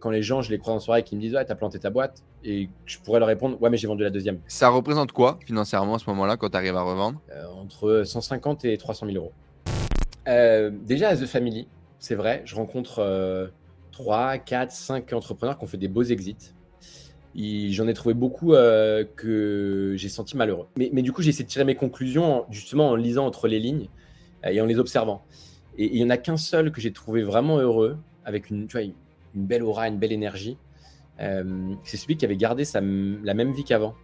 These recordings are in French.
Quand les gens, je les crois en soirée, qui me disent Ouais, t'as planté ta boîte, et je pourrais leur répondre Ouais, mais j'ai vendu la deuxième. Ça représente quoi financièrement à ce moment-là quand tu arrives à revendre? Euh, entre 150 et 300 000 euros. Euh, déjà, à The Family, c'est vrai, je rencontre euh, 3, 4, 5 entrepreneurs qui ont fait des beaux exits. J'en ai trouvé beaucoup euh, que j'ai senti malheureux. Mais, mais du coup, j'ai essayé de tirer mes conclusions en- justement en lisant entre les lignes euh, et en les observant. Et et il n'y en a qu'un seul que j'ai trouvé vraiment heureux, avec une, tu vois, une belle aura, une belle énergie. Euh, c'est celui qui avait gardé la même vie qu'avant,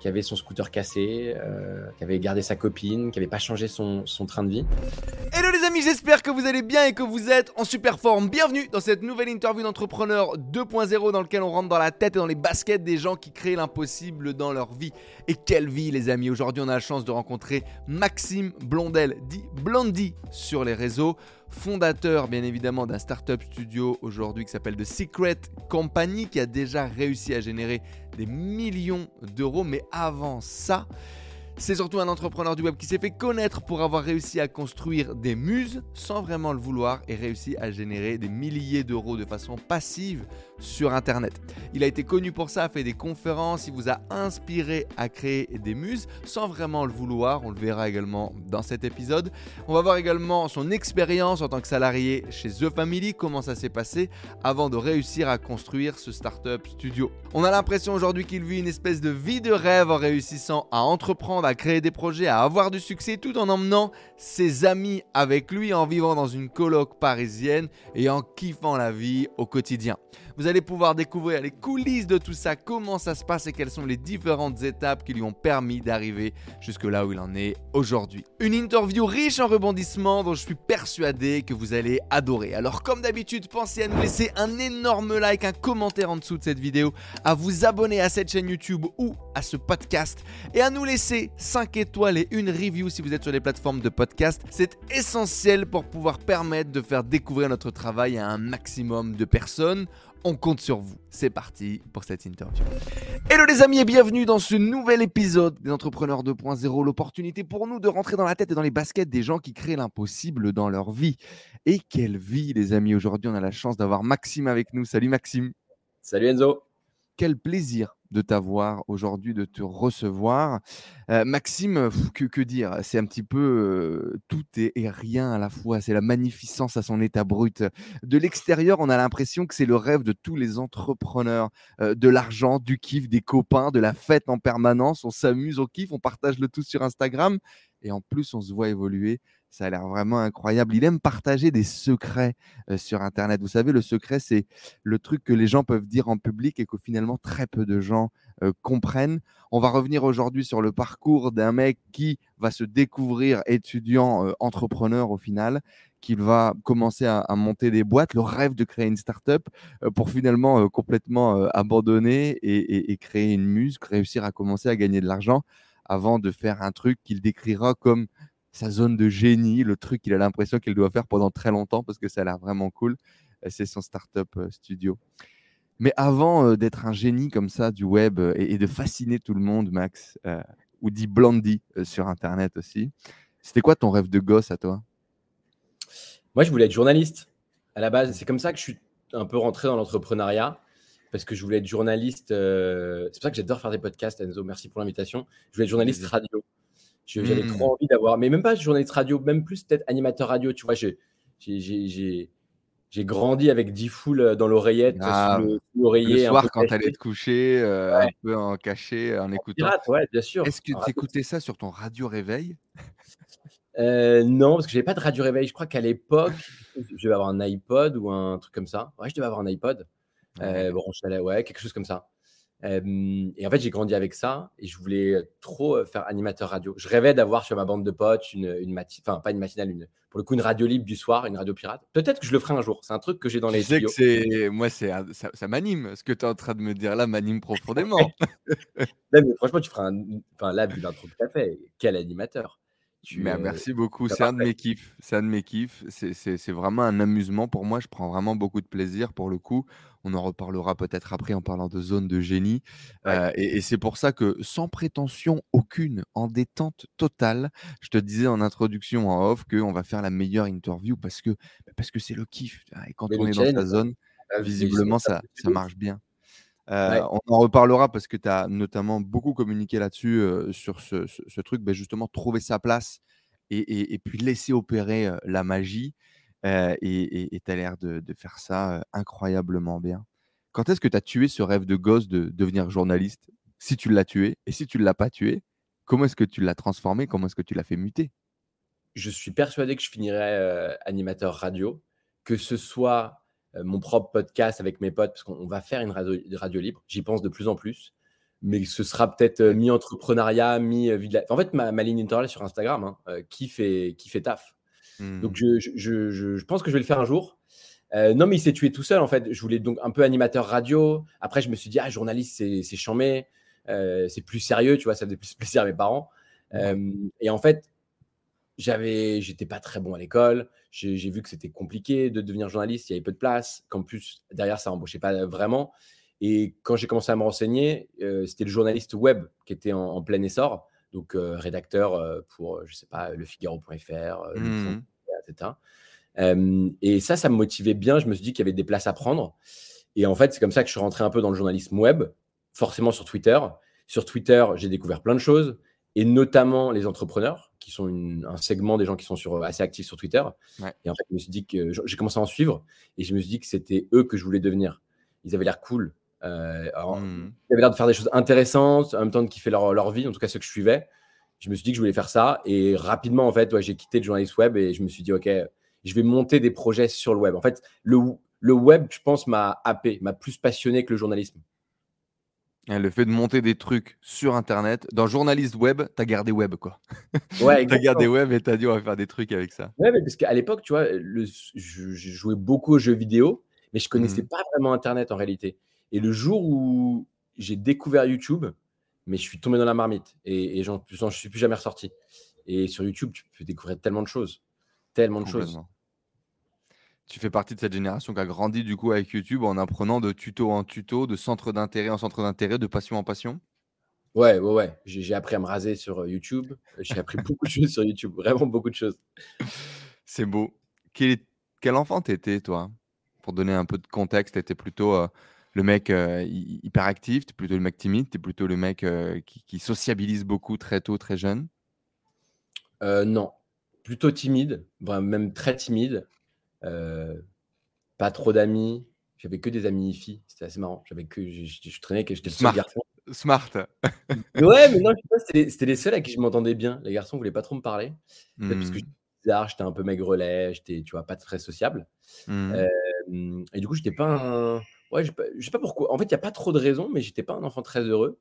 qui avait son scooter cassé, euh, qui avait gardé sa copine, qui n'avait pas changé son, train de vie. J'espère que vous allez bien et que vous êtes en super forme. Bienvenue dans cette nouvelle interview d'entrepreneur 2.0 dans lequel on rentre dans la tête et dans les baskets des gens qui créent l'impossible dans leur vie. Et quelle vie les amis Aujourd'hui on a la chance de rencontrer Maxime Blondel, dit Blondie sur les réseaux, fondateur bien évidemment d'un startup studio aujourd'hui qui s'appelle The Secret Company qui a déjà réussi à générer des millions d'euros. Mais avant ça... C'est surtout un entrepreneur du web qui s'est fait connaître pour avoir réussi à construire des muses sans vraiment le vouloir et réussi à générer des milliers d'euros de façon passive sur Internet. Il a été connu pour ça, a fait des conférences, il vous a inspiré à créer des muses sans vraiment le vouloir. On le verra également dans cet épisode. On va voir également son expérience en tant que salarié chez The Family, comment ça s'est passé avant de réussir à construire ce startup studio. On a l'impression aujourd'hui qu'il vit une espèce de vie de rêve en réussissant à entreprendre, à créer des projets, à avoir du succès tout en emmenant ses amis avec lui, en vivant dans une coloc parisienne et en kiffant la vie au quotidien. Vous allez pouvoir découvrir les coulisses de tout ça, comment ça se passe et quelles sont les différentes étapes qui lui ont permis d'arriver jusque là où il en est aujourd'hui. Une interview riche en rebondissements dont je suis persuadé que vous allez adorer. Alors comme d'habitude, pensez à nous laisser un énorme like, un commentaire en dessous de cette vidéo, à vous abonner à cette chaîne YouTube ou à ce podcast et à nous laisser 5 étoiles et une review si vous êtes sur les plateformes de podcast. C'est essentiel pour pouvoir permettre de faire découvrir notre travail à un maximum de personnes. On compte sur vous. C'est parti pour cette interview. Hello les amis et bienvenue dans ce nouvel épisode des Entrepreneurs 2.0, l'opportunité pour nous de rentrer dans la tête et dans les baskets des gens qui créent l'impossible dans leur vie. Et quelle vie les amis, aujourd'hui on a la chance d'avoir Maxime avec nous. Salut Maxime. Salut Enzo. Quel plaisir de t'avoir aujourd'hui, de te recevoir. Euh, Maxime, que dire? C'est un petit peu euh, tout et, et rien à la fois. C'est la magnificence à son état brut. De l'extérieur, on a l'impression que c'est le rêve de tous les entrepreneurs. Euh, de l'argent, du kiff, des copains, de la fête en permanence. On s'amuse, on kiffe, on partage le tout sur Instagram. Et en plus, on se voit évoluer. Ça a l'air vraiment incroyable. Il aime partager des secrets euh, sur Internet. Vous savez, le secret, c'est le truc que les gens peuvent dire en public et que finalement très peu de gens euh, comprennent. On va revenir aujourd'hui sur le parcours d'un mec qui va se découvrir étudiant euh, entrepreneur au final, qu'il va commencer à, monter des boîtes, le rêve de créer une startup pour finalement complètement abandonner et créer une muse, réussir à commencer à gagner de l'argent avant de faire un truc qu'il décrira comme sa zone de génie, le truc qu'il a l'impression qu'il doit faire pendant très longtemps parce que ça a l'air vraiment cool. Euh, C'est son startup euh, studio. Mais avant euh, d'être un génie comme ça du web et, de fasciner tout le monde, Max, euh, ou dit Blondie euh, sur Internet aussi, c'était quoi ton rêve de gosse à toi? Moi, je voulais être journaliste à la base. C'est comme ça que je suis un peu rentré dans l'entrepreneuriat parce que je voulais être journaliste. euh, C'est pour ça que j'adore faire des podcasts, Enzo. Merci pour l'invitation. Je voulais être journaliste radio. J'avais trop envie d'avoir, mais même pas journaliste radio, même plus peut-être animateur radio. Tu vois, j'ai- grandi avec 10 foules dans l'oreillette, Ah, sous le- soir, quand t'allais te coucher, euh, Ouais. un peu en caché, en écoutant. Pirate, ouais, bien sûr. Est-ce que En tu écoutais ça sur ton radio réveil? Euh, non, parce que j'avais pas de radio réveil. Je crois qu'à l'époque, je devais avoir un iPod ou un truc comme ça. Ouais, je devais avoir un iPod. Ouais. Euh, bon, je ouais, quelque chose comme ça. Euh, et en fait, j'ai grandi avec ça et je voulais trop faire animateur radio. Je rêvais d'avoir sur ma bande de potes une, une enfin pas une matinale, une, pour le coup une radio libre du soir, une radio pirate. Peut-être que je le ferai un jour. C'est un truc que j'ai dans Tu les sais que tuyaux. c'est. Moi, c'est un- ça, ça m'anime. Ce que tu es en train de me dire là m'anime profondément. Mais franchement, tu feras un, enfin là, vu l'intro que tu as fait, quel animateur. Tu, Mais euh, merci beaucoup. C'est un de mes kiffs. C'est un de mes kiffs. C'est vraiment un amusement pour moi. Je prends vraiment beaucoup de plaisir pour le coup. On en reparlera peut-être après en parlant de zone de génie. Ouais. Euh, et et c'est pour ça que sans prétention aucune, en détente totale, je te disais en introduction en off qu'on va faire la meilleure interview parce que parce que c'est le kiff. Et quand Mais on est dans sa zone, Visiblement, ça, ça marche bien. On en reparlera parce que tu as notamment beaucoup communiqué là-dessus, sur ce, truc, ben justement, trouver sa place et, puis laisser opérer la magie. Et tu as l'air de, faire ça incroyablement bien. Quand est-ce que tu as tué ce rêve de gosse de devenir journaliste? Si tu l'as tué, et si tu ne l'as pas tué, comment est-ce que tu l'as transformé? Comment est-ce que tu l'as fait muter? Je suis persuadé que je finirais animateur radio, que ce soit mon propre podcast avec mes potes, parce qu'on va faire une radio, libre. J'y pense de plus en plus. Mais ce sera peut-être mi-entrepreneuriat, mi-vie En fait, ma, ligne éditoriale sur Instagram, hein, qui, fait, qui fait taf. Donc, mmh. je, pense que je vais le faire un jour. non, mais il s'est tué tout seul, en fait. Je voulais donc un peu animateur radio. Après, je me suis dit, ah, journaliste, c'est chambé. c'est plus sérieux, tu vois, ça faisait plus plaisir à mes parents. et en fait, j'avais, j'étais pas très bon à l'école. J'ai vu que c'était compliqué de devenir journaliste. Il y avait peu de place. Qu'en plus, derrière, ça embauchait pas vraiment. Et quand j'ai commencé à me renseigner, euh, c'était le journaliste web qui était en, plein essor. Donc, euh, rédacteur euh, pour, je sais pas, le Figaro.fr, mmh. Etc. et ça, ça me motivait bien. Je me suis dit qu'il y avait des places à prendre. Et en fait, c'est comme ça que je suis rentré un peu dans le journalisme web, forcément sur Twitter. Sur Twitter, j'ai découvert plein de choses et notamment les entrepreneurs, qui sont un segment des gens qui sont sur, assez actifs sur Twitter. Et en fait, je me suis dit que j'ai commencé à en suivre et je me suis dit que c'était eux que je voulais devenir. Ils avaient l'air cool. Euh, mmh. Ils avaient l'air de faire des choses intéressantes, en même temps de kiffer leur, leur vie, en tout cas ceux que je suivais. Je me suis dit que je voulais faire ça et rapidement, en fait, ouais, j'ai quitté le journaliste web et je me suis dit, OK, je vais monter des projets sur le web. En fait, le, le web, je pense, m'a happé, m'a plus passionné que le journalisme. Hein, le fait de monter des trucs sur Internet. Dans journaliste web, tu as gardé web, quoi. Ouais, tu as gardé web et tu as dit, on va faire des trucs avec ça. Ouais, parce qu'à l'époque, tu vois, le, je, jouais beaucoup aux jeux vidéo, mais je connaissais mmh. pas vraiment Internet en réalité. Et le jour où j'ai découvert YouTube, mais je suis tombé dans la marmite et, et j'en suis plus jamais ressorti. Et sur YouTube, tu peux découvrir tellement de choses. Tellement de choses tu fais partie de cette génération qui a grandi du coup avec YouTube en apprenant de tuto en tuto, de centre d'intérêt en centre d'intérêt, de passion en passion? Ouais, ouais, ouais. J'ai appris à me raser sur euh, YouTube. J'ai appris beaucoup de choses sur YouTube, vraiment beaucoup de choses. C'est beau. Quel, quel enfant t'étais, toi? Pour donner un peu de contexte, t'étais plutôt euh, le mec euh, hyper actif, t'es plutôt le mec timide, t'es plutôt le mec qui, qui, sociabilise beaucoup très tôt, très jeune? Non, plutôt timide, même très timide. Euh, pas trop d'amis. J'avais que des amis filles. C'était assez marrant. J'avais que je, traînais que j'étais le seul garçon. Smart. ouais, mais non, c'était les seuls à qui je m'entendais bien. Les garçons voulaient pas trop me parler. Parce que mmh. bizarre, j'étais un peu maigrelet, j'étais, tu vois, pas très sociable. Mmh. Euh, et du coup, j'étais pas un. Ouais, je, sais pas pourquoi. En fait, il n'y a pas trop de raisons, mais j'étais pas un enfant très heureux.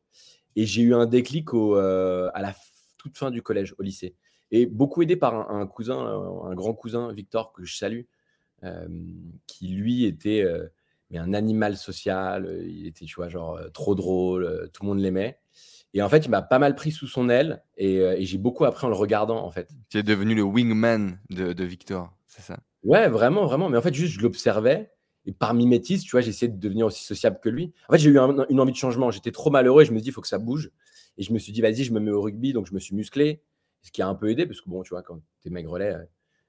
Et j'ai eu un déclic au, euh, à la toute fin du collège, au lycée. Et beaucoup aidé par un, un cousin, un, grand cousin, Victor, que je salue, qui lui était mais un animal social. Il était, tu vois, genre trop drôle, tout le monde l'aimait. Et en fait, il m'a pas mal pris sous son aile et, j'ai beaucoup appris en le regardant, en fait. Tu es devenu le wingman de, Victor, c'est ça? Ouais, vraiment, vraiment. Mais en fait, juste, je l'observais et par mimétisme, tu vois, j'essayais de devenir aussi sociable que lui. En fait, j'ai eu une envie de changement. J'étais trop malheureux et je me dis, il faut que ça bouge. Et je me suis dit, vas-y, je me mets au rugby, donc je me suis musclé, ce qui a un peu aidé parce que, bon, tu vois, quand tu es maigrelet,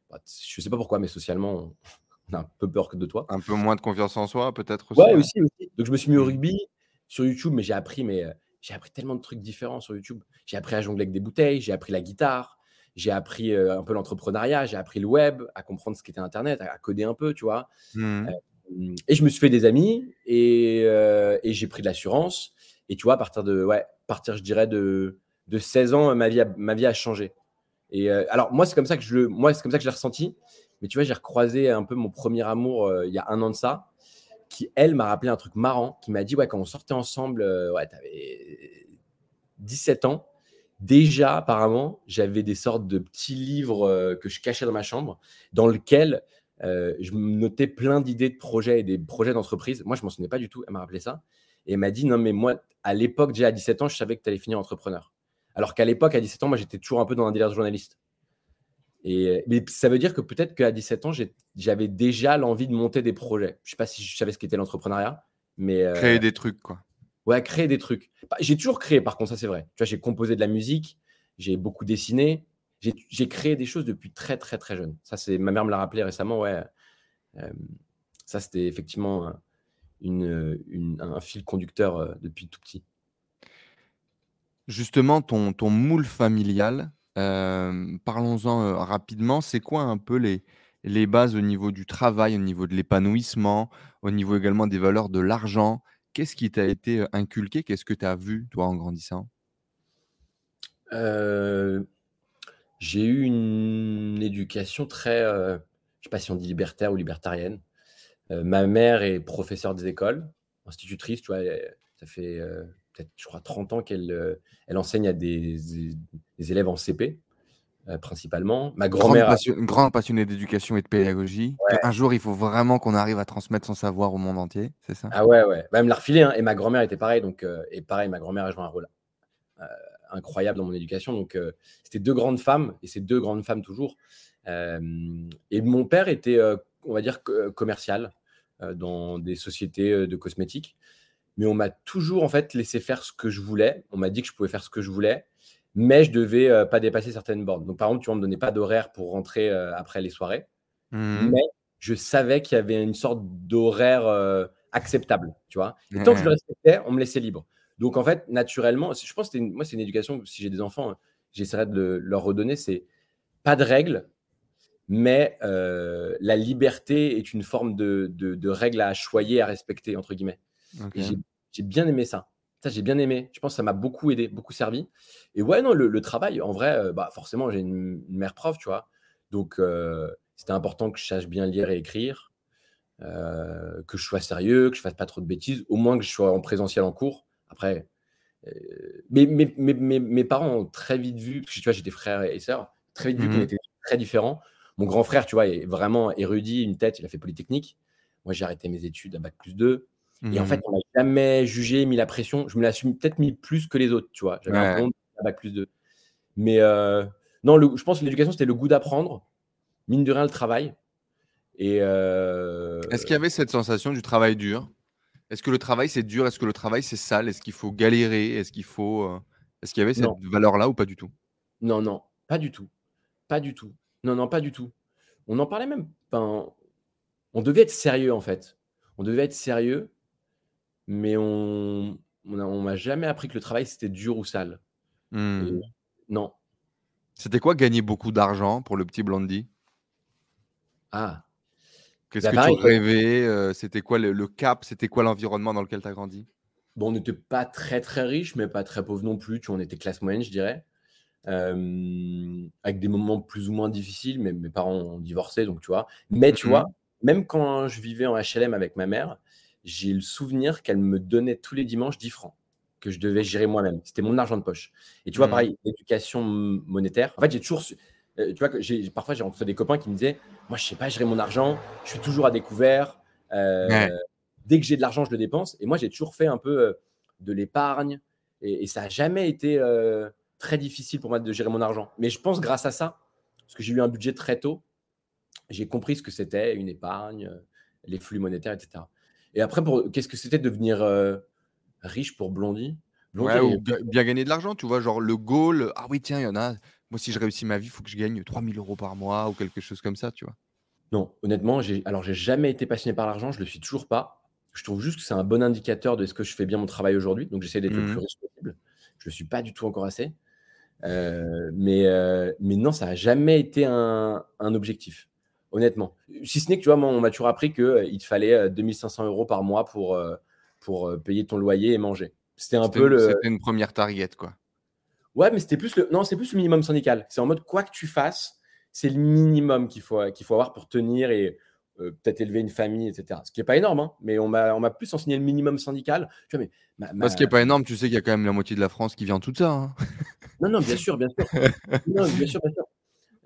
bah, je sais pas pourquoi, mais socialement, on a un peu peur de toi. Un peu moins de confiance en soi, peut-être aussi. Ouais, hein. aussi, aussi. Donc, je me suis mis au mmh. rugby sur YouTube, mais j'ai appris, mais euh, j'ai appris tellement de trucs différents sur YouTube. J'ai appris à jongler avec des bouteilles, j'ai appris la guitare, j'ai appris euh, un peu l'entrepreneuriat, j'ai appris le web, à comprendre ce qu'était Internet, à, coder un peu, tu vois. Mmh. Euh, et je me suis fait des amis et, et j'ai pris de l'assurance. Et tu vois, à partir de, ouais, partir, je dirais, de, de 16 ans, ma vie a, ma vie a changé. Et alors, moi, c'est comme ça que je moi, c'est comme ça que je l'ai ressenti. Mais tu vois, j'ai recroisé un peu mon premier amour euh, il y a un an de ça, qui, elle, m'a rappelé un truc marrant, qui m'a dit, ouais, quand on sortait ensemble, euh, ouais, tu avais 17 ans. Déjà, apparemment, j'avais des sortes de petits livres euh, que je cachais dans ma chambre, dans lesquels je me notais plein d'idées de projets et des projets d'entreprise. Moi, je m'en souvenais pas du tout. Elle m'a rappelé ça. Et elle m'a dit, non, mais moi, à l'époque, déjà à 17 ans, je savais que tu allais finir entrepreneur. Alors qu'à l'époque, à 17 ans, moi, j'étais toujours un peu dans un délire de journaliste. Et, mais ça veut dire que peut-être qu'à 17 ans, j'avais déjà l'envie de monter des projets. Je ne sais pas si je savais ce qu'était l'entrepreneuriat, mais. Euh, créer des trucs, quoi. Ouais, créer des trucs. Bah, j'ai toujours créé, par contre, ça c'est vrai. Tu vois, j'ai composé de la musique, j'ai beaucoup dessiné, j'ai créé des choses depuis très, très, très jeune. Ça, c'est ma mère me l'a rappelé récemment, ouais. Euh, ça, c'était effectivement une, un fil conducteur depuis tout petit. Justement, ton, ton moule familial, parlons-en rapidement. C'est quoi un peu les, les bases au niveau du travail, au niveau de l'épanouissement, au niveau également des valeurs de l'argent? Qu'est-ce qui t'a été inculqué? Qu'est-ce que tu as vu, toi, en grandissant? J'ai eu une éducation très, je ne sais pas si on dit libertaire ou libertarienne. ma mère est professeure des écoles, institutrice, tu vois, ça fait peut-être, je crois, 30 ans qu'elle elle enseigne à des, des élèves en CP. Euh, principalement. Ma grand-mère. Une grande passionnée d'éducation et de pédagogie. Un jour, il faut vraiment qu'on arrive à transmettre son savoir au monde entier, c'est ça? Ah ouais, ouais. Bah, me l'a refilé. Hein. Et ma grand-mère était pareil. Donc, euh, et pareil, ma grand-mère a joué un rôle euh, incroyable dans mon éducation. Donc, c'était deux grandes femmes, et c'est deux grandes femmes toujours. et mon père était, on va dire, commercial dans des sociétés de cosmétiques. Mais on m'a toujours, en fait, laissé faire ce que je voulais. On m'a dit que je pouvais faire ce que je voulais mais je devais euh, pas dépasser certaines bornes. Donc, par exemple, tu ne me donnais pas d'horaire pour rentrer euh, après les soirées, mmh mais je savais qu'il y avait une sorte d'horaire euh, acceptable, tu vois. Et tant que je le respectais, on me laissait libre. Donc, en fait, naturellement, je pense que moi, c'est une éducation, si j'ai des enfants, j'essaierai de leur redonner, c'est pas de règles, mais la liberté est une forme de, de, règle à choyer, à respecter, entre guillemets. J'ai bien aimé ça. Ça, j'ai bien aimé. Je pense que ça m'a beaucoup aidé, beaucoup servi. Et ouais, non, le, travail, en vrai, euh, bah, forcément, j'ai une, mère prof, tu vois. Donc, euh, c'était important que je sache bien lire et écrire, euh, que je sois sérieux, que je fasse pas trop de bêtises, au moins que je sois en présentiel en cours. Après, mais, mes parents ont très vite vu, parce que tu vois, j'ai des frères et sœurs, très vite vu qu'on mmh était très différents. Mon grand frère, tu vois, est vraiment érudit, une tête, il a fait Polytechnique. Moi, j'ai arrêté mes études à Bac plus 2. Et en fait, mmh. on m'a jamais jugé, mis la pression. Je me l'assume peut-être mis plus que les autres, tu vois. J'avais un bac plus de. Mais euh, non, je pense que l'éducation, c'était le goût d'apprendre, mine de rien, le travail. Et euh, Est-ce qu'il y avait cette sensation du travail dur? Est-ce que le travail, c'est dur? Est-ce que le travail, c'est sale? Est-ce qu'il faut galérer? Est-ce qu'il faut. Euh, est-ce qu'il y avait cette valeur-là ou pas du tout? Non, non, pas du tout. Pas du tout. Non, non, pas du tout. On en parlait même. Enfin, on devait être sérieux, en fait. On devait être sérieux mais on on m'a jamais appris que le travail, c'était dur ou sale. Mmh. non. C'était quoi gagner beaucoup d'argent pour le petit Blondie? Ah. Qu'est-ce que tu rêvais C'était quoi le, cap C'était quoi l'environnement dans lequel tu as grandi? Bon, on n'était pas très très riche, mais pas très pauvre non plus. Tu vois, on était classe moyenne, je dirais. avec des moments plus ou moins difficiles, mais mes parents ont divorcé, donc tu vois. Mais tu mmh vois, même quand je vivais en HLM avec ma mère, j'ai le souvenir qu'elle me donnait tous les dimanches 10 francs que je devais gérer moi-même. C'était mon argent de poche. Et tu vois, mmh. pareil, l'éducation monétaire. En fait, j'ai toujours. Euh, tu vois, que parfois, j'ai rencontré des copains qui me disaient Moi, je sais pas gérer mon argent, je suis toujours à découvert. Euh, dès que j'ai de l'argent, je le dépense. Et moi, j'ai toujours fait un peu euh, de l'épargne. Et, ça n'a jamais été très difficile pour moi de gérer mon argent. Mais je pense, grâce à ça, parce que j'ai eu un budget très tôt, j'ai compris ce que c'était une épargne, les flux monétaires, etc. Et après, pour... qu'est-ce que c'était de devenir euh, riche pour Blondie, ouais, ou bien, gagner de l'argent, tu vois, genre le goal, ah oui, tiens, il y en a. Moi, si je réussis ma vie, il faut que je gagne 3000 euros par mois ou quelque chose comme ça, tu vois. Non, honnêtement, alors j'ai jamais été passionné par l'argent, je le suis toujours pas. Je trouve juste que c'est un bon indicateur de est-ce que je fais bien mon travail aujourd'hui, donc j'essaie d'être le plus mmh riche possible. Je le suis pas du tout encore assez. Euh, mais, euh, mais non, ça n'a jamais été un, un objectif honnêtement. Si ce n'est que, tu vois, moi, on m'a toujours appris qu'il euh, te fallait 2500 euh, euros par mois pour, pour payer ton loyer et manger. C'était un peu le. C'était une première target, quoi. Ouais, mais c'était plus le. Non, c'est plus le minimum syndical. C'est en mode, quoi que tu fasses, c'est le minimum qu'il faut, qu'il faut avoir pour tenir et peut-être élever une famille, etc. Ce qui n'est pas énorme, hein, mais on m'a plus enseigné le minimum syndical. Tu vois, mais Ce qui n'est pas énorme, tu sais qu'il y a quand même la moitié de la France qui vient tout ça. Hein. Non, non, bien sûr, bien sûr. non, bien sûr, bien sûr.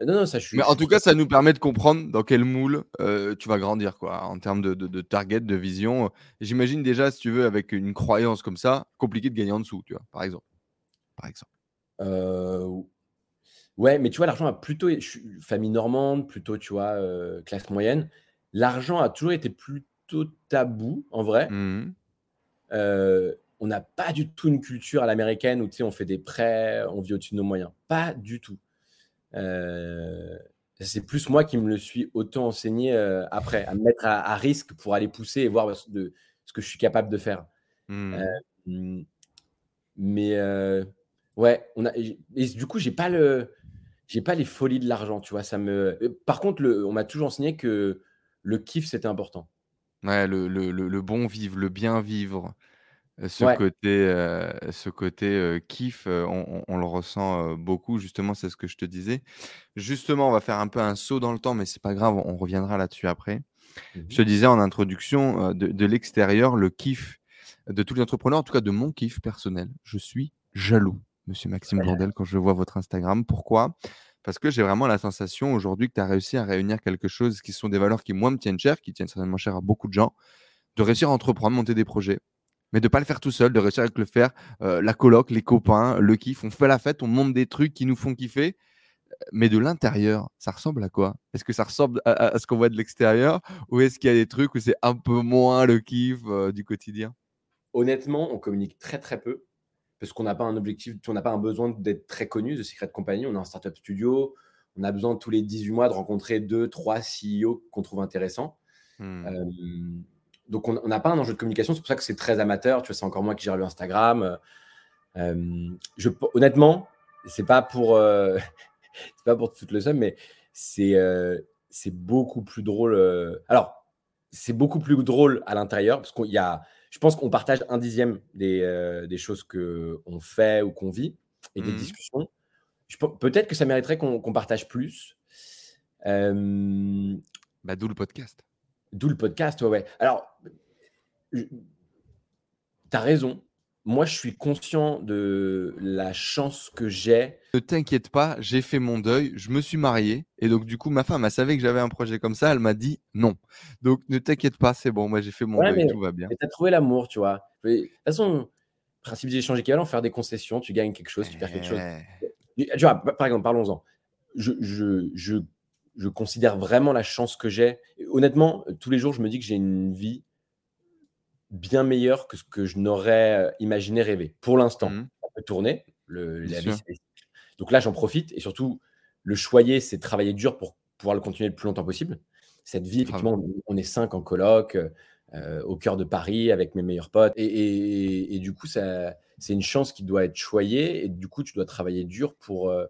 Non, non, ça, je suis, Mais en tout cas, ça nous permet de comprendre dans quel moule euh, tu vas grandir, quoi, en termes de, de, target, de vision. J'imagine déjà, si tu veux, avec une croyance comme ça, compliqué de gagner en dessous, tu vois, par exemple. Par exemple. Euh, ouais, mais tu vois, l'argent a plutôt. famille normande, plutôt, tu vois, euh, classe moyenne. L'argent a toujours été plutôt tabou, en vrai. Mmh on n'a pas du tout une culture à l'américaine où, tu sais, on fait des prêts, on vit au-dessus de nos moyens. Pas du tout. Euh, c'est plus moi qui me le suis auto enseigné euh, après, à me mettre à, risque pour aller pousser et voir de, ce que je suis capable de faire. Mmh. Euh, mais euh, ouais, on a, et du coup, j'ai pas le, j'ai pas les folies de l'argent, tu vois. Ça me. Par contre, le, on m'a toujours enseigné que le kiff c'était important. Ouais, le, le, le, bon vivre, le bien vivre. Ce côté, ce côté kiff, on, on, le ressent beaucoup. Justement, c'est ce que je te disais. Justement, on va faire un peu un saut dans le temps, mais c'est pas grave, on reviendra là-dessus après. Mmh je te disais en introduction, de, de l'extérieur, le kiff de tous les entrepreneurs, en tout cas de mon kiff personnel, je suis jaloux, monsieur Maxime Blondel, quand je vois votre Instagram. Pourquoi? Parce que j'ai vraiment la sensation aujourd'hui que tu as réussi à réunir quelque chose qui sont des valeurs qui, moi, me tiennent cher, qui tiennent certainement cher à beaucoup de gens, de réussir à entreprendre, monter des projets, mais de ne pas le faire tout seul, de réussir à le faire, euh, la coloc, les copains, le kiff, on fait la fête, on monte des trucs qui nous font kiffer. Mais de l'intérieur, ça ressemble à quoi? Est-ce que ça ressemble à, ce qu'on voit de l'extérieur ou est-ce qu'il y a des trucs où c'est un peu moins le kiff euh, du quotidien? Honnêtement, on communique très très peu parce qu'on n'a pas un objectif, on n'a pas un besoin d'être très connu de Secret Company. On a un startup studio, on a besoin tous les 18 mois de rencontrer deux, trois CEO qu'on trouve intéressants. Mmh. Euh, donc, on n'a pas un enjeu de communication. C'est pour ça que c'est très amateur. Tu vois, c'est encore moi qui gère le Instagram. Euh, je, honnêtement, c'est pas pour, euh, c'est pas pour toute le somme, mais c'est euh, c'est beaucoup plus drôle. alors, c'est beaucoup plus drôle à l'intérieur parce qu'il y a, je pense qu'on partage un dixième des, des choses que on fait ou qu'on vit et des mmh discussions. Peut-être que ça mériterait qu'on partage plus. Bah, D'où le podcast. D'où le podcast, ouais, ouais. Alors, tu as raison. Moi, je suis conscient de la chance que j'ai. Ne t'inquiète pas, j'ai fait mon deuil, je me suis marié. Et donc, du coup, ma femme, elle savait que j'avais un projet comme ça, elle m'a dit non. Donc, ne t'inquiète pas, c'est bon, moi, j'ai fait mon deuil, tout va bien. Tu as trouvé l'amour, tu vois. De toute façon, principe d'échange équivalent, faire des concessions, tu gagnes quelque chose, tu perds quelque chose. Tu vois, par exemple, parlons-en. Je, je, je je considère vraiment la chance que j'ai. Honnêtement, tous les jours, je me dis que j'ai une vie bien meilleure que ce que je n'aurais euh, imaginé rêver. Pour l'instant, mmh. on peut tourner. Le, la vie, Donc là, j'en profite. Et surtout, le choyer, c'est travailler dur pour pouvoir le continuer le plus longtemps possible. Cette vie, effectivement, on est cinq en coloc, euh, au cœur de Paris, avec mes meilleurs potes. Et, du coup, c'est une chance qui doit être choyée. Et du coup, tu dois travailler dur pour, euh,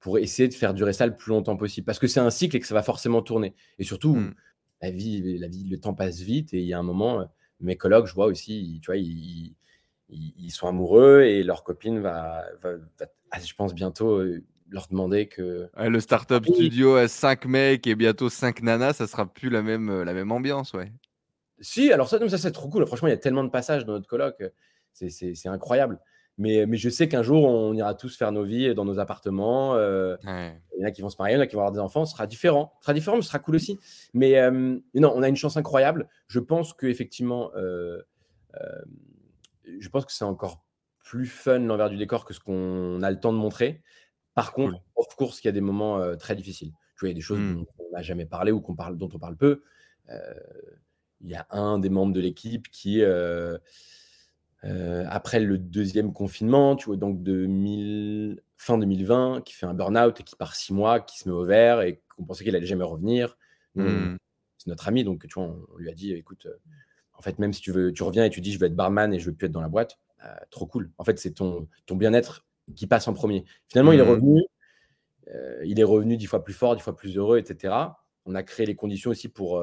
pour essayer de faire durer ça le plus longtemps possible. Parce que c'est un cycle et que ça va forcément tourner. Et surtout, mmh. la, vie, la vie, le temps passe vite et il y a un moment, euh, mes collègues, je vois aussi, tu vois, ils, ils, sont amoureux et leur copine va, ah, je pense, bientôt euh, leur demander que. le startup studio à 5 mecs et bientôt 5 nanas, ça sera plus la même, euh, la même ambiance, ouais. Si, alors ça, ça c'est trop cool. Franchement, il y a tellement de passages dans notre colloque. C'est incroyable. Mais, mais je sais qu'un jour, on ira tous faire nos vies dans nos appartements. Euh, il y en a qui vont se marier, il y en a qui vont avoir des enfants. Ce sera différent. Ce sera différent, mais ce sera cool aussi. Mais, euh, non, on a une chance incroyable. Je pense qu'effectivement, euh, je pense que c'est encore plus fun l'envers du décor que ce qu'on a le temps de montrer. Par contre, of course, il y a des moments très difficiles. Tu vois, il y a des choses mmh. dont on n'a jamais parlé ou qu'on parle, dont on parle peu. Il y a un des membres de l'équipe qui euh, après le deuxième confinement, tu vois, donc fin 2020, qui fait un burn-out et qui part six mois, qui se met au vert et qu'on pensait qu'il allait jamais revenir. Mmh. C'est notre ami, donc tu vois, on, lui a dit, écoute, euh, en fait, même si tu veux, tu reviens et tu dis, je veux être barman et je veux plus être dans la boîte, bah, trop cool. En fait, c'est ton, ton bien-être qui passe en premier. Finalement, il est mmh. revenu, euh, il est revenu dix fois plus fort, dix fois plus heureux, etc. On a créé les conditions aussi pour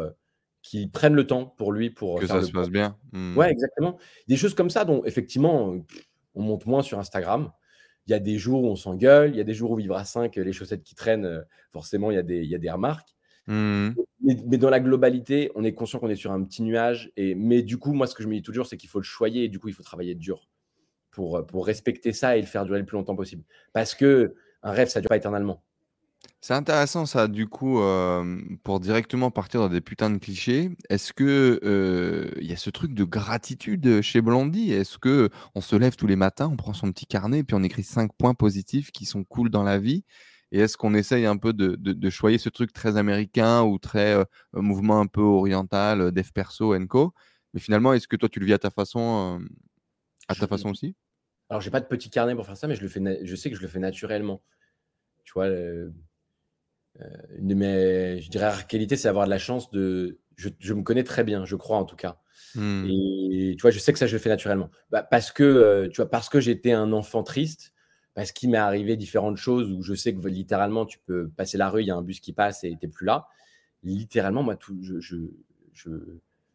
qui prennent le temps pour lui pour que ça se passe bien. Mmh. Ouais, exactement. Des choses comme ça dont effectivement on monte moins sur Instagram. Il y a des jours où on s'engueule, il y a des jours où vivre à 5, les chaussettes qui traînent, euh, forcément, il y a des, il y a des remarques. Mmh. Mais, dans la globalité, on est conscient qu'on est sur un petit nuage. Et, mais du coup, moi, ce que je me dis toujours, c'est qu'il faut le choyer et du coup, il faut travailler dur pour, euh, pour respecter ça et le faire durer le plus longtemps possible. Parce que un rêve, ça ne dure pas éternellement. C'est intéressant ça, du coup, pour directement partir dans des putains de clichés. Est-ce que il y a ce truc de gratitude chez Blondie? Est-ce que on se lève tous les matins, on prend son petit carnet, puis on écrit cinq points positifs qui sont cool dans la vie? Et est-ce qu'on essaye un peu de, de, choyer ce truc très américain ou très mouvement un peu oriental, dev perso, co Mais finalement, est-ce que toi tu le vis à ta façon, à ta façon aussi? Alors, j'ai pas de petit carnet pour faire ça, mais je le fais. Je sais que je le fais naturellement. Tu vois. Euh, une de mes, je dirais, qualités, c'est d'avoir de la chance de Je, me connais très bien, je crois en tout cas. Hmm. Et tu vois, je sais que ça, je le fais naturellement. Bah, parce que, euh, tu vois, parce que j'étais un enfant triste, parce qu'il m'est arrivé différentes choses où je sais que littéralement, tu peux passer la rue, il y a un bus qui passe et tu n'es plus là. Littéralement, moi, tout, je, je,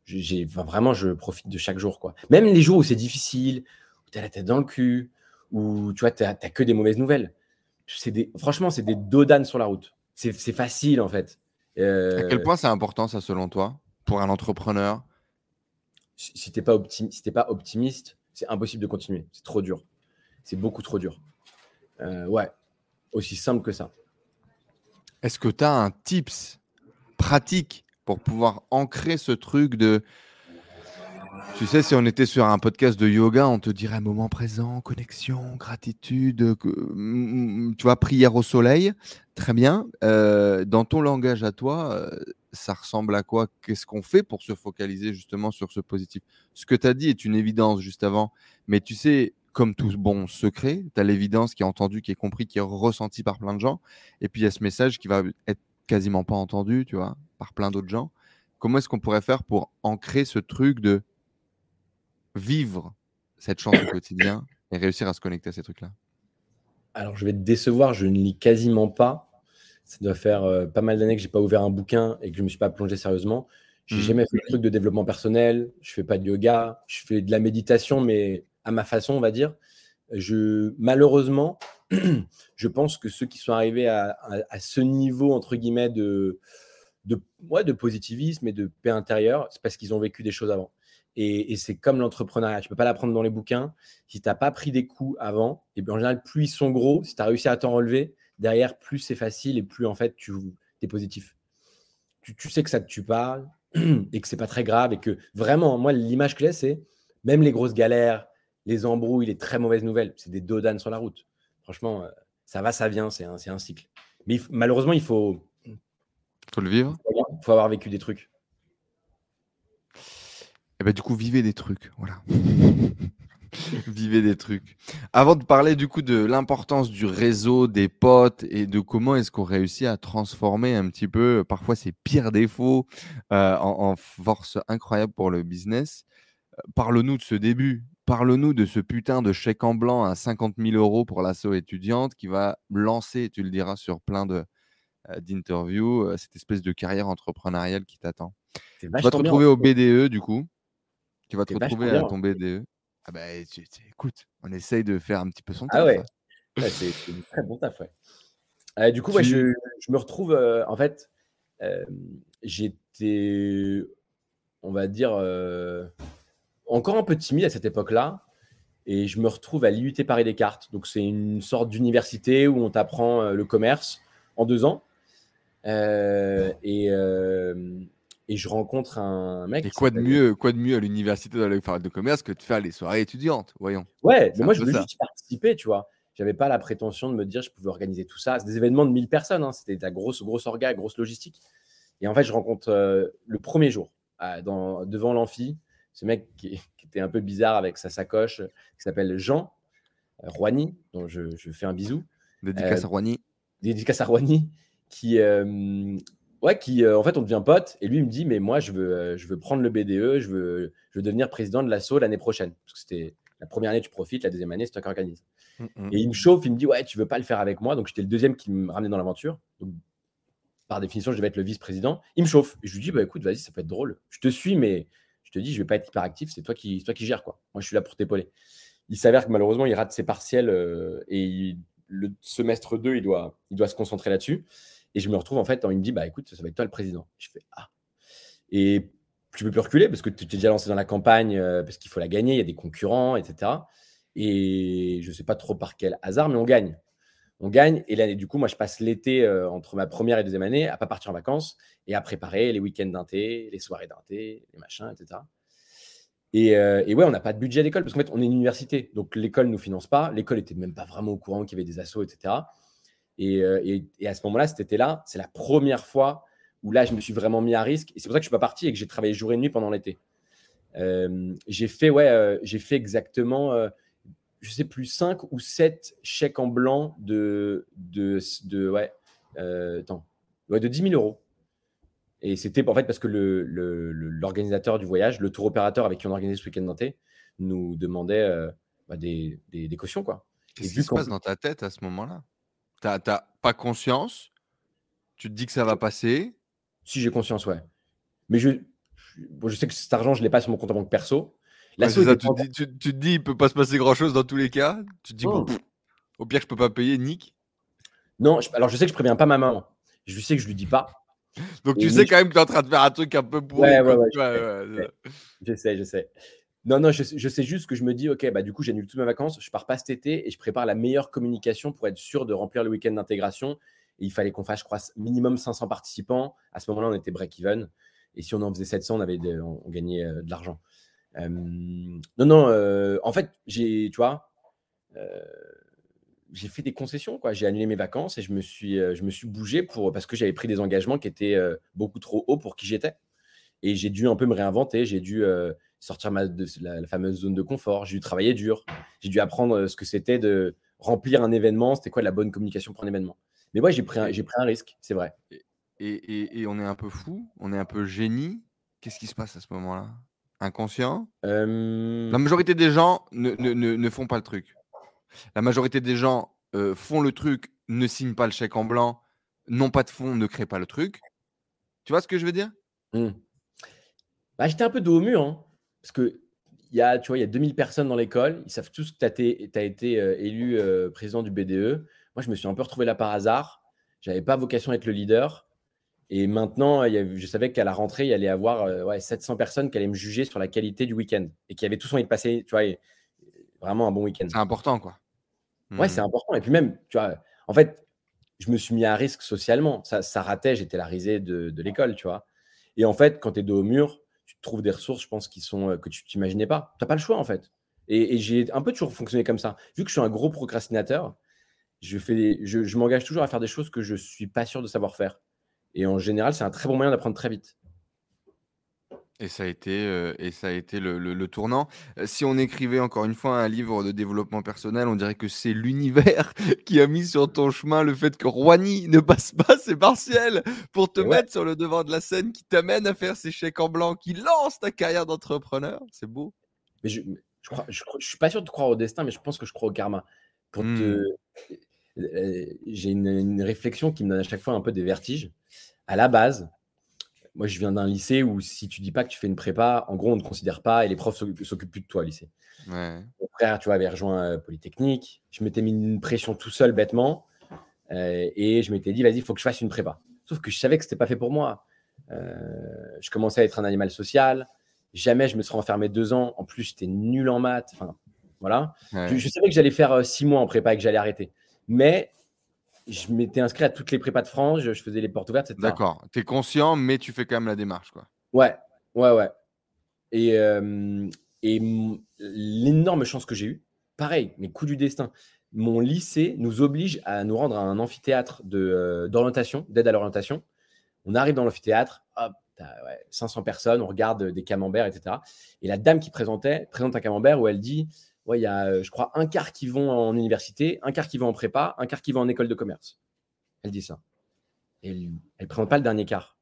j'ai, vraiment, je profite de chaque jour. quoi. Même les jours où c'est difficile, où tu as la tête dans le cul, où tu vois, tu n'as que des mauvaises nouvelles. C'est des, franchement, c'est des dodanes sur la route. C'est, facile, en fait. À quel euh, point c'est important, ça, selon toi, pour un entrepreneur? Si, tu n'es pas, pas optimiste, c'est impossible de continuer. C'est trop dur. C'est beaucoup trop dur. Euh, ouais, aussi simple que ça. Est-ce que tu as un tips pratique pour pouvoir ancrer ce truc de. Tu sais, si on était sur un podcast de yoga, on te dirait moment présent, connexion, gratitude, mm, mm, tu vois, prière au soleil. Très bien. Euh, dans ton langage à toi, euh, ça ressemble à quoi? Qu'est-ce qu'on fait pour se focaliser justement sur ce positif? Ce que tu as dit est une évidence juste avant, mais tu sais, comme tout bon secret, tu as l'évidence qui est entendue, qui est compris, qui est ressenti par plein de gens. Et puis il y a ce message qui va être quasiment pas entendu, tu vois, par plein d'autres gens. Comment est-ce qu'on pourrait faire pour ancrer ce truc de vivre cette chance au quotidien et réussir à se connecter à ces trucs-là? Alors, je vais te décevoir, je ne lis quasiment pas. Ça doit faire euh, pas mal d'années que j'ai pas ouvert un bouquin et que je me suis pas plongé sérieusement. J'ai n'ai mmh. jamais fait de truc de développement personnel. Je fais pas de yoga. Je fais de la méditation, mais à ma façon, on va dire. Je, malheureusement, je pense que ceux qui sont arrivés à, ce niveau, entre guillemets, de, de, de positivisme et de paix intérieure, c'est parce qu'ils ont vécu des choses avant. Et, c'est comme l'entrepreneuriat, tu ne peux pas l'apprendre dans les bouquins. Si tu n'as pas pris des coups avant, et bien en général, plus ils sont gros, si tu as réussi à t'en relever, derrière, plus c'est facile et plus en fait tu es positif. Tu, tu, sais que ça te tue pas et que c'est pas très grave et que vraiment, moi, l'image que j'ai, c'est même les grosses galères, les embrouilles, les très mauvaises nouvelles, c'est des dodanes sur la route. Franchement, euh, ça va, ça vient, c'est un, un, cycle. Mais malheureusement, il faut. faut le vivre. Il faut avoir vécu des trucs. Et eh ben, du coup, vivez des trucs. Voilà. vivez des trucs. Avant de parler du coup de l'importance du réseau, des potes et de comment est-ce qu'on réussit à transformer un petit peu parfois ses pires défauts euh, en, en, force incroyable pour le business, euh, parle-nous de ce début. Parle-nous de ce putain de chèque en blanc à 50 000 euros pour l'assaut étudiante qui va lancer, tu le diras sur plein de, euh, d'interviews, cette espèce de carrière entrepreneuriale qui t'attend. Tu vas te retrouver au BDE du coup. Tu vas te retrouver à ton BDE. Ah bah, écoute, on essaye de faire un petit peu son ah taf. Ah ouais, c'est très bon taf, ouais. Euh, du coup, je, je, me retrouve, en fait, j'étais, on va dire, encore un peu timide à cette époque-là. Et je me retrouve à l'IUT Paris Descartes. Donc, c'est une sorte d'université où on t'apprend euh, le commerce en deux ans. Euh, et, euh, et, je rencontre un mec. Et quoi de, mieux, quoi de mieux à l'université de commerce que de faire les soirées étudiantes, voyons. Ouais, mais moi, je voulais juste participer, tu vois. J'avais pas la prétention de me dire je pouvais organiser tout ça. C'est des événements de 1000 personnes. Hein. C'était de la grosse, grosse orga, grosse logistique. Et en fait, je rencontre le premier jour dans, devant l'amphi ce mec qui, était un peu bizarre avec sa sacoche, qui s'appelle Jean euh, Rouani, dont je, fais un bisou. Dédicace à euh, Rouani. Dédicace à Rouani, qui, euh, ouais, qui en fait, on devient pote. Et lui, il me dit, mais moi, je veux, je veux prendre le BDE, je veux, je veux devenir président de l'assaut l'année prochaine. Parce que c'était la première année, tu profites, la deuxième année, c'est toi qui organise. Mm, mm. Et il me chauffe, il me dit, ouais, tu veux pas le faire avec moi. Donc, j'étais le deuxième qui me ramenait dans l'aventure. Donc, par définition, je devais être le vice-président. Il me chauffe. Et je lui dis, bah écoute, vas-y, ça peut être drôle. Je te suis, mais je te dis, je vais pas être hyper actif, c'est toi qui, toi qui gères quoi. Moi, je suis là pour t'épauler. Il s'avère que malheureusement, il rate ses partiels euh, et le semestre 2, il doit, il doit se concentrer là-dessus. Et je me retrouve en fait, il me dit, bah écoute, ça va être toi le président. Je fais ah. Et tu peux plus reculer parce que tu t'es déjà lancé dans la campagne, euh, parce qu'il faut la gagner, il y a des concurrents, etc. Et je sais pas trop par quel hasard, mais on gagne on gagne. Et là, du coup, moi, je passe l'été euh, entre ma première et deuxième année à pas partir en vacances et à préparer les week-ends d'un thé, les soirées d'un thé, les machins, etc. Euh, et, ouais, on n'a pas de budget d'école parce qu'en fait, on est une université. Donc, l'école ne nous finance pas. L'école était même pas vraiment au courant qu'il y avait des assos, etc. Euh, et, à ce moment-là, cet été-là, c'est la première fois où là, je me suis vraiment mis à risque. Et c'est pour ça que je suis pas parti et que j'ai travaillé jour et nuit pendant l'été. j'ai fait, ouais, j'ai fait exactement je sais plus, 5 ou 7 chèques en blanc de, de, de, ouais, euh, attends, ouais, de 10 000 euros. Et c'était en fait parce que l'organisateur le, du voyage, le tour opérateur avec qui on organisait ce week-end nantais, nous demandait euh, bah, des, des, cautions. Qu'est-ce qui se passe dans ta tête à ce moment-là? Tu n'as pas conscience Tu te dis que ça va passer Si j'ai conscience, ouais. Mais je, je sais que cet argent, je ne l'ai pas sur mon compte en banque perso. La tu, te dis, il peut pas se passer grand-chose dans tous les cas. Tu te dis, bon, au pire, je peux pas payer, Nick. Non, alors je sais que je préviens pas ma maman. Je sais que je lui dis pas. Donc tu sais quand même que tu es en train de faire un truc un peu pour. Ouais, ouais, ouais, je, sais, je sais. Non, non, je, sais juste que je me dis, ok, bah du coup, j'annule toutes mes vacances, je pars pas cet été et je prépare la meilleure communication pour être sûr de remplir le week-end d'intégration. il fallait qu'on fasse, je crois, minimum 500 participants. À ce moment-là, on était break-even. Et si on en faisait 700, on, avait on, gagnait euh, de l'argent. Euh, non, non, euh, en fait, j'ai, tu vois, j'ai fait des concessions, quoi. J'ai annulé mes vacances et je me suis, je me suis bougé pour, parce que j'avais pris des engagements qui étaient beaucoup trop hauts pour qui j'étais. Et j'ai dû un peu me réinventer. J'ai dû sortir ma, de la, fameuse zone de confort. J'ai dû travailler dur. J'ai dû apprendre ce que c'était de remplir un événement. C'était quoi la bonne communication pour un événement? Mais ouais, j'ai pris, un, pris un risque, c'est vrai. Et, et, on est un peu fou, on est un peu génie? Qu'est-ce qui se passe à ce moment-là? Inconscient? La majorité des gens ne, ne, ne, font pas le truc. La majorité des gens font le truc, ne signent pas le chèque en blanc, n'ont pas de fonds, ne créent pas le truc. Tu vois ce que je veux dire? Mmh. bah, J'étais un peu dos au mur. Hein, parce que y a, tu vois, il y a 2000 personnes dans l'école. Ils savent tous que tu as, été élu président du BDE. Moi, je me suis un peu retrouvé là par hasard. J'avais pas vocation à être le leader. Et maintenant, je savais qu'à la rentrée, il y allait y avoir ouais, 700 personnes qui allaient me juger sur la qualité du week-end et qui avaient tous envie de passer tu vois, vraiment un bon week-end. C'est important, quoi. Ouais, c'est important. Et puis même, tu vois, en fait, je me suis mis à risque socialement. Ça, ça ratait, j'étais la risée de, de l'école, tu vois. Et en fait, quand tu es dos au mur, des ressources, je pense, qui sont, que tu t'imaginais pas. Tu n'as pas le choix, en fait. Et, j'ai un peu toujours fonctionné comme ça. Vu que je suis un gros procrastinateur, je, fais je, je m'engage toujours à faire des choses que je suis pas sûr de savoir faire. Et en général, c'est un très bon moyen d'apprendre très vite. Et ça a été, et ça a été le, tournant. Si on écrivait encore une fois un livre de développement personnel, on dirait que c'est l'univers qui a mis sur ton chemin le fait que Roigny ne passe pas ses partiels pour te mettre sur le devant de la scène, qui t'amène à faire ces chèques en blanc, qui lance ta carrière d'entrepreneur. C'est beau. Mais je, je, crois, je, suis pas sûr de croire au destin, mais je pense que je crois au karma. Pour te, mmh. j'ai une, une réflexion qui me donne à chaque fois un peu des vertiges à la base, moi, je viens d'un lycée où si tu dis pas que tu fais une prépa, en gros, on ne te considère pas et les profs s'occupent plus de toi au lycée. Mon frère, tu vois, avait rejoint euh, Polytechnique. Je m'étais mis une pression tout seul bêtement euh, et je m'étais dit, vas-y, il faut que je fasse une prépa. Sauf que je savais que ce n'était pas fait pour moi. Euh, je commençais à être un animal social. Jamais je me serais enfermé deux ans. En plus, j'étais nul en maths. Enfin, voilà. Je, je, savais que j'allais faire six mois en prépa et que j'allais arrêter. Mais je m'étais inscrit à toutes les prépas de France, je, faisais les portes ouvertes, etc. D'accord. Tu es conscient, mais tu fais quand même la démarche, quoi. Ouais, ouais, ouais. Et, et l'énorme chance que j'ai eue, pareil, mes coups du destin. Mon lycée nous oblige à nous rendre à un amphithéâtre d'orientation, d'aide à l'orientation. On arrive dans l'amphithéâtre, hop, 500 personnes, on regarde des camemberts, etc. Et la dame qui présentait présente un camembert où elle dit ouais, il y a, euh, je crois, un quart qui vont en université, un quart qui vont en prépa, un quart qui vont en école de commerce. Elle dit ça. Et elle ne présente pas le dernier quart.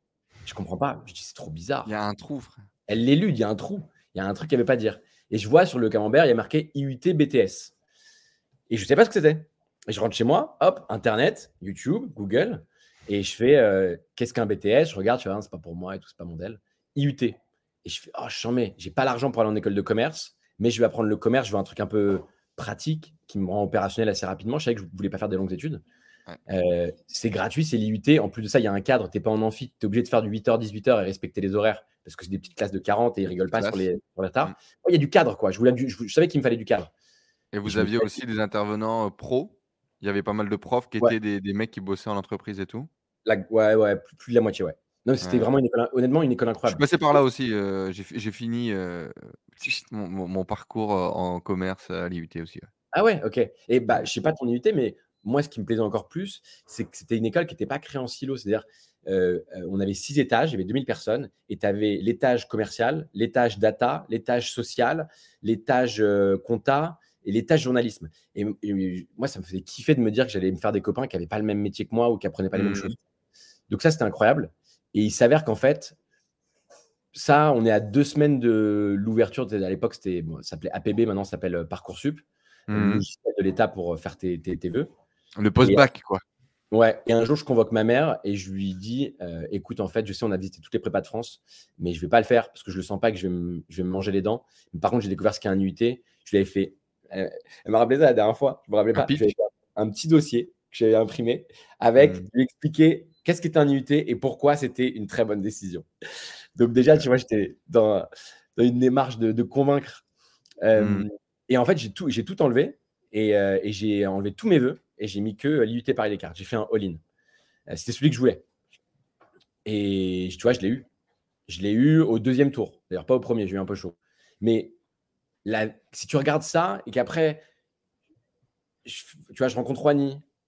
Je comprends pas. Je dis, c'est trop bizarre. Il y a un trou, frère. Elle l'élude, il y a un trou. Il y a un truc qu'elle ne veut pas dire. Et je vois sur le camembert, il y a marqué IUT BTS. Et je ne sais pas ce que c'était. Et je rentre chez moi, hop, Internet, YouTube, Google, et je fais euh, qu'est-ce qu'un BTS Je regarde, je fais, ah, c'est pas pour moi et tout, c'est pas mon modèle. IUT. Et je fais, oh, je mets, j'ai pas l'argent pour aller en école de commerce mais je vais apprendre le commerce, je veux un truc un peu pratique qui me rend opérationnel assez rapidement. Je savais que je ne voulais pas faire des longues études. Euh, c'est gratuit, c'est l'IUT. En plus de ça, il y a un cadre. Tu n'es pas en amphi. Tu es obligé de faire du 8h, 18h et respecter les horaires parce que c'est des petites classes de 40 et ils rigolent pas sur, les, sur la tard. Mm. Il y a du cadre, quoi. Je, voulais, je, savais qu'il me fallait du cadre. Et vous aviez aussi des intervenants euh, pros Il y avait pas mal de profs qui étaient des, mecs qui bossaient en entreprise et tout? La, Ouais, ouais, plus, de la moitié, ouais. Non, c'était vraiment une école, honnêtement une école incroyable. Je suis passé par là aussi. Euh, j'ai fini mon, parcours en commerce à l'IUT aussi. Ah ouais, ok. Et bah, je sais pas ton IUT, mais moi, ce qui me plaisait encore plus, c'est que c'était une école qui n'était pas créée en silo. C'est-à-dire, on avait six étages, il y avait 2000 personnes, et tu avais l'étage commercial, l'étage data, l'étage social, l'étage compta et l'étage journalisme. Et, moi, ça me faisait kiffer de me dire que j'allais me faire des copains qui n'avaient pas le même métier que moi ou qui apprenaient pas les mêmes mmh. choses. Donc ça, c'était incroyable. Et il s'avère qu'en fait, ça, on est à deux semaines de l'ouverture. À l'époque, c'était, bon, ça s'appelait APB, maintenant ça s'appelle euh, Parcoursup, logiciel de l'État pour euh, faire tes, tes, tes vœux. Le post-bac, quoi. Ouais, et un jour, je convoque ma mère et je lui dis euh, écoute, en fait, je sais, on a visité toutes les prépas de France, mais je vais pas le faire parce que je le sens pas que je vais me, je vais me manger les dents. Mais par contre, j'ai découvert ce qu'est un UT. Je l'avais fait. Elle, elle m'a rappelé ça la dernière fois. Je me rappelais Un pas. fait un petit dossier que j'avais imprimé avec Mhm. lui expliquer qu'est-ce qu'était un UT et pourquoi c'était une très bonne décision? Donc, déjà, tu vois, j'étais dans, dans une démarche de, de convaincre. Euh, Mhm. Et en fait, j'ai tout, tout enlevé et, euh, et j'ai enlevé tous mes vœux et j'ai mis que l'IUT Paris Descartes. J'ai fait un all-in. Euh, C'était celui que je voulais. Et tu vois, je l'ai eu. Je l'ai eu au deuxième tour. D'ailleurs, pas au premier, j'ai eu un peu chaud. Mais la- si tu regardes ça et qu'après, tu vois, je rencontre.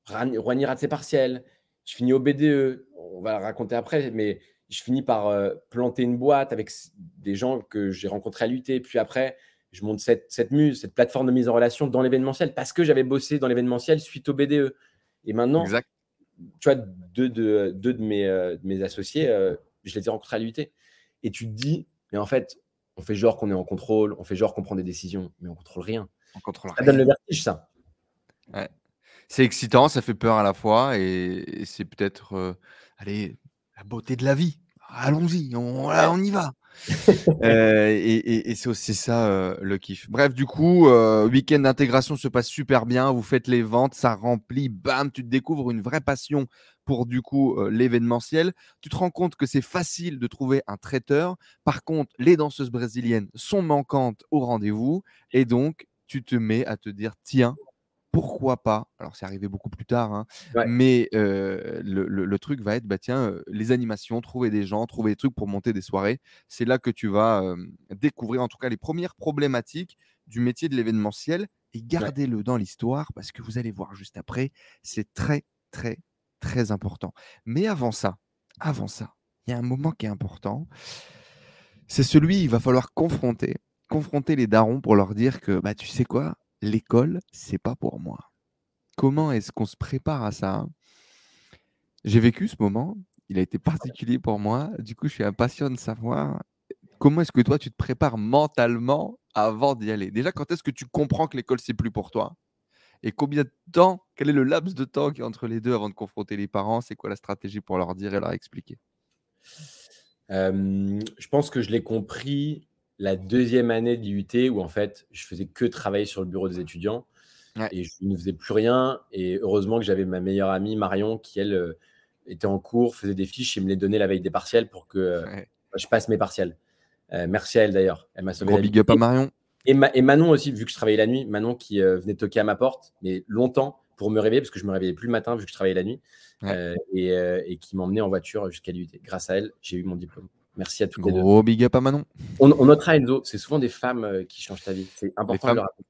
Ran- Roigny rate ses partiels. Je finis au BDE. On va le raconter après, mais je finis par euh, planter une boîte avec des gens que j'ai rencontrés à l'UT. Puis après, je monte cette, cette muse, cette plateforme de mise en relation dans l'événementiel parce que j'avais bossé dans l'événementiel suite au BDE. Et maintenant, Exact. tu vois, deux de, deux de, mes, euh, de mes associés, euh, je les ai rencontrés à l'UT. Et tu te dis, mais en fait, on fait genre qu'on est en contrôle, on fait genre qu'on prend des décisions, mais on contrôle rien. On contrôle Ça donne rien. le vertige, ça. C'est excitant, ça fait peur à la fois et, c'est peut-être, allez, la beauté de la vie. Allons-y, on, y va. Euh, et c'est aussi ça le kiff. Bref, du coup, week-end d'intégration se passe super bien. Vous faites les ventes, ça remplit, bam, tu te découvres une vraie passion pour du coup l'événementiel. Tu te rends compte que c'est facile de trouver un traiteur. Par contre, les danseuses brésiliennes sont manquantes au rendez-vous et donc tu te mets à te dire tiens, pourquoi pas Alors c'est arrivé beaucoup plus tard, hein, Ouais. mais euh, le, le- le truc va être bah tiens, euh, les animations, trouver des gens, trouver des trucs pour monter des soirées. C'est là que tu vas euh, découvrir en tout cas les premières problématiques du métier de l'événementiel et gardez-le dans l'histoire parce que vous allez voir juste après, c'est très très très important. Mais avant ça, avant ça, il y a un moment qui est important. C'est celui, il va falloir confronter, confronter les darons pour leur dire que bah tu sais quoi, l'école, c'est pas pour moi. Comment est-ce qu'on se prépare à ça J'ai vécu ce moment, il a été particulier pour moi. Du coup, je suis impatient de savoir comment est-ce que toi tu te prépares mentalement avant d'y aller? Déjà, quand est-ce que tu comprends que l'école c'est plus pour toi? Et combien de temps Quel est le laps de temps qui est entre les deux avant de confronter les parents? C'est quoi la stratégie pour leur dire et leur expliquer? Je pense que je l'ai compris la deuxième année d'IUT où en fait, je faisais que travailler sur le bureau des étudiants Ouais. et je ne faisais plus rien. Et heureusement que j'avais ma meilleure amie Marion qui, elle, euh, était en cours, faisait des fiches et me les donnait la veille des partiels pour que euh, Ouais. je passe mes partiels. Euh, merci à elle d'ailleurs. Elle m'a sauvé Gros big up à Marion. Et, Ma- et Manon aussi, vu que je travaillais la nuit, Manon qui euh, venait toquer à ma porte, mais longtemps pour me réveiller, parce que je me réveillais plus le matin vu que je travaillais la nuit, Ouais. euh, et, et qui m'emmenait en voiture jusqu'à l'IUT. Grâce à elle, j'ai eu mon diplôme. Merci à toutes les deux. Gros big up à Manon. On, on notera Enzo, c'est souvent des femmes euh, qui changent ta vie. C'est important de le rappeler.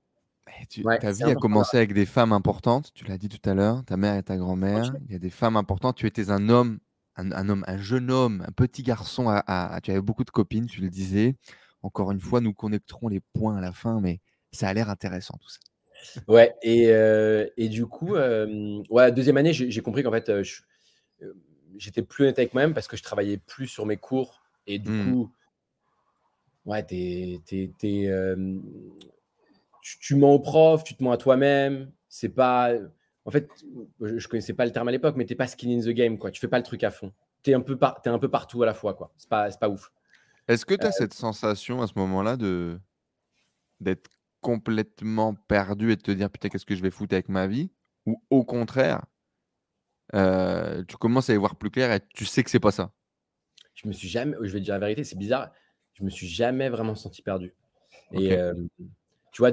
Tu- Ouais, ta vie a commencé avec des femmes importantes, tu l'as dit tout à l'heure, ta mère et ta grand-mère. Il y a des femmes importantes. Tu étais un homme, un, un homme, un jeune homme, un petit garçon. À, à- à- tu avais beaucoup de copines, tu le disais. Encore une fois, nous connecterons les points à la fin, mais ça a l'air intéressant tout ça. Ouais, et, euh, et du coup, euh, ouais, deuxième année, j'ai compris qu'en fait, euh, j'étais plus honnête avec moi-même parce que je travaillais plus sur mes cours. Et du Hmm. coup, ouais, t'es, t'es- t'es, euh, tu, tu mens au prof, tu te mens à toi-même. C'est pas. En fait, je, je connaissais pas le terme à l'époque, mais t'es pas skin in the game, quoi. Tu fais pas le truc à fond. T'es un peu, par, t'es un peu partout à la fois, quoi. C'est pas, c'est pas ouf. Est-ce que Euh, tu as cette sensation à ce moment-là de d'être complètement perdu et de te dire putain qu'est-ce que je vais foutre avec ma vie? Ou au contraire, euh, tu commences à y voir plus clair et tu sais que c'est pas ça? Je me suis jamais, je vais te dire la vérité, c'est bizarre, je me suis jamais vraiment senti perdu. Et euh, tu vois,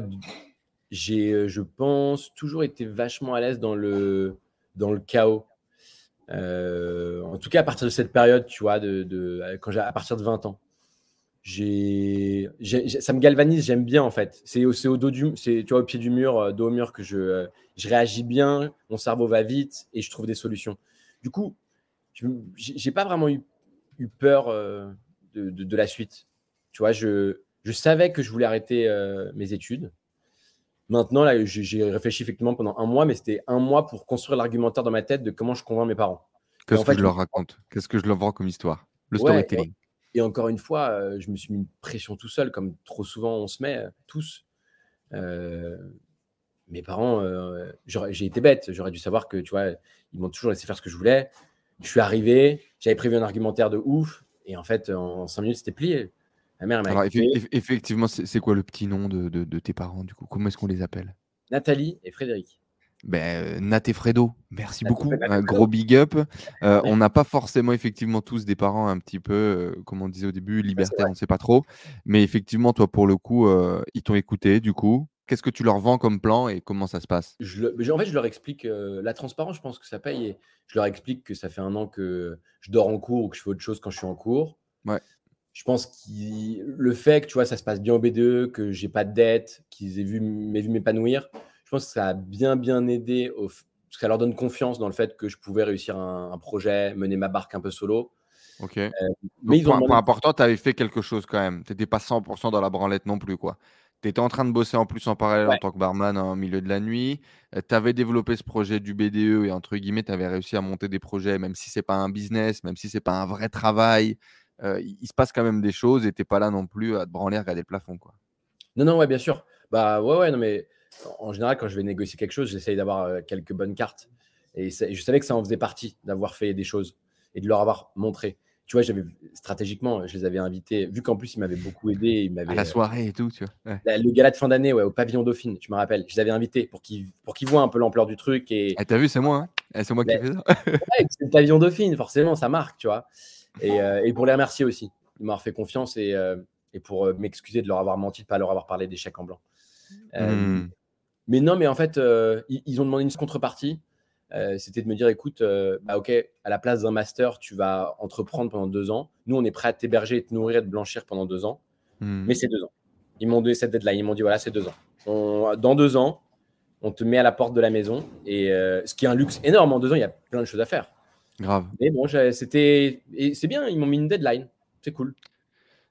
j'ai, euh, je pense, toujours été vachement à l'aise dans le, dans le chaos. Euh, en tout cas, à partir de cette période, tu vois, de, de- quand j'ai, à partir de 20 ans, j'ai, ça me galvanise, j'aime bien en fait. C'est au, c'est au dos du, c'est, tu vois, au pied du mur, dos au mur que je, je réagis bien, mon cerveau va vite et je trouve des solutions. Du coup, je- j'ai pas vraiment eu, eu peur euh, de, de- de la suite. Tu vois, je, je savais que je voulais arrêter euh, mes études. Maintenant, là, j'ai réfléchi effectivement pendant un mois, mais c'était un mois pour construire l'argumentaire dans ma tête de comment je convainc mes parents. Qu'est-ce fait, que je je- leur raconte? Qu'est-ce que je leur vends comme histoire? Le storytelling. et encore une fois, je me suis mis une pression tout seul, comme trop souvent on se met, tous. mes parents, j'ai été bête, j'aurais dû savoir que, tu vois, ils m'ont toujours laissé faire ce que je voulais. Je suis arrivé, j'avais prévu un argumentaire de ouf, et en fait, en cinq minutes, c'était plié. Ma mère m'a effectivement, c'est quoi le petit nom de, tes parents, du coup? Comment est-ce qu'on les appelle? Nathalie et Frédéric. Ben, Nat et Fredo, merci beaucoup. Un gros big up. Euh, on n'a pas forcément effectivement tous des parents un petit peu, euh, comme on disait au début, libertaires, on ne sait pas trop. Mais effectivement, toi, pour le coup, euh, ils t'ont écouté, du coup. Qu'est-ce que tu leur vends comme plan et comment ça se passe? Je En fait, je leur explique la transparence, je pense que ça paye. Et je leur explique que ça fait un an que je dors en cours ou que je fais autre chose quand je suis en cours. Ouais. Je pense que le fait que tu vois, ça se passe bien au BDE, que j'ai pas de dette, qu'ils aient vu, vu m'épanouir, je pense que ça a bien, bien aidé, au, parce que ça leur donne confiance dans le fait que je pouvais réussir un, projet, mener ma barque un peu solo. Ok. Euh, mais ils ont point, point important, tu avais fait quelque chose quand même. Tu n'étais pas 100% dans la branlette non plus, quoi. Tu étais en train de bosser en plus en parallèle en tant que barman en milieu de la nuit. Euh, tu avais développé ce projet du BDE et entre guillemets, tu avais réussi à monter des projets, même si c'est pas un business, même si c'est pas un vrai travail. Euh, il, se passe quand même des choses et tu n'es pas là non plus à te branler, à regarder le plafond. Quoi. Non, non, ouais, bien sûr. Bah ouais, ouais, non, mais en général, quand je vais négocier quelque chose, j'essaye d'avoir euh, quelques bonnes cartes. Et, je savais que ça en faisait partie d'avoir fait des choses et de leur avoir montré tu vois, j'avais stratégiquement, je les avais invités, vu qu'en plus, ils m'avaient beaucoup aidé. Ils à la soirée et tout, tu vois. le gala de fin d'année, ouais, au pavillon Dauphine, je me rappelle. Je les avais invités pour qu'ils pour qu'ils voient un peu l'ampleur du truc. Et... Ah, t'as vu, c'est moi, hein eh, c'est moi qui fais ça. c'est le pavillon Dauphine, forcément, ça marque, tu vois. Et, euh, et pour les remercier aussi de m'avoir fait confiance et, euh, et pour euh, m'excuser de leur avoir menti, de ne pas leur avoir parlé d'échecs en blanc. Hmm. Mais non, mais en fait, ils, ils, ont demandé une contrepartie. Euh, c'était de me dire écoute, euh, bah, ok, à la place d'un master, tu vas entreprendre pendant deux ans. Nous, on est prêt à t'héberger, te nourrir, te blanchir pendant deux ans. Hmm. Mais c'est deux ans. Ils m'ont donné cette deadline. Ils m'ont dit voilà, c'est deux ans. dans deux ans, on te met à la porte de la maison. Et euh, ce qui est un luxe énorme. En deux ans, il y a plein de choses à faire. Grave. Mais bon, c'était. Et c'est bien, ils m'ont mis une deadline. C'est cool.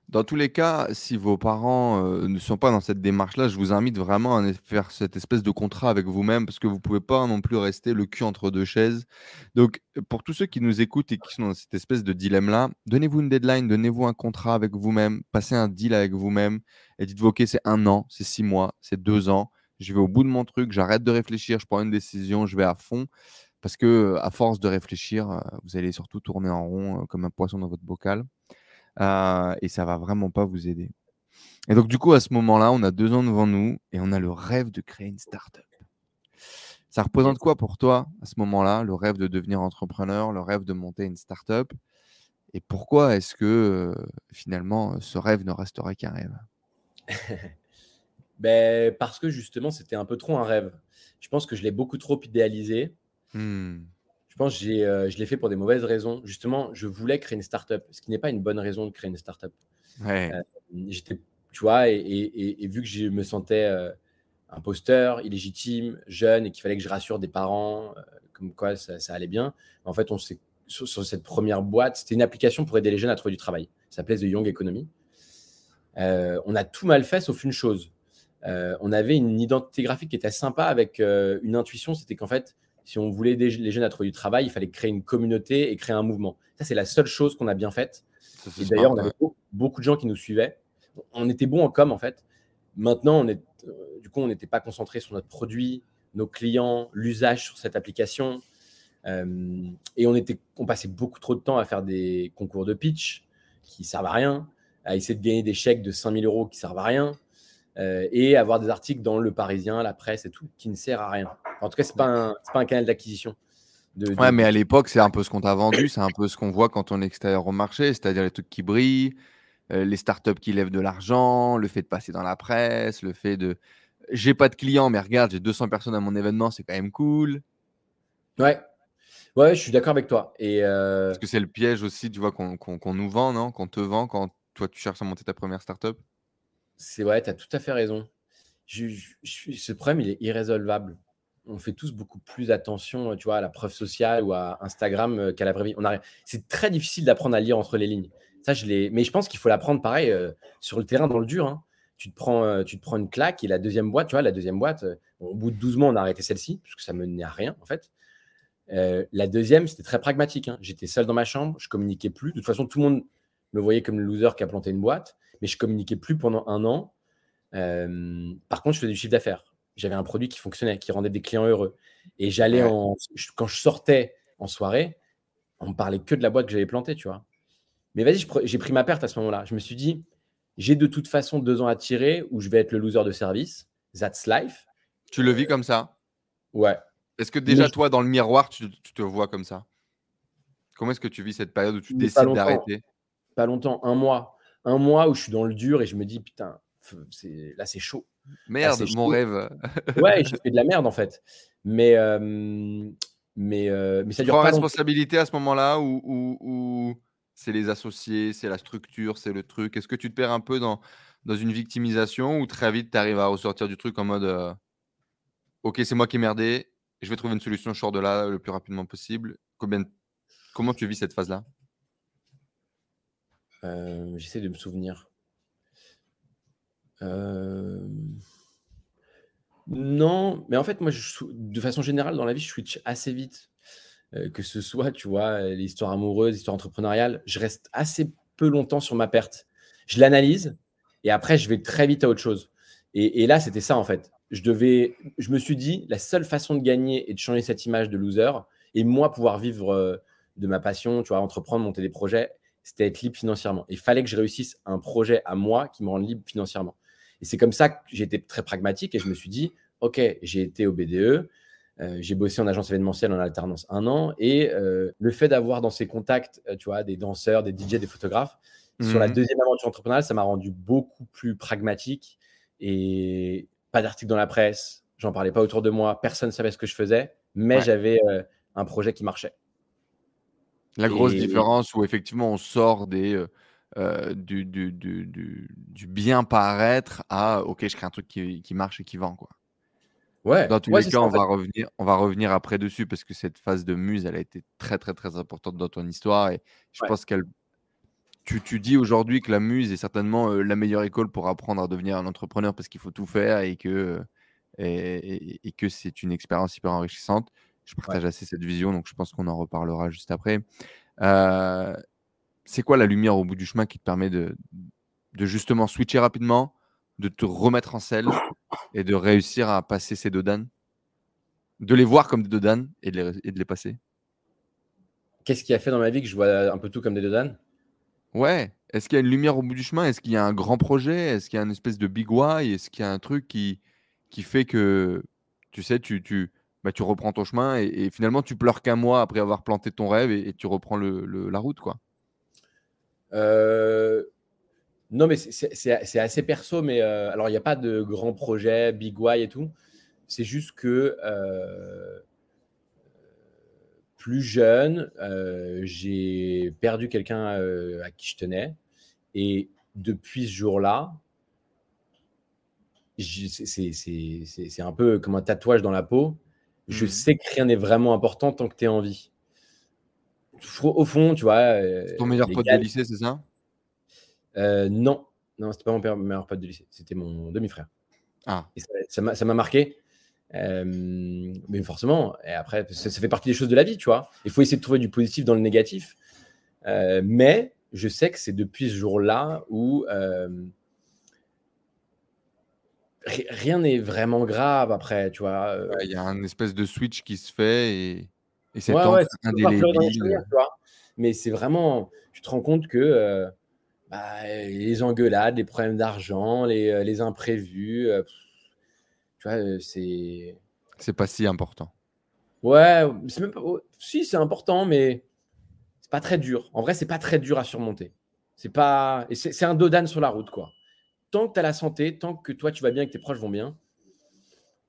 Dans tous les cas, si vos parents euh, ne sont pas dans cette démarche-là, je vous invite vraiment à faire cette espèce de contrat avec vous-même parce que vous ne pouvez pas non plus rester le cul entre deux chaises. Donc, pour tous ceux qui nous écoutent et qui sont dans cette espèce de dilemme-là, donnez-vous une deadline, donnez-vous un contrat avec vous-même, passez un deal avec vous-même et dites-vous, OK, c'est un an, c'est six mois, c'est deux ans, je vais au bout de mon truc, j'arrête de réfléchir, je prends une décision, je vais à fond. Parce que à force de réfléchir, euh, vous allez surtout tourner en rond euh, comme un poisson dans votre bocal. Euh, et ça va vraiment pas vous aider. Et donc, du coup, à ce moment-là, on a deux ans devant nous et on a le rêve de créer une startup. Ça représente quoi pour toi à ce moment-là, le rêve de devenir entrepreneur, le rêve de monter une startup? Et pourquoi est-ce que euh, finalement ce rêve ne resterait qu'un rêve? Ben, Parce que justement, c'était un peu trop un rêve. Je pense que je l'ai beaucoup trop idéalisé. Mmh. Je pense que euh, je l'ai fait pour des mauvaises raisons. Justement, je voulais créer une startup, ce qui n'est pas une bonne raison de créer une startup. Ouais. Euh, j'étais, tu vois, et, vu que je me sentais euh, imposteur, illégitime, jeune, et qu'il fallait que je rassure des parents, comme quoi ça, allait bien. En fait, on s'est sur, cette première boîte, c'était une application pour aider les jeunes à trouver du travail. Ça s'appelait The Young Economy. on a tout mal fait sauf une chose. on avait une identité graphique qui était sympa avec une intuition, c'était qu'en fait, si on voulait aider les jeunes à trouver du travail, il fallait créer une communauté et créer un mouvement. Ça, c'est la seule chose qu'on a bien faite. Et d'ailleurs, on avait beaucoup de gens qui nous suivaient. On était bon en com, en fait. Maintenant, on est, euh, du coup, on n'était pas concentré sur notre produit, nos clients, l'usage sur cette application. Euh, et on, était, on passait beaucoup trop de temps à faire des concours de pitch qui servent à rien, à essayer de gagner des chèques de 5000 euros qui servent à rien, euh, et avoir des articles dans Le Parisien, la presse et tout, qui ne sert à rien. En tout cas, ce n'est pas, un, pas un canal d'acquisition. De, Ouais, mais à l'époque, c'est un peu ce qu'on t'a vendu, c'est un peu ce qu'on voit quand on est extérieur au marché, c'est-à-dire les trucs qui brillent, euh, les startups qui lèvent de l'argent, le fait de passer dans la presse, le fait de j'ai pas de clients, mais regarde, j'ai 200 personnes à mon événement, c'est quand même cool. Ouais, ouais, je suis d'accord avec toi. Et euh... Parce que c'est le piège aussi, tu vois, qu'on nous vend, non? Qu'on te vend quand toi tu cherches à monter ta première startup? C'est ouais, tu as tout à fait raison. ce problème, il est irrésolvable. On fait tous beaucoup plus attention, tu vois, à la preuve sociale ou à Instagram euh, qu'à la vraie vie. C'est très difficile d'apprendre à lire entre les lignes. Mais je pense qu'il faut l'apprendre pareil euh, sur le terrain, dans le dur. Hein. Tu te prends, euh, une claque et la deuxième boîte, tu vois, la deuxième boîte. au bout de 12 mois, on a arrêté celle-ci parce que ça menait à rien en fait. Euh, la deuxième, c'était très pragmatique. hein. J'étais seul dans ma chambre, je communiquais plus. De toute façon, tout le monde me voyait comme le loser qui a planté une boîte, mais je communiquais plus pendant un an. Euh, par contre, je faisais du chiffre d'affaires. J'avais un produit qui fonctionnait, qui rendait des clients heureux. Et j'allais Ouais. en. je- Quand je sortais en soirée, on me parlait que de la boîte que j'avais plantée, tu vois. Mais vas-y, j'ai pris ma perte à ce moment-là. Je me suis dit, j'ai de toute façon deux ans à tirer où je vais être le loser de service. That's life. Tu le vis comme ça? Ouais. Est-ce que déjà, je- toi, dans le miroir, tu, tu te vois comme ça? Comment est-ce que tu vis cette période où tu Mais décides d'arrêter? Pas longtemps, un mois. Un mois où je suis dans le dur et je me dis, putain, là, c'est chaud. Merde, c'est mon chaud. rêve. Ouais, j'ai fait de la merde en fait. Mais, euh, mais, euh, mais ça Tu dure prends pas longtemps. responsabilité à ce moment-là ou, ou- ou c'est les associés, c'est la structure, c'est le truc? Est-ce que tu te perds un peu dans, dans une victimisation ou très vite tu arrives à ressortir du truc en mode euh, Ok, c'est moi qui ai merdé, je vais trouver une solution, je sors de là le plus rapidement possible Combien Comment tu vis cette phase-là? Euh, J'essaie de me souvenir. Euh, Non, mais en fait, moi, de façon générale, dans la vie, je switch assez vite. Euh, que ce soit, tu vois, l'histoire amoureuse, l'histoire entrepreneuriale, je reste assez peu longtemps sur ma perte. Je l'analyse et après, je vais très vite à autre chose. Et, et là, c'était ça, en fait. Je devais, je me suis dit, la seule façon de gagner et de changer cette image de loser et moi pouvoir vivre euh, de ma passion, tu vois, entreprendre, monter des projets, c'était être libre financièrement. Il fallait que je réussisse un projet à moi qui me rende libre financièrement. Et c'est comme ça que j'ai été très pragmatique et je me suis dit, OK, j'ai été au BDE, euh, j'ai bossé en agence événementielle en alternance un an et euh, le fait d'avoir dans ces contacts, euh, tu vois, des danseurs, des DJ, des photographes, sur la Mhm. deuxième aventure entrepreneuriale, ça m'a rendu beaucoup plus pragmatique et pas d'articles dans la presse, j'en parlais pas autour de moi, personne ne savait ce que je faisais, mais Ouais. j'avais un projet qui marchait. La grosse Et- différence où effectivement on sort des, euh, du, du, du, du- bien paraître à ok, je crée un truc qui, qui marche et qui vend. Quoi. Ouais, Dans tous ouais, les cas, ça, on, va revenir, on va revenir après dessus parce que cette phase de muse, elle a été très, très, très importante dans ton histoire. Et je Ouais. pense qu'elle. Tu, tu dis aujourd'hui que la muse est certainement euh, la meilleure école pour apprendre à devenir un entrepreneur parce qu'il faut tout faire et que, euh, et, et- et que c'est une expérience hyper enrichissante. Je partage assez cette vision, donc je pense qu'on en reparlera juste après. Euh, c'est quoi la lumière au bout du chemin qui te permet de, de justement switcher rapidement, de te remettre en selle et de réussir à passer ces deux danes De les voir comme des deux danes et de les, et de les passer? Qu'est-ce qui a fait dans ma vie que je vois un peu tout comme des deux danes Ouais. Est-ce qu'il y a une lumière au bout du chemin? Est-ce qu'il y a un grand projet? Est-ce qu'il y a une espèce de big why? Est-ce qu'il y a un truc qui, qui fait que, tu sais, tu, tu, bah, tu reprends ton chemin et, et finalement tu pleures qu'un mois après avoir planté ton rêve et, et tu reprends le, le- la route, quoi? Non, mais c'est- assez perso, mais euh, alors il n'y a pas de grand projet, big why et tout. C'est juste que euh, plus jeune, euh, j'ai perdu quelqu'un euh, à qui je tenais. Et depuis ce jour-là, c'est- un peu comme un tatouage dans la peau. Je Mhm. sais que rien n'est vraiment important tant que tu es en vie. Au fond, tu vois. euh, ton meilleur les pote gars- de lycée, c'est ça? Euh, non, non, c'était pas mon meilleur pote de lycée, c'était mon demi-frère. Ah, Et ça- m'a ça marqué. Euh, mais forcément, et après, ça, ça fait partie des choses de la vie, tu vois. Il faut essayer de trouver du positif dans le négatif. Euh, mais je sais que c'est depuis ce jour-là où euh, ri- rien n'est vraiment grave après, tu vois. Euh, ouais, il y a un espèce de switch qui se fait et, et cette Ouais, ouais, c'est les tu vois. Mais c'est vraiment, tu te rends compte que euh, bah, les engueulades, les problèmes d'argent, les, euh, les imprévus, euh, tu vois, euh, c'est. C'est pas si important. Ouais, c'est même pas... oh, si, c'est important, mais c'est pas très dur. En vrai, c'est pas très dur à surmonter. C'est pas. C'est c'est un dodane sur la route, quoi. Tant que tu as la santé, tant que toi, tu vas bien et que tes proches vont bien,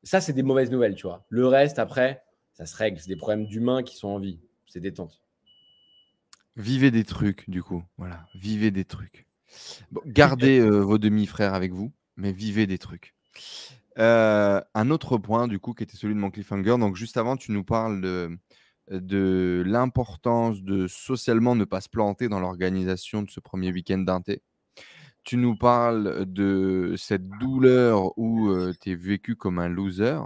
ça, c'est des mauvaises nouvelles, tu vois. Le reste, après, ça se règle. C'est des problèmes d'humains qui sont en vie. C'est détente. Vivez des trucs, du coup. Voilà, vivez des trucs. Bon, gardez euh, vos demi-frères avec vous, mais vivez des trucs. Euh, un autre point, du coup, qui était celui de mon cliffhanger. Donc, juste avant, tu nous parles de, de l'importance de socialement ne pas se planter dans l'organisation de ce premier week-end d'inté. Tu nous parles de cette douleur où tu es vécu comme un loser.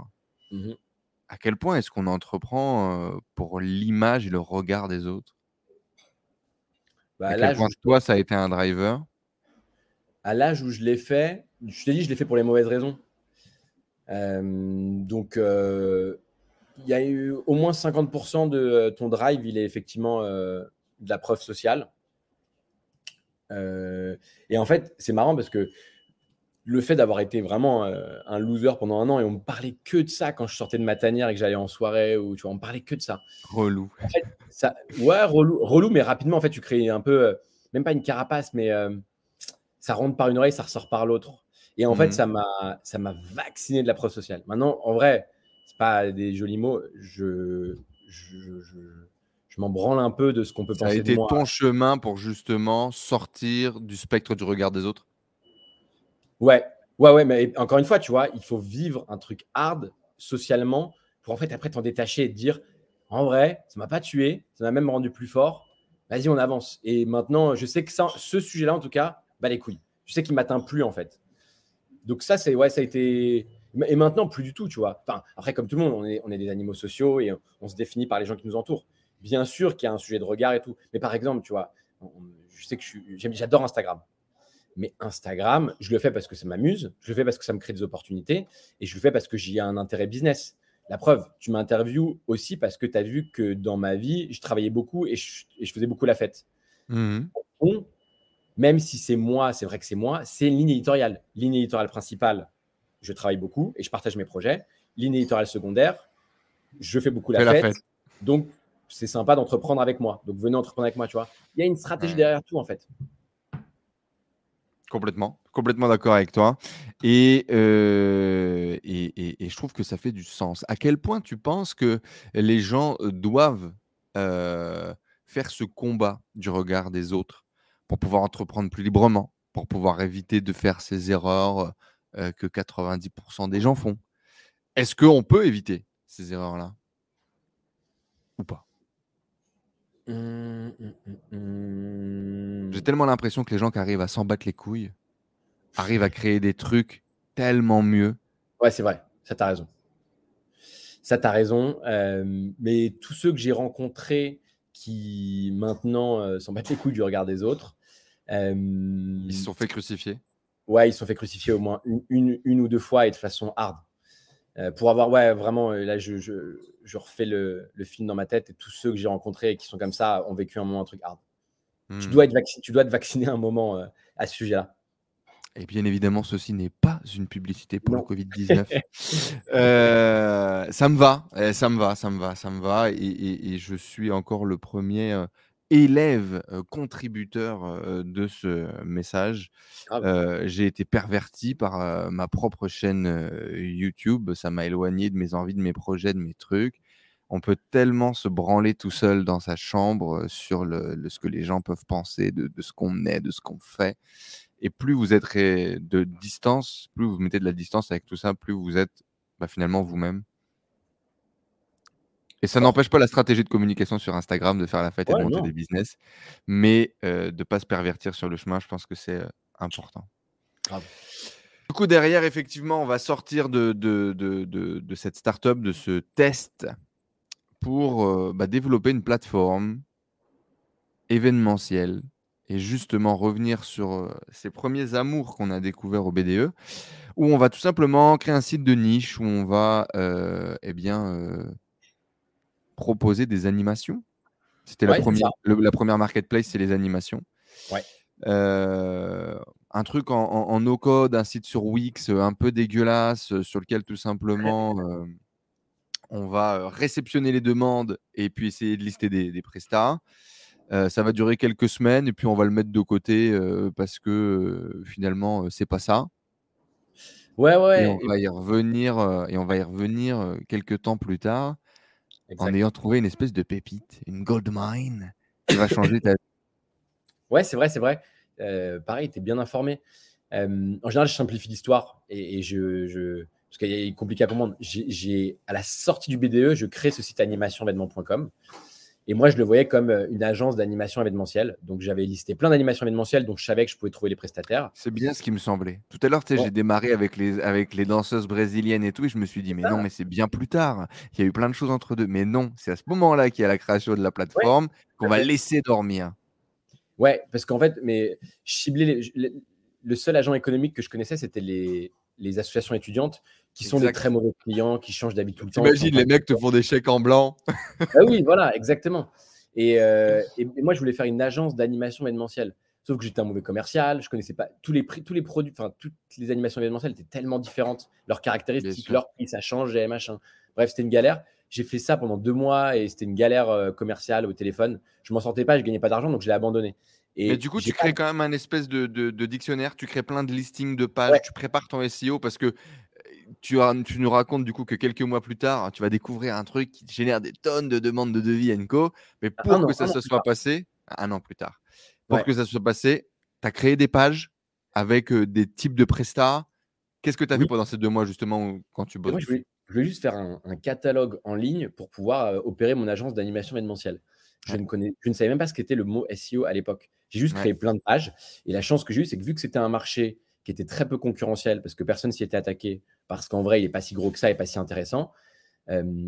Mhm. À quel point est-ce qu'on entreprend pour l'image et le regard des autres? Bah, À quel point toi, ça a été un driver? À l'âge où je l'ai fait, je t'ai dit, je l'ai fait pour les mauvaises raisons. donc, il y a eu au moins 50% de ton drive, il est effectivement de la preuve sociale. et en fait, c'est marrant parce que le fait d'avoir été vraiment euh, un loser pendant un an et on me parlait que de ça quand je sortais de ma tanière et que j'allais en soirée ou tu vois, on me parlait que de ça. Relou. ça, ouais, relou, relou, mais rapidement, en fait, tu crées un peu, euh, même pas une carapace, mais euh, ça rentre par une oreille, ça ressort par l'autre. Et en fait, mmh. ça m'a, ça m'a vacciné de la preuve sociale. Maintenant, en vrai, c'est pas des jolis mots. Je, je, je, m'en branle un peu de ce qu'on peut penser. Ça a été ton chemin pour justement sortir du spectre du regard des autres? Ouais, ouais, ouais, mais encore une fois, tu vois, il faut vivre un truc hard socialement pour en fait après t'en détacher et te dire en vrai, ça m'a pas tué, ça m'a même rendu plus fort. Vas-y, on avance. Et maintenant, je sais que ce sujet-là, en tout cas, bah les couilles. Je sais qu'il m'atteint plus en fait. Donc ça, c'est ouais, ça a été. Et maintenant, plus du tout, tu vois. Enfin, après, comme tout le monde, on est, on est des animaux sociaux et on, se définit par les gens qui nous entourent. Bien sûr qu'il y a un sujet de regard et tout. Mais par exemple, tu vois, je sais que j'adore Instagram. Mais Instagram, je le fais parce que ça m'amuse, je le fais parce que ça me crée des opportunités et je le fais parce que j'y ai un intérêt business. La preuve, tu m'interviews aussi parce que tu as vu que dans ma vie, je travaillais beaucoup et je, faisais beaucoup la fête. Mmh même si c'est moi, c'est vrai que c'est moi, c'est une ligne éditoriale. Ligne éditoriale principale, je travaille beaucoup et je partage mes projets. Ligne éditoriale secondaire, je fais beaucoup la fête, Donc, c'est sympa d'entreprendre avec moi. Donc, venez entreprendre avec moi, tu vois. Il y a une stratégie derrière tout, en fait. Complètement, complètement d'accord avec toi. Euh, et, je trouve que ça fait du sens. À quel point tu penses que les gens euh, doivent euh, faire ce combat du regard des autres pour pouvoir entreprendre plus librement, pour pouvoir éviter de faire ces erreurs que 90% des gens font? Est-ce qu'on peut éviter ces erreurs-là? Ou pas? Mmh, mmh, mmh, J'ai tellement l'impression que les gens qui arrivent à s'en battre les couilles arrivent à créer des trucs tellement mieux. Ouais, c'est vrai. Ça, t'as raison. Ça, t'as raison. Euh, mais tous ceux que j'ai rencontrés qui maintenant euh, s'en battent les couilles du regard des autres. Euh, ils se sont fait crucifier. Ouais, ils se sont fait crucifier au moins une, une ou deux fois et de façon hard. Euh, pour avoir, ouais, vraiment, euh, là, je, je, refais le, le, film dans ma tête et tous ceux que j'ai rencontrés et qui sont comme ça ont vécu un moment, un truc hard. Tu, hmm. dois être tu dois te vacciner un moment euh, à ce sujet-là. Et bien évidemment, ceci n'est pas une publicité pour le Covid-19. ça me va, eh, ça me va, ça me va, ça me va. Et, et, et je suis encore le premier élève contributeur de ce message. j'ai été perverti par ma propre chaîne YouTube. Ça m'a éloigné de mes envies, de mes projets, de mes trucs. On peut tellement se branler tout seul dans sa chambre sur le, ce que les gens peuvent penser de, ce qu'on est, de ce qu'on fait. Et plus vous êtes de distance, plus vous mettez de la distance avec tout ça, plus vous êtes bah, finalement vous-même. Et ça n'empêche pas la stratégie de communication sur Instagram de faire la fête et de monter des business, mais de ne pas se pervertir sur le chemin, je pense que c'est important. Du coup, derrière, effectivement, on va sortir de, de, de, de, cette startup, de ce test, pour bah, développer une plateforme événementielle et justement revenir sur ces premiers amours qu'on a découverts au BDE, où on va tout simplement créer un site de niche où on va eh bien, proposer des animations. C'était la, première, la première marketplace, c'est les animations. Ouais. Euh, un truc en, no-code, un site sur Wix un peu dégueulasse, euh, sur lequel tout simplement euh, on va réceptionner les demandes et puis essayer de lister des, des prestats. ça va durer quelques semaines et puis on va le mettre de côté parce que finalement c'est pas ça. Ouais, ouais. Et on va y revenir et on va y revenir quelques temps plus tard en ayant trouvé une espèce de pépite, une gold mine qui va changer ta vie. Ouais, c'est vrai, c'est vrai. Euh, pareil, tu es bien informé. Euh, en général, je simplifie l'histoire et, je, je, parce qu'il est compliqué à comprendre. J'ai, à la sortie du BDE, je crée ce site animationvêtements.com Et moi, je le voyais comme euh, une agence d'animation événementielle. Donc, j'avais listé plein d'animations événementielles, donc je savais que je pouvais trouver les prestataires. C'est bien ce qui me semblait. Tout à l'heure, tu sais, j'ai démarré avec les, avec les danseuses brésiliennes et tout, et je me suis dit, mais non, mais c'est bien plus tard. Il y a eu plein de choses entre deux. Mais non, c'est à ce moment-là qu'il y a la création de la plateforme qu'on va laisser dormir. Ouais, parce qu'en fait, mais cibler le seul agent économique que je connaissais, c'était les, les associations étudiantes qui sont des très mauvais clients, qui changent d'avis tout le temps. Imagine, les mecs te font des chèques en blanc. ah oui, voilà, exactement. Euh, et, moi, je voulais faire une agence d'animation événementielle. Sauf que j'étais un mauvais commercial, je connaissais pas tous les prix, tous les produits, enfin toutes les animations événementielles étaient tellement différentes, leurs caractéristiques, leurs prix, ça changeait, machin. Bref, c'était une galère. J'ai fait ça pendant deux mois et c'était une galère euh, commerciale au téléphone. Je m'en sortais pas, je gagnais pas d'argent, donc je l'ai abandonné. Et Mais du coup, tu crées quand même un espèce de, de, dictionnaire, tu crées plein de listings de pages, tu prépares ton SEO parce que tu, tu, nous racontes du coup que quelques mois plus tard, tu vas découvrir un truc qui génère des tonnes de demandes de devis Co. Mais pour que ça se soit passé, un an plus tard, pour que ça se soit passé, tu as créé des pages avec des types de prestats. Qu'est-ce que tu as fait pendant ces deux mois justement quand tu bosses moi, je, voulais, juste faire un, catalogue en ligne pour pouvoir opérer mon agence d'animation événementielle. Je, ne connais, je ne savais même pas ce qu'était le mot SEO à l'époque. J'ai juste créé plein de pages. Et la chance que j'ai eue, c'est que vu que c'était un marché qui était très peu concurrentiel parce que personne s'y était attaqué, parce qu'en vrai, il n'est pas si gros que ça et pas si intéressant.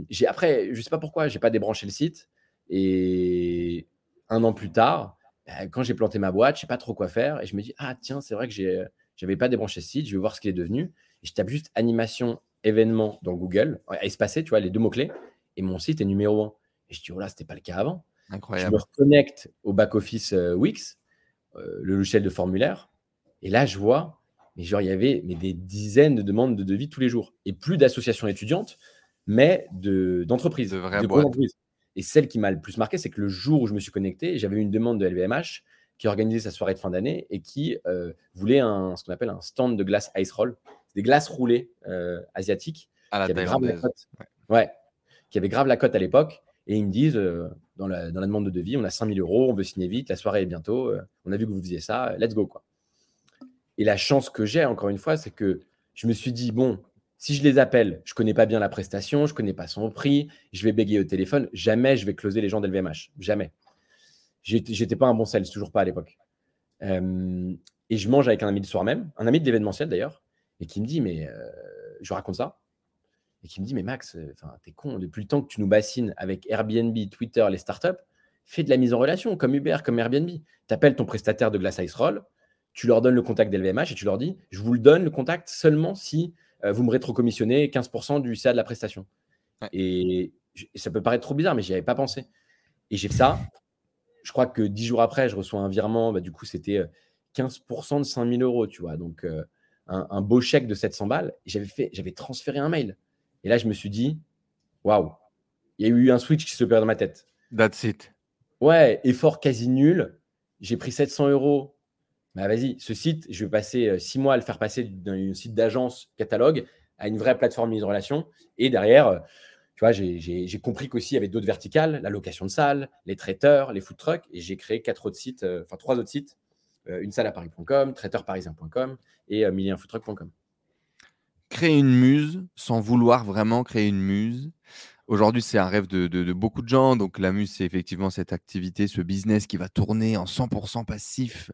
j'ai après, je ne sais pas pourquoi, je n'ai pas débranché le site. Et un an plus tard, bah, quand j'ai planté ma boîte, je ne sais pas trop quoi faire. Et je me dis, ah tiens, c'est vrai que je n'avais pas débranché le site, je vais voir ce qu'il est devenu. Et je tape juste animation événement dans Google, espacé, tu vois, les deux mots-clés. Et mon site est numéro un. Et je dis, oh là, ce n'était pas le cas avant. Incroyable. Je me reconnecte au back-office euh, Wix, euh, le logiciel de formulaire. Et là, je vois mais genre, il y avait mais des dizaines de demandes de devis tous les jours. Et plus d'associations étudiantes, mais d'entreprises. De, vraies boîtes. Et celle qui m'a le plus marqué, c'est que le jour où je me suis connecté, j'avais une demande de LVMH qui organisait sa soirée de fin d'année et qui euh, voulait un, ce qu'on appelle un stand de glace ice roll. Des glaces roulées euh, asiatiques. À la qui avaient grave la cote. Ouais. Qui avait grave la cote à l'époque. Et ils me disent, euh, dans, la, dans, la, demande de devis, on a 5000 euros, on veut signer vite, la soirée est bientôt, on a vu que vous faisiez ça, let's go. quoi. Et la chance que j'ai, encore une fois, c'est que je me suis dit, bon, si je les appelle, je ne connais pas bien la prestation, je ne connais pas son prix, je vais bégayer au téléphone, jamais je vais closer les gens d'LVMH. Jamais. J'étais pas un bon sales, toujours pas à l'époque. Euh, et je mange avec un ami le soir même, un ami de l'événementiel d'ailleurs, et qui me dit, mais euh, je raconte ça, et qui me dit, mais Max, euh, t'es con, depuis le temps que tu nous bassines avec Airbnb, Twitter, les startups, fais de la mise en relation, comme Uber, comme Airbnb. Tu appelles ton prestataire de glace ice roll, tu leur donnes le contact d'LVMH et tu leur dis je vous le donne le contact seulement si euh, vous me rétrocommissionnez 15% du CA de la prestation. Et, ça peut paraître trop bizarre, mais j'y avais pas pensé. Et j'ai fait ça. Je crois que dix jours après, je reçois un virement. Bah, du coup, c'était 15% euh, de 5000 euros, tu vois. Donc, euh, un, beau chèque de 700 balles. J'avais fait, j'avais transféré un mail. Et là, je me suis dit, waouh, il y a eu un switch qui se perd dans ma tête. That's it. Ouais, effort quasi nul. J'ai pris 700 euros bah, vas-y, ce site, je vais passer euh, six mois à le faire passer d'un site d'agence catalogue à une vraie plateforme mise en relation. Et derrière, euh, tu vois, j'ai compris qu'aussi il y avait d'autres verticales, la location de salles, les traiteurs, les food trucks. Et j'ai créé quatre autres sites, euh, enfin trois autres sites une salle à paris.com, traiteurparisien.com et millienfoodtruck.com. Créer une muse sans vouloir vraiment créer une muse, Aujourd'hui, c'est un rêve de, beaucoup de gens. Donc, la muse, c'est effectivement cette activité, ce business qui va tourner en 100% passif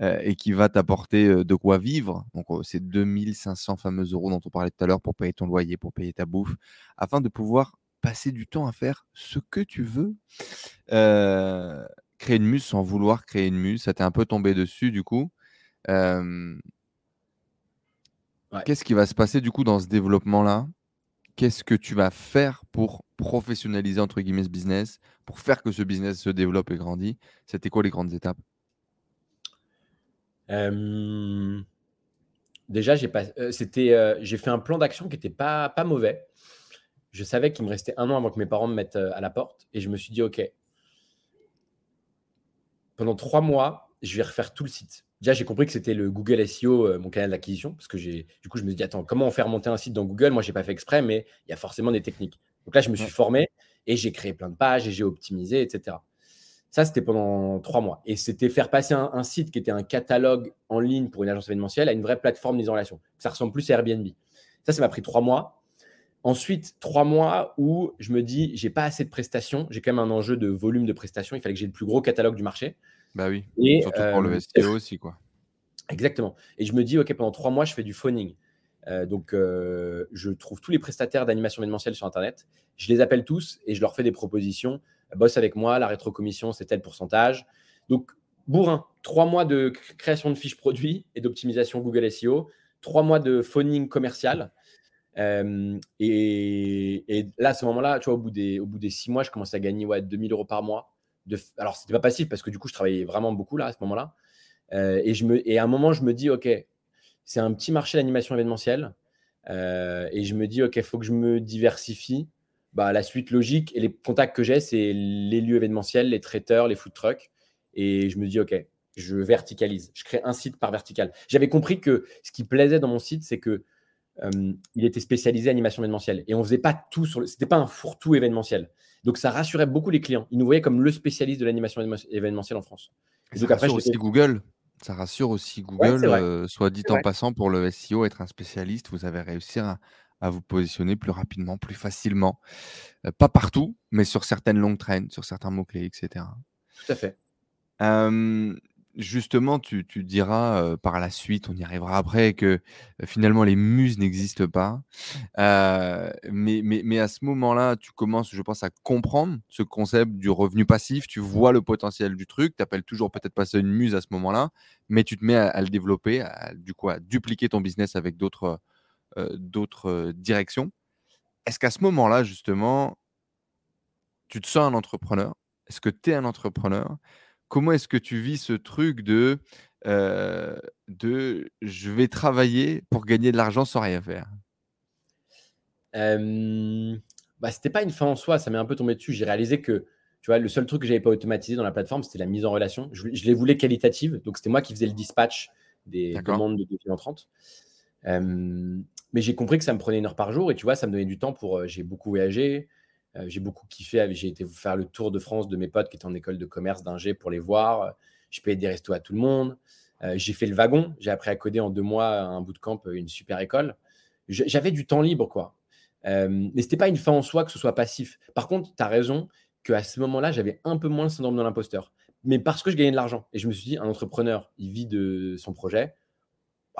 euh, et qui va t'apporter euh, de quoi vivre. Donc, oh, c'est 2500 fameux euros dont on parlait tout à l'heure pour payer ton loyer, pour payer ta bouffe, afin de pouvoir passer du temps à faire ce que tu veux. Euh, créer une muse sans vouloir créer une muse, ça t'est un peu tombé dessus du coup. Qu'est-ce qui va se passer du coup dans ce développement-là? Qu'est-ce que tu vas faire pour professionnaliser entre guillemets ce business, pour faire que ce business se développe et grandit? C'était quoi les grandes étapes? Déjà, j'ai euh, euh, j'ai fait un plan d'action qui n'était pas, pas mauvais. Je savais qu'il me restait un an avant que mes parents me mettent euh, à la porte et je me suis dit, OK, pendant trois mois, je vais refaire tout le site. Déjà, j'ai compris que c'était le Google SEO, euh, mon canal d'acquisition, parce que j'ai, du coup, je me suis dit, attends, comment on fait remonter un site dans Google? Moi, je n'ai pas fait exprès, mais il y a forcément des techniques. Donc là, je me suis formé et j'ai créé plein de pages et j'ai optimisé, etc. Ça, c'était pendant trois mois. Et c'était faire passer un, site qui était un catalogue en ligne pour une agence événementielle à une vraie plateforme mise en relation. Ça ressemble plus à Airbnb. Ça, ça m'a pris trois mois. Ensuite, trois mois où je me dis, j'ai pas assez de prestations, j'ai quand même un enjeu de volume de prestations, il fallait que j'ai le plus gros catalogue du marché. Bah oui, et, surtout pour le SEO aussi, quoi. Exactement. Et je me dis, OK, pendant trois mois, je fais du phoning. donc, je trouve tous les prestataires d'animation événementielle sur Internet, je les appelle tous et je leur fais des propositions. Bosse avec moi, la rétrocommission, c'est tel pourcentage. Donc, bourrin, trois mois de création de fiches produits et d'optimisation Google SEO, trois mois de phoning commercial. et, là, à ce moment-là, tu vois, au bout, des, au bout des six mois, je commençais à gagner ouais, 2000 euros par mois. De, alors, ce n'était pas passif parce que du coup, je travaillais vraiment beaucoup là, à ce moment-là. me, et à un moment, je me dis, OK, c'est un petit marché d'animation événementielle. et je me dis, OK, faut que je me diversifie. Bah, la suite logique et les contacts que j'ai, c'est les lieux événementiels, les traiteurs, les food trucks. Et je me dis, OK, je verticalise. Je crée un site par vertical. J'avais compris que ce qui plaisait dans mon site, c'est que il était spécialisé animation événementielle. Et on faisait pas tout sur le. C'était pas un fourre-tout événementiel. Donc ça rassurait beaucoup les clients. Ils nous voyaient comme le spécialiste de l'animation événementielle en France. Et donc après, aussi Google. Ça rassure aussi Google, euh, soit dit en passant, pour le SEO, être un spécialiste, vous avez réussi à, vous positionner plus rapidement, plus facilement. Euh, pas partout, mais sur certaines longues traînes, sur certains mots-clés, etc. Tout à fait justement, tu, diras par la suite, on y arrivera après, que finalement les muses n'existent pas. mais, mais, à ce moment-là, tu commences, je pense, à comprendre ce concept du revenu passif. Tu vois le potentiel du truc. Tu appelles toujours peut-être pas ça une muse à ce moment-là, mais tu te mets à, le développer, à, du coup, à dupliquer ton business avec d'autres d'autres directions. Est-ce qu'à ce moment-là, justement, tu te sens un entrepreneur? Est-ce que tu es un entrepreneur? Comment est-ce que tu vis ce truc de, de je vais travailler pour gagner de l'argent sans rien faire? Bah, C'était pas une fin en soi, ça m'est un peu tombé dessus. J'ai réalisé que tu vois, le seul truc que j'avais pas automatisé dans la plateforme, c'était la mise en relation. Je, les voulais qualitatives, donc c'était moi qui faisais le dispatch des demandes de devis entrantes. mais j'ai compris que ça me prenait une heure par jour et tu vois, ça me donnait du temps pour. j'ai beaucoup voyagé, euh, j'ai beaucoup kiffé. J'ai été faire le tour de France de mes potes qui étaient en école de commerce d'ingé pour les voir. Je payais des restos à tout le monde. Euh, j'ai fait le wagon. J'ai appris à coder en deux mois un bootcamp, une super école. J'avais du temps libre, quoi. Euh, mais ce n'était pas une fin en soi que ce soit passif. Par contre, tu as raison qu'à ce moment-là, j'avais un peu moins le syndrome de l'imposteur. Mais parce que je gagnais de l'argent. Et je me suis dit, un entrepreneur, il vit de son projet.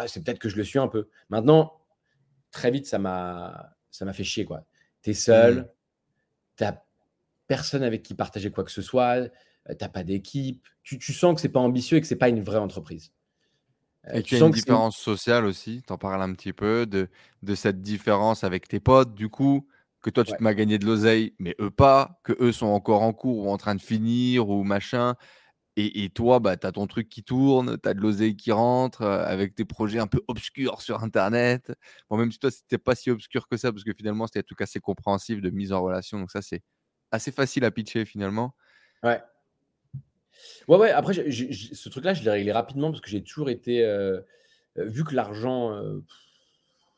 c'est peut-être que je le suis un peu. Maintenant, très vite, ça m'a fait chier. Tu es seul, tu n'as personne avec qui partager quoi que ce soit, euh, tu n'as pas d'équipe, tu, sens que c'est pas ambitieux et que c'est pas une vraie entreprise. Euh, et tu, as une différence sociale aussi, tu en parles un petit peu de, de cette différence avec tes potes, du coup, que toi tu te m'as gagné de l'oseille, mais eux pas, que eux sont encore en cours ou en train de finir ou machin. Et, toi, bah, tu as ton truc qui tourne, tu as de l'oseille qui rentre avec tes projets un peu obscurs sur Internet. Bon, même si toi, c'était pas si obscur que ça, parce que finalement, c'était tout cas assez compréhensif de mise en relation. Donc, ça, c'est assez facile à pitcher finalement. Ouais. Ouais, ouais. Après, ce truc-là, je l'ai réglé rapidement parce que j'ai toujours été. Vu que l'argent,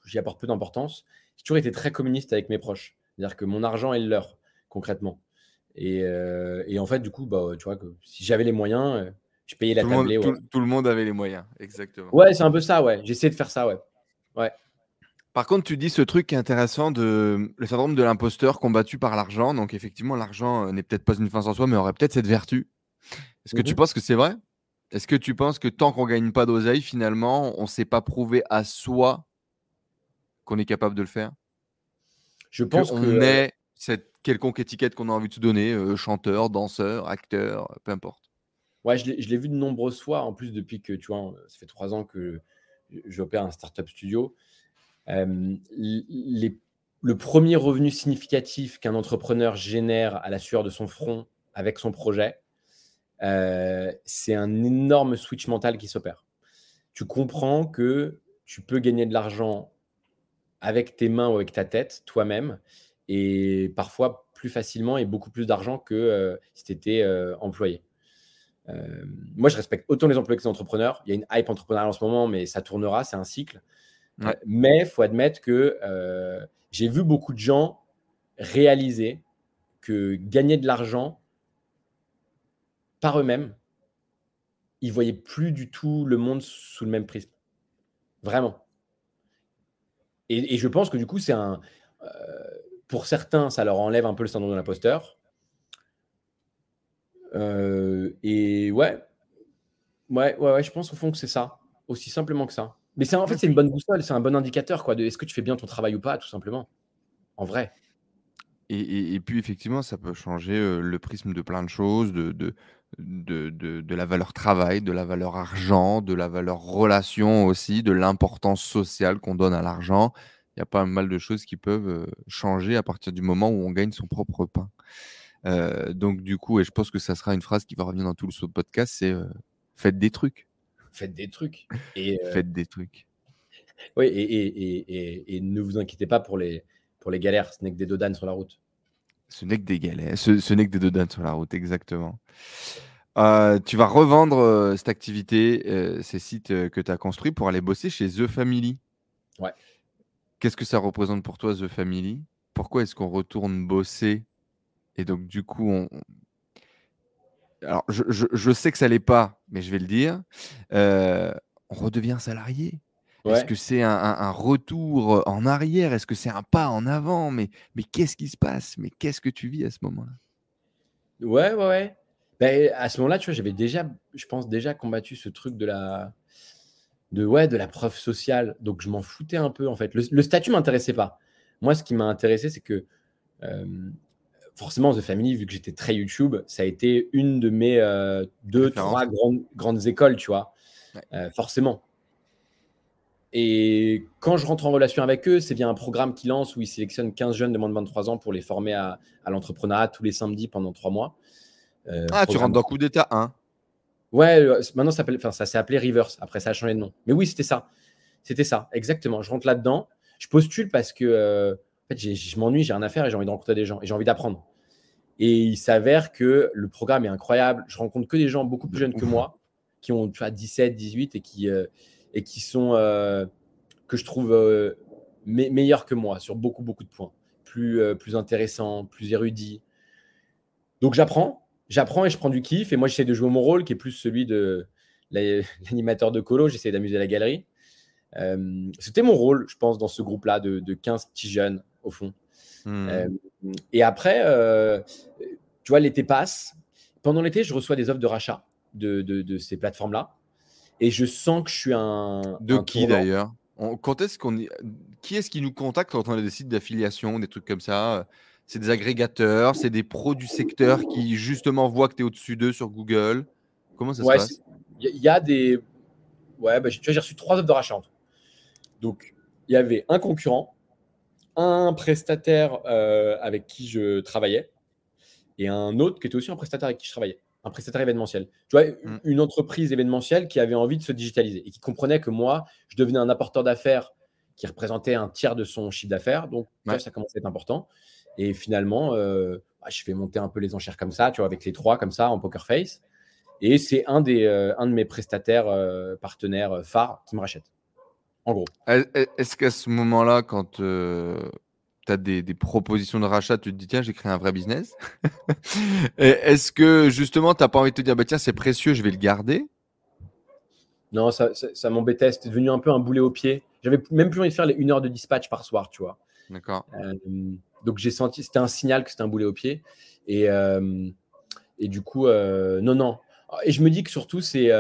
j'y apporte peu d'importance, j'ai toujours été très communiste avec mes proches. C'est-à-dire que mon argent est le leur, concrètement. Euh, et, en fait, du coup, bah, tu vois, que si j'avais les moyens, euh, je payais la tout tablée. tout, le monde avait les moyens, exactement. Ouais, c'est un peu ça, ouais. J'essaie de faire ça, ouais. Ouais. Par contre, tu dis ce truc qui est intéressant de le syndrome de l'imposteur combattu par l'argent. Donc, effectivement, l'argent euh, n'est peut-être pas une fin en soi, mais aurait peut-être cette vertu. Est-ce que tu mmh penses que c'est vrai? Est-ce que tu penses que tant qu'on gagne pas d'oseille, finalement, on ne s'est pas prouvé à soi qu'on est capable de le faire? Je pense qu'on est cette quelconque étiquette qu'on a envie de se donner, euh, chanteur, danseur, acteur, peu importe. Ouais, je l'ai vu de nombreuses fois, en plus depuis que, tu vois, ça fait trois ans que j'opère un startup studio. le premier revenu significatif qu'un entrepreneur génère à la sueur de son front avec son projet, euh, c'est un énorme switch mental qui s'opère. Tu comprends que tu peux gagner de l'argent avec tes mains ou avec ta tête, toi-même, et parfois plus facilement et beaucoup plus d'argent que euh, si tu étais euh, employé. Euh, moi, je respecte autant les employés que les entrepreneurs. Il y a une hype entrepreneuriale en ce moment, mais ça tournera, c'est un cycle. mais il faut admettre que j'ai vu beaucoup de gens réaliser que gagner de l'argent par eux-mêmes, ils voyaient plus du tout le monde sous le même prisme. Vraiment. Et, et je pense que du coup, c'est un, pour certains, ça leur enlève un peu le syndrome de l'imposteur. et ouais, ouais, ouais, ouais, je pense au fond que c'est ça, aussi simplement que ça. Mais en fait, c'est une bonne boussole, c'est un bon indicateur quoi, de est-ce que tu fais bien ton travail ou pas, tout simplement. En vrai. Et, puis effectivement, ça peut changer le prisme de plein de choses, de, la valeur travail, de la valeur argent, de la valeur relation aussi, de l'importance sociale qu'on donne à l'argent. Il y a pas mal de choses qui peuvent changer à partir du moment où on gagne son propre pain. donc du coup, et je pense que ça sera une phrase qui va revenir dans tout le podcast, c'est faites des trucs. Faites des trucs. Et, faites des trucs. Oui, et, et, ne vous inquiétez pas pour les, pour les galères. Ce n'est que des dodanes sur la route. Ce n'est que des galères. Ce, n'est que des dodanes sur la route, exactement. Euh, tu vas revendre cette activité, ces sites que tu as construits pour aller bosser chez The Family. Ouais. Qu'est-ce que ça représente pour toi, The Family? Pourquoi est-ce qu'on retourne bosser? Et donc, du coup, on. Alors, je, je sais que ça l'est pas, mais je vais le dire. on redevient salarié. Est-ce que c'est un, retour en arrière? Est-ce que c'est un pas en avant? Mais, mais qu'est-ce qui se passe? Mais qu'est-ce que tu vis à ce moment-là? Ouais, ouais, ouais. Ben, à ce moment-là, tu vois, j'avais déjà, je pense, déjà combattu ce truc de la, de, ouais, de la preuve sociale. Donc, je m'en foutais un peu, en fait. Le, statut statut m'intéressait pas. Moi, ce qui m'a intéressé, c'est que forcément, The Family, vu que j'étais très YouTube, ça a été une de mes deux, trois grandes, grandes écoles, tu vois. forcément. Et quand je rentre en relation avec eux, c'est via un programme qu'ils lancent où ils sélectionnent 15 jeunes de moins de 23 ans pour les former à, l'entrepreneuriat tous les samedis pendant trois mois. Euh, ah, tu rentres dans Coup d'État 1 Ouais, euh, maintenant ça, enfin, ça s'est appelé Reverse. Après, ça a changé de nom. Mais oui, c'était ça. C'était ça, exactement. Je rentre là-dedans. Je postule parce que euh, en fait, je m'ennuie, j'ai rien à faire et j'ai envie de rencontrer des gens et j'ai envie d'apprendre. Et il s'avère que le programme est incroyable. Je rencontre que des gens beaucoup plus jeunes que moi qui ont tu vois, 17, 18 et qui et qui sont, euh, que je trouve euh, meilleurs que moi sur beaucoup, beaucoup de points. Plus, euh, plus intéressants, plus érudits. Donc j'apprends, j'apprends et je prends du kiff. Et moi, j'essaie de jouer mon rôle qui est plus celui de l'animateur de colo. J'essaie d'amuser la galerie. C'était mon rôle, je pense, dans ce groupe-là de, de, 15 petits jeunes, au fond. Hmm. et après, tu vois, l'été passe. Pendant l'été, je reçois des offres de rachat de, de, de ces plateformes-là. Et je sens que je suis un. De qui d'ailleurs? Quand est-ce qu'on Qui est-ce qui nous contacte quand on a des sites d'affiliation, des trucs comme ça? C'est des agrégateurs, c'est des pros du secteur qui justement voient que tu es au-dessus d'eux sur Google. Comment ça se passe? Il y, a des. Ouais, bah, j'ai reçu trois offres de rachat. Donc, il y avait un concurrent, un prestataire euh, avec qui je travaillais et un autre qui était aussi un prestataire avec qui je travaillais un prestataire événementiel. Tu vois, mm. une entreprise événementielle qui avait envie de se digitaliser et qui comprenait que moi, je devenais un apporteur d'affaires qui représentait un tiers de son chiffre d'affaires. Donc, ça commençait à être important. Et finalement, euh, bah, je fais monter un peu les enchères comme ça, tu vois, avec les trois comme ça en poker face. Et c'est un, des, euh, un de mes prestataires euh, partenaires phares qui me rachète. En gros. Est-ce qu'à ce moment-là, quand tu as des, propositions de rachat, tu te dis, tiens, j'ai créé un vrai business. Est-ce que justement, tu n'as pas envie de te dire, bah, tiens, c'est précieux, je vais le garder? Non, ça, ça, m'embêtait. C'était devenu un peu un boulet au pied. J'avais même plus envie de faire les une heure de dispatch par soir, tu vois. D'accord. Donc j'ai senti, c'était un signal que c'était un boulet au pied. Et, et du coup, non, non. Et je me dis que surtout, c'est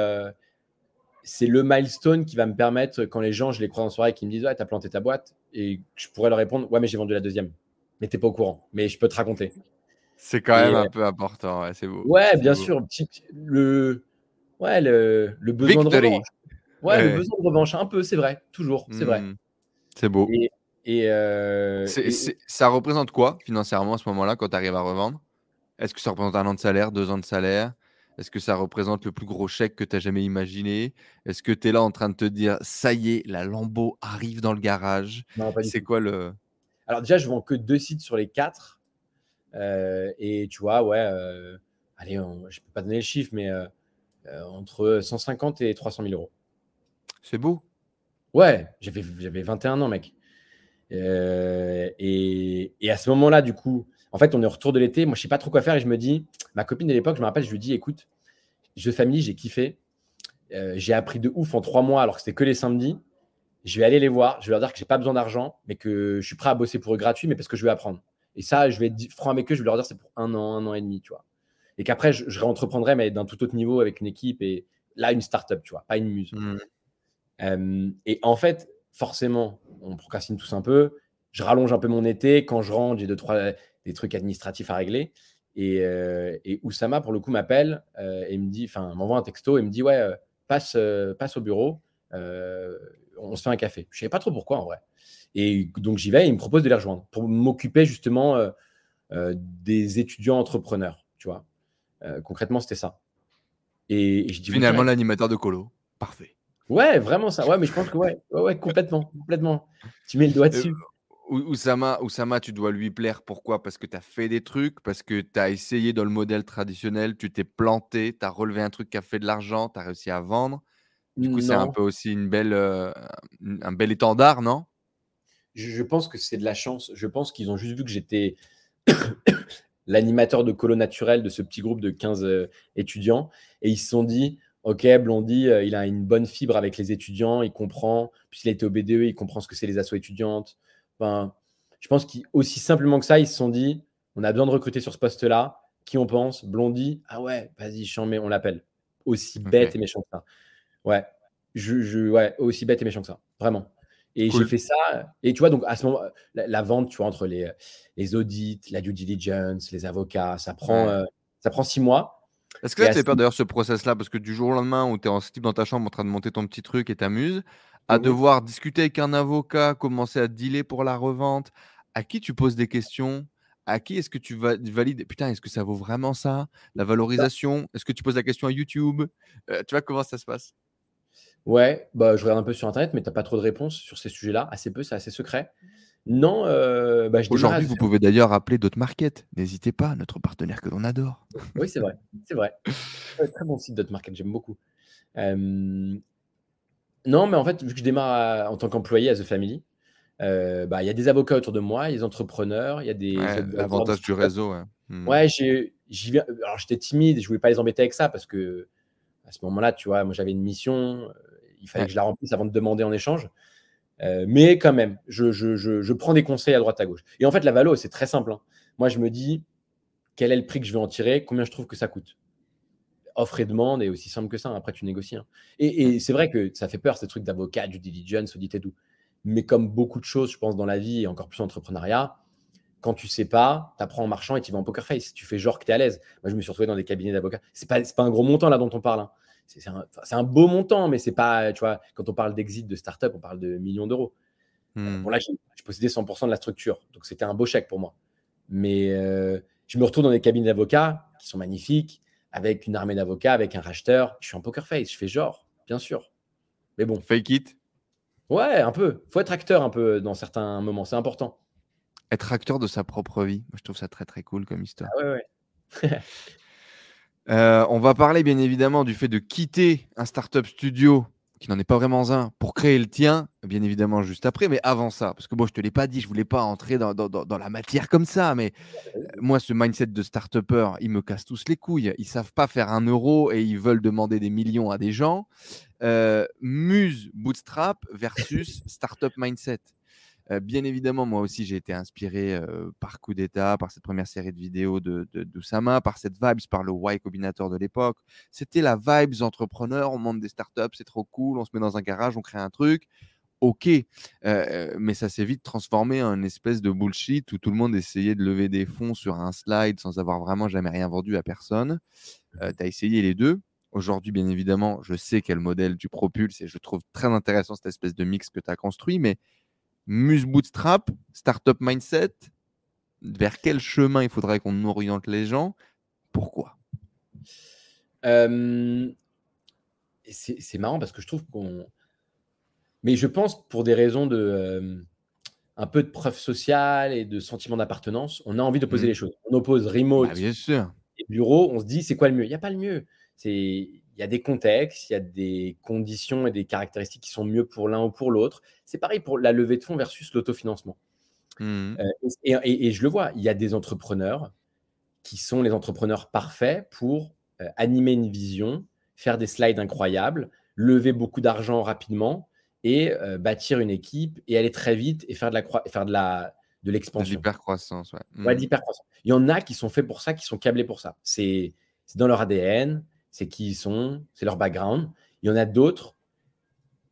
c'est le milestone qui va me permettre, quand les gens, je les crois en soirée, qui me disent Ouais, t'as planté ta boîte, et je pourrais leur répondre Ouais, mais j'ai vendu la deuxième. Mais t'es pas au courant, mais je peux te raconter. C'est quand même un peu important, ouais, c'est beau. Ouais, bien sûr. Le, ouais, le, le besoin de revanche. Ouais, le besoin de revanche, un peu, c'est vrai, toujours, c'est vrai. Hmm. C'est beau. Et, euh, ça représente quoi financièrement à ce moment-là quand tu arrives à revendre? Est-ce que ça représente un an de salaire, deux ans de salaire? Est-ce que ça représente le plus gros chèque que tu as jamais imaginé? Est-ce que tu es là en train de te dire ça y est, la Lambo arrive dans le garage? C'est quoi le. Alors, déjà, je vends que deux sites sur les quatre. Euh, et tu vois, ouais, euh, allez, je ne peux pas donner le chiffre, mais entre 150 et 300 000 euros. C'est beau. Ouais, j'avais 21 ans, mec. Et, et, à ce moment-là, du coup, en fait, on est au retour de l'été. Moi, je sais pas trop quoi faire et je me dis, ma copine de l'époque, je me rappelle, je lui dis, écoute, jeu famille, j'ai kiffé. Euh, j'ai appris de ouf en trois mois alors que c'était que les samedis. je vais aller les voir, je vais leur dire que j'ai pas besoin d'argent, mais que je suis prêt à bosser pour eux gratuit, mais parce que je vais apprendre. Et ça, je vais être franc avec eux, je vais leur dire c'est pour un an, un an et demi, tu vois. Et qu'après, je, je réentreprendrai, mais d'un tout autre niveau avec une équipe et là, une startup, tu vois, pas une muse. Mmh. Euh, et en fait, forcément, on procrastine tous un peu. Je rallonge un peu mon été. Quand je rentre, j'ai deux, trois des trucs administratifs à régler. Et, euh, et Oussama, pour le coup, m'appelle euh, et me dit, enfin, m'envoie un texto et me dit, ouais, euh, passe, passe au bureau, on se fait un café. Je ne savais pas trop pourquoi en vrai. Et donc j'y vais et il me propose de les rejoindre pour m'occuper justement des étudiants entrepreneurs, tu vois. Concrètement, c'était ça. Et, et je dis, Finalement, l'animateur de colo. Parfait. Ouais, vraiment ça. Ouais, mais je pense que ouais, ouais, ouais, complètement, complètement. Tu mets le doigt dessus. Ou- Oussama, Oussama, tu dois lui plaire. Pourquoi? Parce que tu as fait des trucs, parce que tu as essayé dans le modèle traditionnel, tu t'es planté, tu as relevé un truc qui a fait de l'argent, tu as réussi à vendre. Du coup, c'est un peu aussi une belle, euh, un un bel étendard, non? Je, je pense que c'est de la chance. Je pense qu'ils ont juste vu que j'étais l'animateur de colo naturel de ce petit groupe de 15 euh, étudiants. Et ils se sont dit, OK, Blondie, euh, il a une bonne fibre avec les étudiants, il comprend. Puisqu'il a été au BDE, il comprend ce que c'est les assos étudiantes. Enfin, je pense qu'aussi simplement que ça, ils se sont dit, on a besoin de recruter sur ce poste-là. Qui on pense? Blondie? Ah ouais, vas-y, j'en mets, on l'appelle. Aussi bête et méchant que ça. Ouais. Je, je- ouais, aussi bête et méchant que ça. Vraiment. Et Cool. j'ai fait ça. Et tu vois, donc à ce moment, la, la vente, tu vois, entre les, les audits, la due diligence, les avocats, ça prend, Ouais. euh, ça prend six mois. Est-ce que là, tu as ce- peur d'ailleurs ce process-là? Parce que du jour au lendemain où tu es en slip dans ta chambre en train de monter ton petit truc et t'amuses, à Mhm. devoir discuter avec un avocat, commencer à dealer pour la revente, à qui tu poses des questions? À qui est-ce que tu va- valides? Putain, est-ce que ça vaut vraiment ça? La valorisation? Est-ce que tu poses la question à YouTube? Euh, Tu vois comment ça se passe? Ouais, bah, je regarde un peu sur Internet, mais tu n'as pas trop de réponses sur ces sujets-là. Assez peu, c'est assez secret. Non, euh, bah, je Aujourd'hui, vous pouvez d'ailleurs appeler Dot Market. N'hésitez pas, notre partenaire que l'on adore. Oui, c'est vrai. C'est vrai. Très bon site Dotmarket, j'aime beaucoup. Euh, Non, mais en fait, vu que je démarre à- en tant qu'employé à The Family, euh, bah, il y a des avocats autour de moi, il y a des entrepreneurs, il y a des. Ouais, L'avantage du d'autres- réseau. ouais. Ouais, j'ai- j'y viens. Alors, j'étais timide, je voulais pas les embêter avec ça parce que à ce moment-là, tu vois, moi j'avais une mission, il fallait Ouais. que je la remplisse avant de demander en échange. Euh, mais quand même, je, je- je- je prends des conseils à droite à gauche. Et en fait, la valo, c'est très simple. hein. Moi, je me dis quel est le prix que je vais en tirer, combien je trouve que ça coûte? Offre et demande est aussi simple que ça. Après, tu négocies. hein. Et, et c'est vrai que ça fait peur ces trucs d'avocat, du diligence, audit et tout. Mais comme beaucoup de choses, je pense, dans la vie et encore plus en entrepreneuriat, quand tu sais pas, tu apprends en marchant et tu vas en poker face. Tu fais genre que tu es à l'aise. Moi, je me suis retrouvé dans des cabinets d'avocats. C'est pas, c'est pas un gros montant là dont on parle. C'est un, beau montant, mais c'est pas, tu vois, quand on parle d'exit de start-up, on parle de millions d'euros. Hmm. Bon, là, je possédais 100% de la structure. Donc, c'était un beau chèque pour moi. Mais euh, je me retrouve dans des cabinets d'avocats qui sont magnifiques, avec une armée d'avocats, avec un racheteur. Je suis en poker face. Je fais genre, bien sûr. Mais bon, Fake it. ouais, un peu. faut être acteur un peu dans certains moments. C'est important. Être acteur de sa propre vie. Moi, je trouve ça très très cool comme histoire. Ah ouais, ouais. Euh, on va parler bien évidemment du fait de quitter un startup studio qui n'en est pas vraiment un pour créer le tien, bien évidemment juste après. Mais avant ça, parce que moi je te l'ai pas dit, je voulais pas entrer dans, dans- la matière comme ça, mais euh, moi ce mindset de start-upper, ils me cassent tous les couilles. Ils savent pas faire un euro et ils veulent demander des millions à des gens. Euh, Muse Bootstrap versus startup mindset. Euh, bien évidemment, moi aussi, j'ai été inspiré euh, par Coup d'État, par cette première série de vidéos de, d'Oussama, par cette vibes, par le Y Combinator de l'époque. C'était la vibes entrepreneur, on monte des startups, c'est trop cool, on se met dans un garage, on crée un truc. Ok, Euh, mais ça s'est vite transformé en une espèce de bullshit où tout le monde essayait de lever des fonds sur un slide sans avoir vraiment jamais rien vendu à personne. tu as essayé les deux. Aujourd'hui, bien évidemment, je sais quel modèle tu propulses et je trouve très intéressant cette espèce de mix que tu as construit, mais Muse Bootstrap, Startup Mindset, vers quel chemin il faudrait qu'on oriente les gens Pourquoi? Euh, c'est marrant parce que je trouve qu'on. Mais je pense pour des raisons de. euh, un peu de preuve sociale et de sentiment d'appartenance, on a envie d'opposer Mhm. les choses. On oppose remote Bah, Bien sûr. et bureau, on se dit c'est quoi le mieux? Il n'y a pas le mieux. C'est il y a des contextes, il y a des conditions et des caractéristiques qui sont mieux pour l'un ou pour l'autre. C'est pareil pour la levée de fonds versus l'autofinancement. Mhm. Euh, et, et- et je le vois, il y a des entrepreneurs qui sont les entrepreneurs parfaits pour euh, animer une vision, faire des slides incroyables, lever beaucoup d'argent rapidement et bâtir une équipe et aller très vite et faire de la faire de la de l'expansion. l'hypercroissance, ouais. Ouais, mmh. l'hypercroissance. Il y en a qui sont faits pour ça, qui sont câblés pour ça. C'est dans leur ADN, c'est qui ils sont, c'est leur background. Il y en a d'autres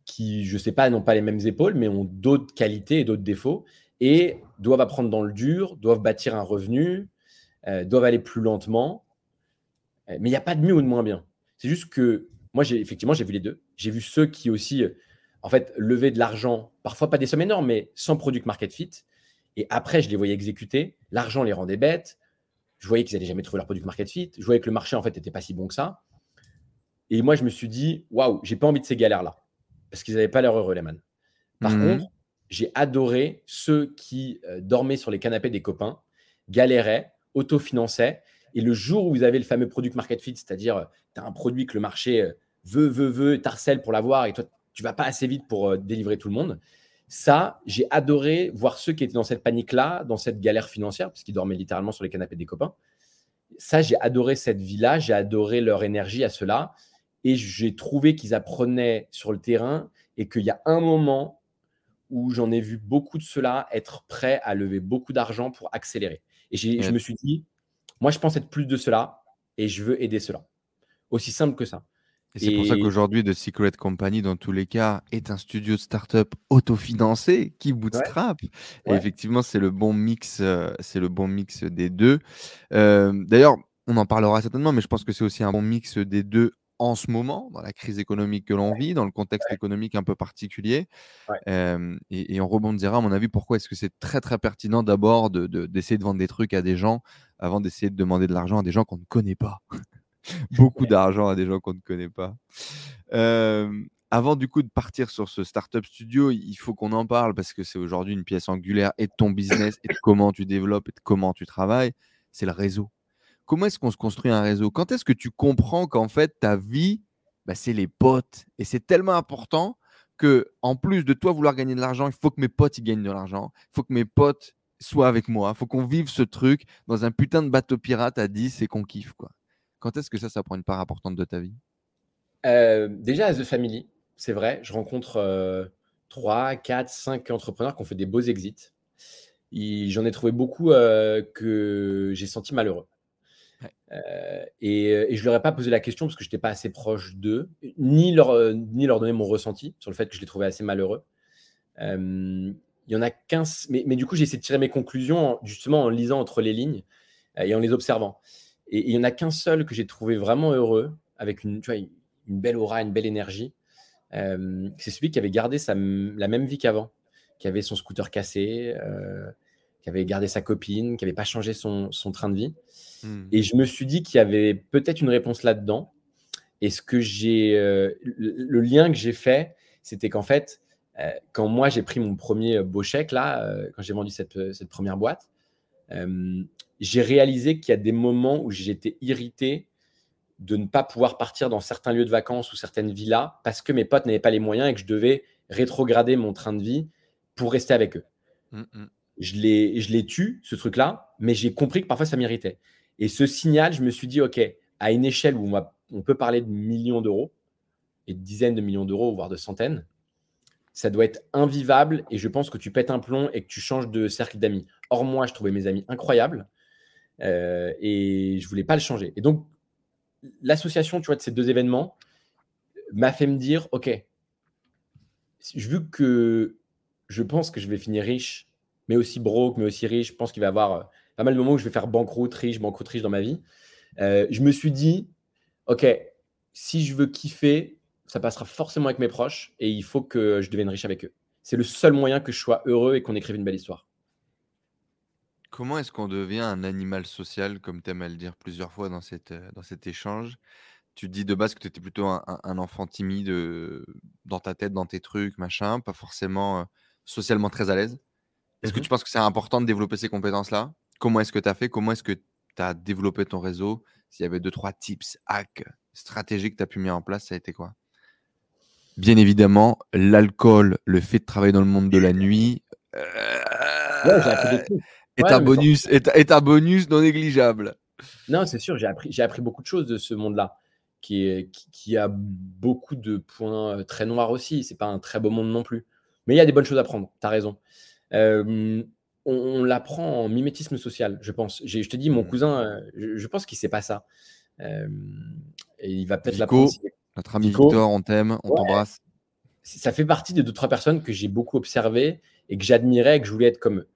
qui, je sais pas, n'ont pas les mêmes épaules, mais ont d'autres qualités et d'autres défauts et doivent apprendre dans le dur, doivent bâtir un revenu, doivent aller plus lentement. mais il n'y a pas de mieux ou de moins bien. C'est juste que moi, effectivement, j'ai vu les deux. J'ai vu ceux qui aussi en fait, lever de l'argent, parfois pas des sommes énormes, mais sans product market fit. Et après, je les voyais exécuter. L'argent les rendait bêtes. Je voyais qu'ils n'allaient jamais trouver leur product market fit. Je voyais que le marché, en fait, n'était pas si bon que ça. Et moi, je me suis dit, waouh, j'ai pas envie de ces galères-là. Parce qu'ils n'avaient pas l'air heureux, les man. Par mhm. contre, j'ai adoré ceux qui euh, dormaient sur les canapés des copains, galéraient, autofinançaient. Et le jour où vous avez le fameux product market fit, c'est-à-dire, euh, tu as un produit que le marché euh, veut, veut, veut, t'harcèle pour l'avoir, et toi, tu vas pas assez vite pour euh, délivrer tout le monde. Ça, j'ai adoré voir ceux qui étaient dans cette panique-là, dans cette galère financière, parce qu'ils dormaient littéralement sur les canapés des copains. Ça, j'ai adoré cette vie-là, j'ai adoré leur énergie à cela. Et j'ai trouvé qu'ils apprenaient sur le terrain et qu'il y a un moment où j'en ai vu beaucoup de ceux-là être prêts à lever beaucoup d'argent pour accélérer. Et je me suis dit, moi, je pense être plus de cela et je veux aider cela. Aussi simple que ça. Et c'est pour ça qu'aujourd'hui, The Secret Company, dans tous les cas, est un studio de start-up autofinancé qui bootstrap. Et effectivement, c'est le bon mix, euh, c'est le bon mix des deux. Euh, d'ailleurs, on en parlera certainement, mais je pense que c'est aussi un bon mix des deux en ce moment, dans la crise économique que l'on vit, dans le contexte économique un peu particulier. Euh, et, on rebondira, à mon avis, pourquoi est-ce que c'est très très pertinent d'abord d'essayer de, de vendre des trucs à des gens avant d'essayer de demander de l'argent à des gens qu'on ne connaît pas. beaucoup d'argent à des gens qu'on ne connaît pas. avant du coup de partir sur ce startup studio, il faut qu'on en parle parce que c'est aujourd'hui une pièce angulaire et de ton business et de comment tu développes et de comment tu travailles. C'est le réseau. Comment est-ce qu'on se construit un réseau? Quand est-ce que tu comprends qu'en fait ta vie, bah, c'est les potes? Et c'est tellement important que en plus de toi vouloir gagner de l'argent, il faut que mes potes ils gagnent de l'argent. Il faut que mes potes soient avec moi. Il faut qu'on vive ce truc dans un putain de bateau pirate à 10 et qu'on kiffe quoi. Quand est-ce que ça, ça prend une part importante de ta vie? Euh, Déjà, à The Family, c'est vrai, je rencontre 3, 4, 5 entrepreneurs qui ont fait des beaux exits. J'en ai trouvé beaucoup euh, que j'ai senti malheureux. Euh, et, je ne leur ai pas posé la question parce que je n'étais pas assez proche d'eux, ni leur, ni leur donner mon ressenti sur le fait que je les trouvais assez malheureux. il y en a 15, mais, mais du coup, j'ai essayé de tirer mes conclusions justement en lisant entre les lignes et en les observant. Et il n'y en a qu'un seul que j'ai trouvé vraiment heureux, avec une, une belle aura, une belle énergie. Euh, c'est celui qui avait gardé la même vie qu'avant, qui avait son scooter cassé, euh, qui avait gardé sa copine, qui n'avait pas changé son, son, train de vie. Hmm. Et je me suis dit qu'il y avait peut-être une réponse là-dedans. Et ce que j'ai, euh, le, lien que j'ai fait, c'était qu'en fait, quand moi j'ai pris mon premier beau chèque là, quand j'ai vendu cette, cette première boîte, j'ai réalisé qu'il y a des moments où j'étais irrité de ne pas pouvoir partir dans certains lieux de vacances ou certaines villas parce que mes potes n'avaient pas les moyens et que je devais rétrograder mon train de vie pour rester avec eux. Mmh. Je l'ai, je l'ai tu, ce truc-là, mais j'ai compris que parfois ça m'irritait. Et ce signal, je me suis dit, OK, à une échelle où on, peut parler de millions d'euros et de dizaines de millions d'euros, voire de centaines, ça doit être invivable et je pense que tu pètes un plomb et que tu changes de cercle d'amis. Or, moi, je trouvais mes amis incroyables. Euh, et je voulais pas le changer. Et donc, l'association, tu vois, de ces deux événements m'a fait me dire, OK, vu que je pense que je vais finir riche, mais aussi broke, mais aussi riche, je pense qu'il va y avoir euh, pas mal de moments où je vais faire banqueroute, riche, banqueroute, riche dans ma vie. Euh, je me suis dit, OK, si je veux kiffer, ça passera forcément avec mes proches et il faut que je devienne riche avec eux. C'est le seul moyen que je sois heureux et qu'on écrive une belle histoire. Comment est-ce qu'on devient un animal social, comme tu aimes à le dire plusieurs fois dans, cette, euh, dans cet échange? Tu dis de base que tu étais plutôt un, enfant timide dans ta tête, dans tes trucs, machin, pas forcément socialement très à l'aise? Est-ce que mmh tu penses que c'est important de développer ces compétences-là? Comment est-ce que tu as fait? Comment est-ce que tu as développé ton réseau? S'il y avait deux, trois tips, hacks, stratégies que tu as pu mettre en place, ça a été quoi? Bien évidemment, l'alcool, le fait de travailler dans le monde de la nuit. Ouais, trucs est, un bonus, est, un bonus non négligeable. Non, c'est sûr, j'ai appris, beaucoup de choses de ce monde-là. qui, qui, a beaucoup de points très noirs aussi. C'est pas un très beau monde non plus. Mais il y a des bonnes choses à prendre, tu as raison. On, l'apprend en mimétisme social, je pense. Je te dis, mon mmh. cousin, je, pense qu'il sait pas ça. et il va peut-être l'apprendre. Notre ami Victor, on t'aime, on t'embrasse. Ça fait partie de deux, trois personnes que j'ai beaucoup observées et que j'admirais et que je voulais être comme eux.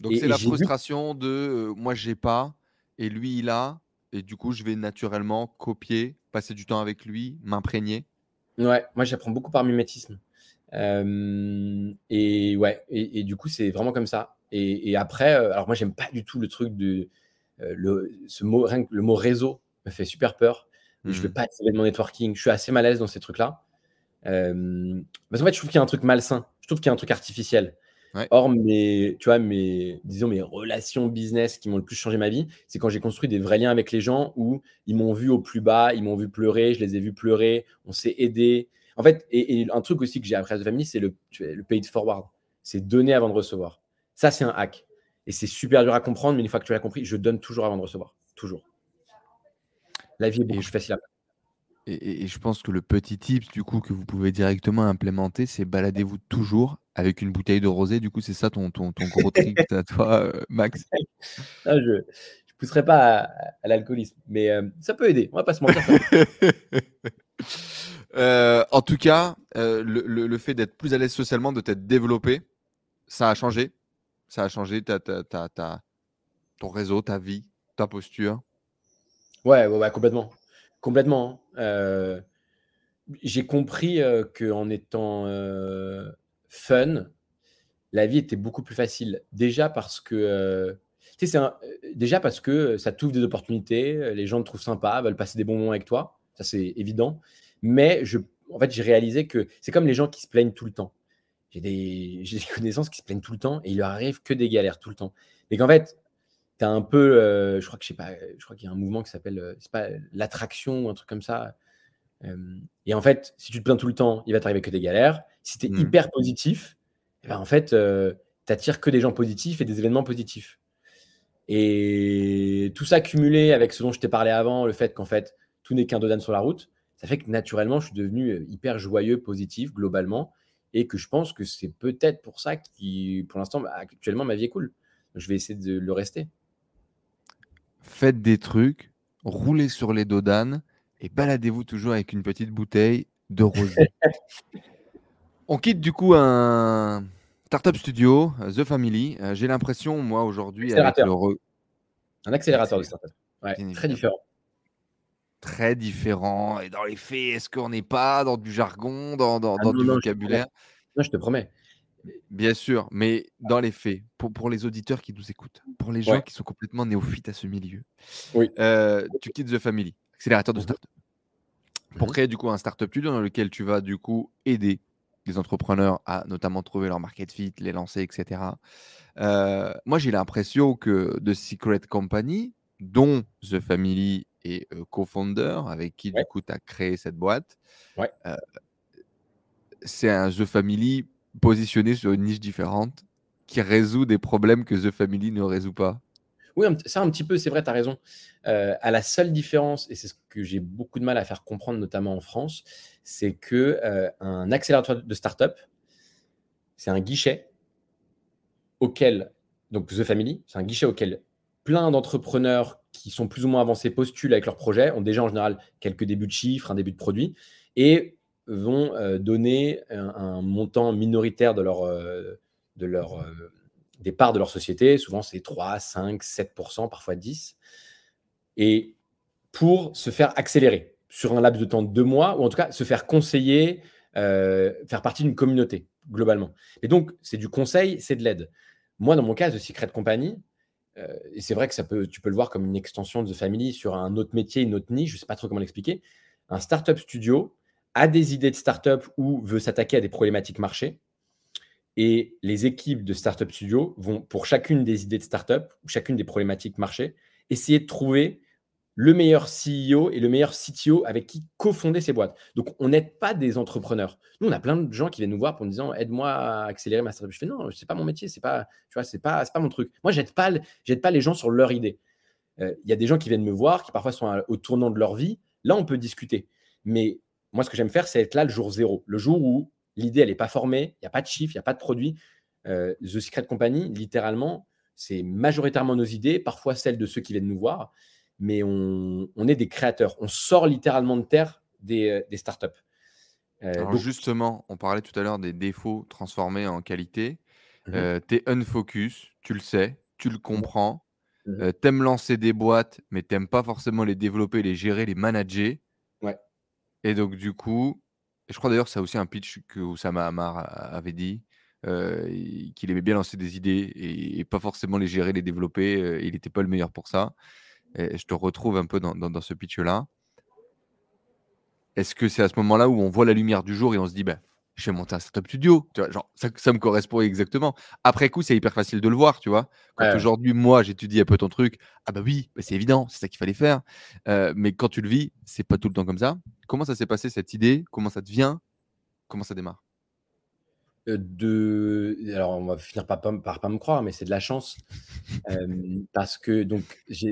Donc c'est la frustration de moi j'ai pas et lui il a et du coup je vais naturellement copier, passer du temps avec lui, m'imprégner. Ouais, moi j'apprends beaucoup par mimétisme. Et ouais, et, du coup c'est vraiment comme ça. Et, après, alors moi j'aime pas du tout le truc de le, ce mot, le mot réseau me fait super peur. Je ne veux mmh. pas activer mon networking. Je suis assez mal à l'aise dans ces trucs-là. parce qu'en fait, je trouve qu'il y a un truc malsain. Je trouve qu'il y a un truc artificiel. Or, mes, tu vois, mes, disons, mes relations business qui m'ont le plus changé ma vie, c'est quand j'ai construit des vrais liens avec les gens où ils m'ont vu au plus bas, ils m'ont vu pleurer, je les ai vus pleurer, on s'est aidé. En fait, et, un truc aussi que j'ai appris à la famille, c'est le, le pay it forward. C'est donner avant de recevoir. Ça, c'est un hack. Et c'est super dur à comprendre, mais une fois que tu l'as compris, je donne toujours avant de recevoir. Toujours. La vie est beaucoup plus facile à et, je pense que le petit tip du coup que vous pouvez directement implémenter, c'est baladez-vous toujours avec une bouteille de rosé. Du coup, c'est ça ton, ton, ton gros trick à toi, euh, Max? je ne pousserai pas à, l'alcoolisme, mais euh, ça peut aider. On va pas se mentir. Euh, en tout cas, le, le, fait d'être plus à l'aise socialement, de t'être développé, ça a changé. Ça a changé ton réseau, ta vie, ta posture. Ouais, ouais, ouais complètement. Complètement. Hein. Euh, j'ai compris euh, qu'en étant euh, fun, la vie était beaucoup plus facile. Déjà parce que, c'est déjà parce que ça t'ouvre des opportunités, les gens te trouvent sympa, veulent passer des bons moments avec toi, ça c'est évident. Mais je, en fait, j'ai réalisé que c'est comme les gens qui se plaignent tout le temps. J'ai des, des connaissances qui se plaignent tout le temps et il leur arrive que des galères tout le temps. Mais qu'en fait, tu as un peu, euh, je crois que je sais pas, je crois qu'il y a un mouvement qui s'appelle, euh, c'est pas l'attraction ou un truc comme ça. et en fait, si tu te plains tout le temps, il va t'arriver que des galères. Si tu es mmh. hyper positif, eh ben en fait, euh, tu attires que des gens positifs et des événements positifs. Et tout ça cumulé avec ce dont je t'ai parlé avant, le fait qu'en fait, tout n'est qu'un dodan sur la route, ça fait que naturellement, je suis devenu hyper joyeux, positif, globalement, et que je pense que c'est peut-être pour ça qui, pour l'instant, actuellement, ma vie est cool. Je vais essayer de le rester faites des trucs, roulez sur les dos d'âne et baladez-vous toujours avec une petite bouteille de rosé. On quitte du coup un startup studio, euh, The Family. Euh, j'ai l'impression, moi, aujourd'hui, avec le Un accélérateur de startup. très différent. Très différent. Et dans les faits, est-ce qu'on n'est pas dans du jargon, dans, ah du vocabulaire? Non, je te promets. Bien sûr, mais dans les faits, pour, pour les auditeurs qui nous écoutent, pour les gens qui sont complètement néophytes à ce milieu, oui. Euh, tu quittes The Family, accélérateur de mmh start-up, pour mmh créer du coup un startup studio dans lequel tu vas du coup aider les entrepreneurs à notamment trouver leur market fit, les lancer, etc. Euh, moi, j'ai l'impression que The Secret Company, dont The Family est euh, co-founder, avec qui du coup tu as créé cette boîte, c'est un The Family positionné sur une niche différente qui résout des problèmes que The Family ne résout pas. Oui, ça un petit peu, c'est vrai, tu as raison. Euh, à la seule différence, et c'est ce que j'ai beaucoup de mal à faire comprendre, notamment en France, c'est que euh, un accélérateur de start-up, c'est un guichet auquel, donc The Family, c'est un guichet auquel plein d'entrepreneurs qui sont plus ou moins avancés postulent avec leur projet, ont déjà en général quelques débuts de chiffres, un début de produit, et vont euh, donner un, montant minoritaire de leur, euh, de leur, euh, des parts de leur société. Souvent, c'est 3, 5, 7%, parfois 10. Et pour se faire accélérer sur un laps de temps de deux mois, ou en tout cas se faire conseiller, faire partie d'une communauté, globalement. Et donc, c'est du conseil, c'est de l'aide. Moi, dans mon cas, de Secret Company, et c'est vrai que ça peut, tu peux le voir comme une extension de The Family sur un autre métier, une autre niche, je ne sais pas trop comment l'expliquer. Un startup studio, a des idées de startup ou veut s'attaquer à des problématiques marché. Et les équipes de Startup Studio vont, pour chacune des idées de startup ou chacune des problématiques marché, essayer de trouver le meilleur CEO et le meilleur CTO avec qui cofonder ces boîtes. Donc, on n'aide pas des entrepreneurs. Nous, on a plein de gens qui viennent nous voir pour nous disant aide-moi à accélérer ma startup. Je fais non, c'est pas mon métier, c'est pas, pas, pas mon truc. Moi, j'aide pas, pas les gens sur leur idée. Euh, il y a des gens qui viennent me voir, qui parfois sont au tournant de leur vie, là, on peut discuter. Mais moi, ce que j'aime faire, c'est être là le jour zéro, le jour où l'idée, elle n'est pas formée, il n'y a pas de chiffre, il n'y a pas de produit. Euh, The Secret Company, littéralement, c'est majoritairement nos idées, parfois celles de ceux qui viennent nous voir, mais on, est des créateurs. On sort littéralement de terre des, euh, des startups. Euh, Alors justement, on parlait tout à l'heure des défauts transformés en qualité. Mmh tu es unfocus, tu le sais, tu le comprends. Mmh t'aimes lancer des boîtes, mais t'aimes pas forcément les développer, les gérer, les manager. Ouais. Et donc, du coup, je crois d'ailleurs que c'est aussi un pitch que Oussama Hamar avait dit, qu'il aimait bien lancer des idées et, pas forcément les gérer, les développer. il n'était pas le meilleur pour ça. Et je te retrouve un peu dans, dans, ce pitch-là. Est-ce que c'est à ce moment-là où on voit la lumière du jour et on se dit, ben, je vais monter un startup studio. Tu vois, genre, ça, me correspond exactement. Après coup, c'est hyper facile de le voir, tu vois. Quand aujourd'hui, moi, j'étudie un peu ton truc, ah bah oui, bah c'est évident, c'est ça qu'il fallait faire. Euh, mais quand tu le vis, c'est pas tout le temps comme ça. Comment ça s'est passé cette idée? Comment ça devient Comment ça démarre? De... Alors, on va finir par, par pas me croire, mais c'est de la chance. Euh, parce que donc,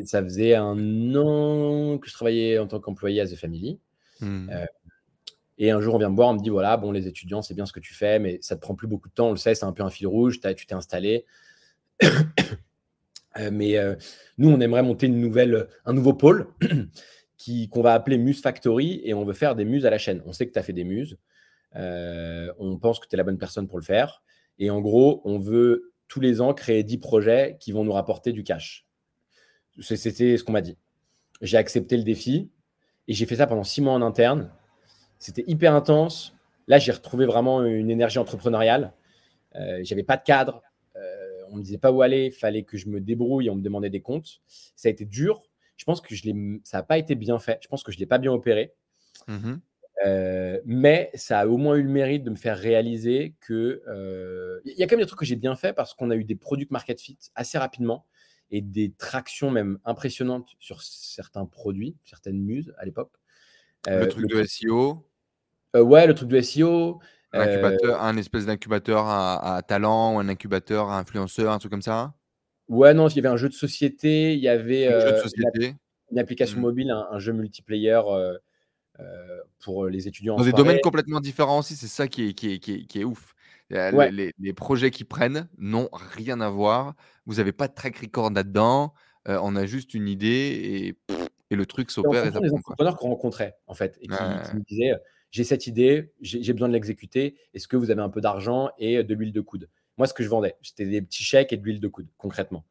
ça faisait un an que je travaillais en tant qu'employé à The Family. Mmh. Et un jour, on vient me voir, on me dit voilà, bon, les étudiants, c'est bien ce que tu fais, mais ça te prend plus beaucoup de temps, on le sait, c'est un peu un fil rouge, tu t'es installé. Euh, mais euh, nous, on aimerait monter une nouvelle, un nouveau pôle qu'on va appeler Muse Factory et on veut faire des muses à la chaîne. On sait que tu as fait des muses, euh, on pense que tu es la bonne personne pour le faire. Et en gros, on veut tous les ans créer 10 projets qui vont nous rapporter du cash. C'était ce qu'on m'a dit. J'ai accepté le défi et j'ai fait ça pendant 6 mois en interne. C'était hyper intense. Là, j'ai retrouvé vraiment une énergie entrepreneuriale. Euh, J'avais pas de cadre. Euh, on me disait pas où aller. Il fallait que je me débrouille. On me demandait des comptes. Ça a été dur. Je pense que ça n'a pas été bien fait. Je pense que je ne l'ai pas bien opéré. Mmh euh, mais ça a au moins eu le mérite de me faire réaliser que euh, il y a quand même des trucs que j'ai bien fait parce qu'on a eu des produits market fit assez rapidement et des tractions même impressionnantes sur certains produits, certaines muses à l'époque. le truc de SEO, euh, ouais, le truc du SEO. Un, un espèce d'incubateur à, talent ou un incubateur à influenceur, un truc comme ça? Ouais, non, il y avait un jeu de société, il y avait Une, application mmh. mobile, un, jeu multiplayer pour les étudiants. Dans des domaines complètement différents aussi, c'est ça qui est, qui est, qui est, ouf. Les, projets qui prennent n'ont rien à voir. Vous n'avez pas de track record là-dedans. on a juste une idée et, et le truc s'opère. C'est les entrepreneurs qu'on rencontrait, en fait, et qui, qui me disaient j'ai cette idée, j'ai besoin de l'exécuter. Est-ce que vous avez un peu d'argent et de l'huile de coude? Moi, ce que je vendais, c'était des petits chèques et de l'huile de coude, concrètement.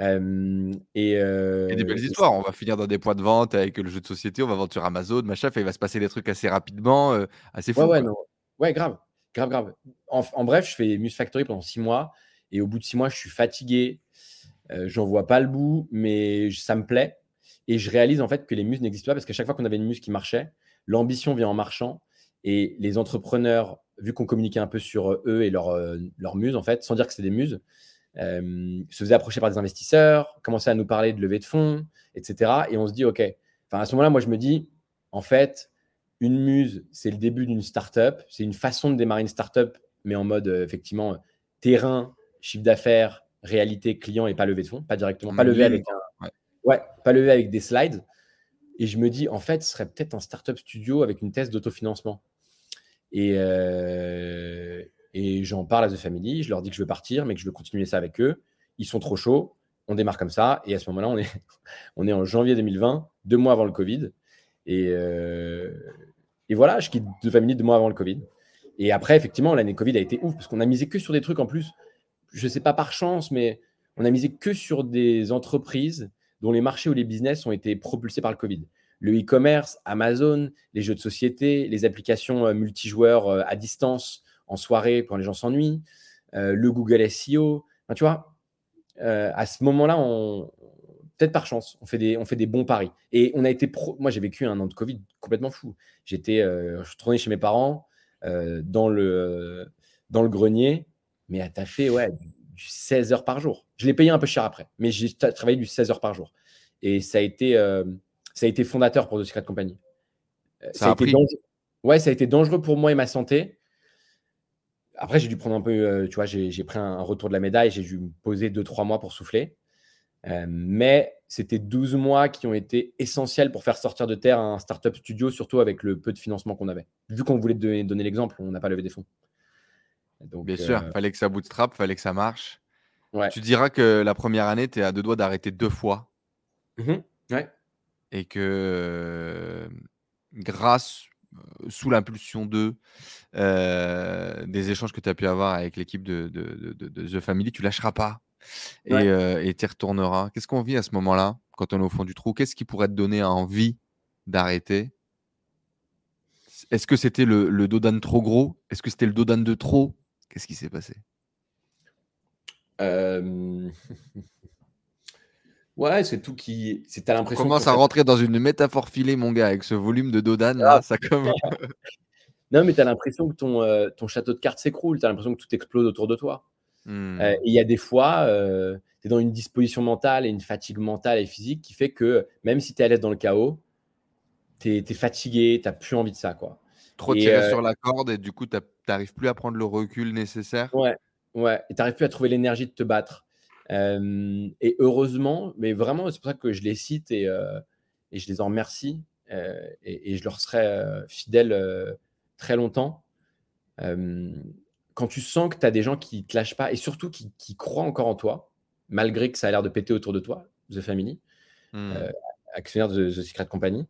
Euh, et, des belles histoires. On va finir dans des points de vente avec le jeu de société, on va vendre sur Amazon, machin, il va se passer des trucs assez rapidement, euh, assez fou. Ouais, ouais, grave, grave, grave. En, bref, je fais Muse Factory pendant six mois, et au bout de six mois, je suis fatigué. J'en vois pas le bout, mais ça me plaît. Et je réalise en fait que les muses n'existent pas parce qu'à chaque fois qu'on avait une muse qui marchait, L'ambition vient en marchant et les entrepreneurs, vu qu'on communiquait un peu sur eux et leurs euh, muses, en fait, sans dire que c'est des muses, euh, se faisaient approcher par des investisseurs, commençaient à nous parler de levée de fonds, etc. Et on se dit, OK, enfin, à ce moment-là, moi, je me dis, en fait, une muse, c'est le début d'une startup, c'est une façon de démarrer une startup, mais en mode, effectivement, terrain, chiffre d'affaires, réalité, client et pas levée de fonds, pas directement, pas levé avec un, ouais, pas levé avec des slides. Et je me dis, en fait, ce serait peut-être un startup studio avec une thèse d'autofinancement. Et, euh, et j'en parle à The Family, je leur dis que je veux partir, mais que je veux continuer ça avec eux. Ils sont trop chauds, on démarre comme ça. Et à ce moment-là, on est, on est en janvier 2020, deux mois avant le Covid. Et, euh, et voilà, je quitte The Family deux mois avant le Covid. Et après, effectivement, l'année Covid a été ouf parce qu'on a misé que sur des trucs en plus, je ne sais pas par chance, mais on a misé que sur des entreprises dont les marchés ou les business ont été propulsés par le Covid. Le e-commerce, Amazon, les jeux de société, les applications euh, multijoueurs euh, à distance en soirée quand les gens s'ennuient, euh, le Google SEO. tu vois, à ce moment-là, on, peut-être par chance, on fait, des, on fait des bons paris. Et on a été pro... Moi, j'ai vécu un an de Covid complètement fou. J'étais, je suis tourné chez mes parents dans, le, dans le grenier, mais à fait ouais, 16 heures par jour. Je l'ai payé un peu cher après, mais j'ai travaillé du 16 heures par jour. Et ça a été, euh, ça a été fondateur pour The Secret Company. Euh, ça, a, été Ouais, ça a été dangereux pour moi et ma santé. Après, j'ai dû prendre un peu, euh, tu vois, j'ai pris un, retour de la médaille, j'ai dû me poser 2-3 mois pour souffler. Euh, mais c'était 12 mois qui ont été essentiels pour faire sortir de terre un startup studio, surtout avec le peu de financement qu'on avait. Vu qu'on voulait donner, donner l'exemple, on n'a pas levé des fonds. Donc, Bien sûr, il fallait que ça bootstrap, fallait que ça marche. Tu diras que la première année, tu es à deux doigts d'arrêter deux fois. Mmh ouais. Et que grâce, sous l'impulsion de des échanges que tu as pu avoir avec l'équipe de, The Family, tu lâcheras pas et tu y retourneras. Qu'est-ce qu'on vit à ce moment-là, quand on est au fond du trou? Qu'est-ce qui pourrait te donner envie d'arrêter? Est-ce que c'était le, le Dodan trop gros? Est-ce que c'était le Dodan de trop? Qu'est-ce qui s'est passé? Ouais, c'est tout qui. C'est à l'impression. On commence à rentrer dans une métaphore filée, mon gars, avec ce volume de Dodan. Là, ah. ça non, mais tu as l'impression que ton, euh, ton château de cartes s'écroule. Tu as l'impression que tout explose autour de toi. Mmh. Euh, et il y a des fois, euh, tu es dans une disposition mentale et une fatigue mentale et physique qui fait que même si tu es à l'aise dans le chaos, tu es, fatigué, tu n'as plus envie de ça. Quoi. Trop tiré sur la corde et du coup, tu n'arrives plus à prendre le recul nécessaire. Ouais, ouais. Et tu n'arrives plus à trouver l'énergie de te battre et heureusement, mais vraiment, c'est pour ça que je les cite et, et je les en remercie et, je leur serai fidèle très longtemps. quand tu sens que tu as des gens qui ne te lâchent pas et surtout qui, croient encore en toi, malgré que ça a l'air de péter autour de toi, The Family, mmh. actionnaire de The Secret Company,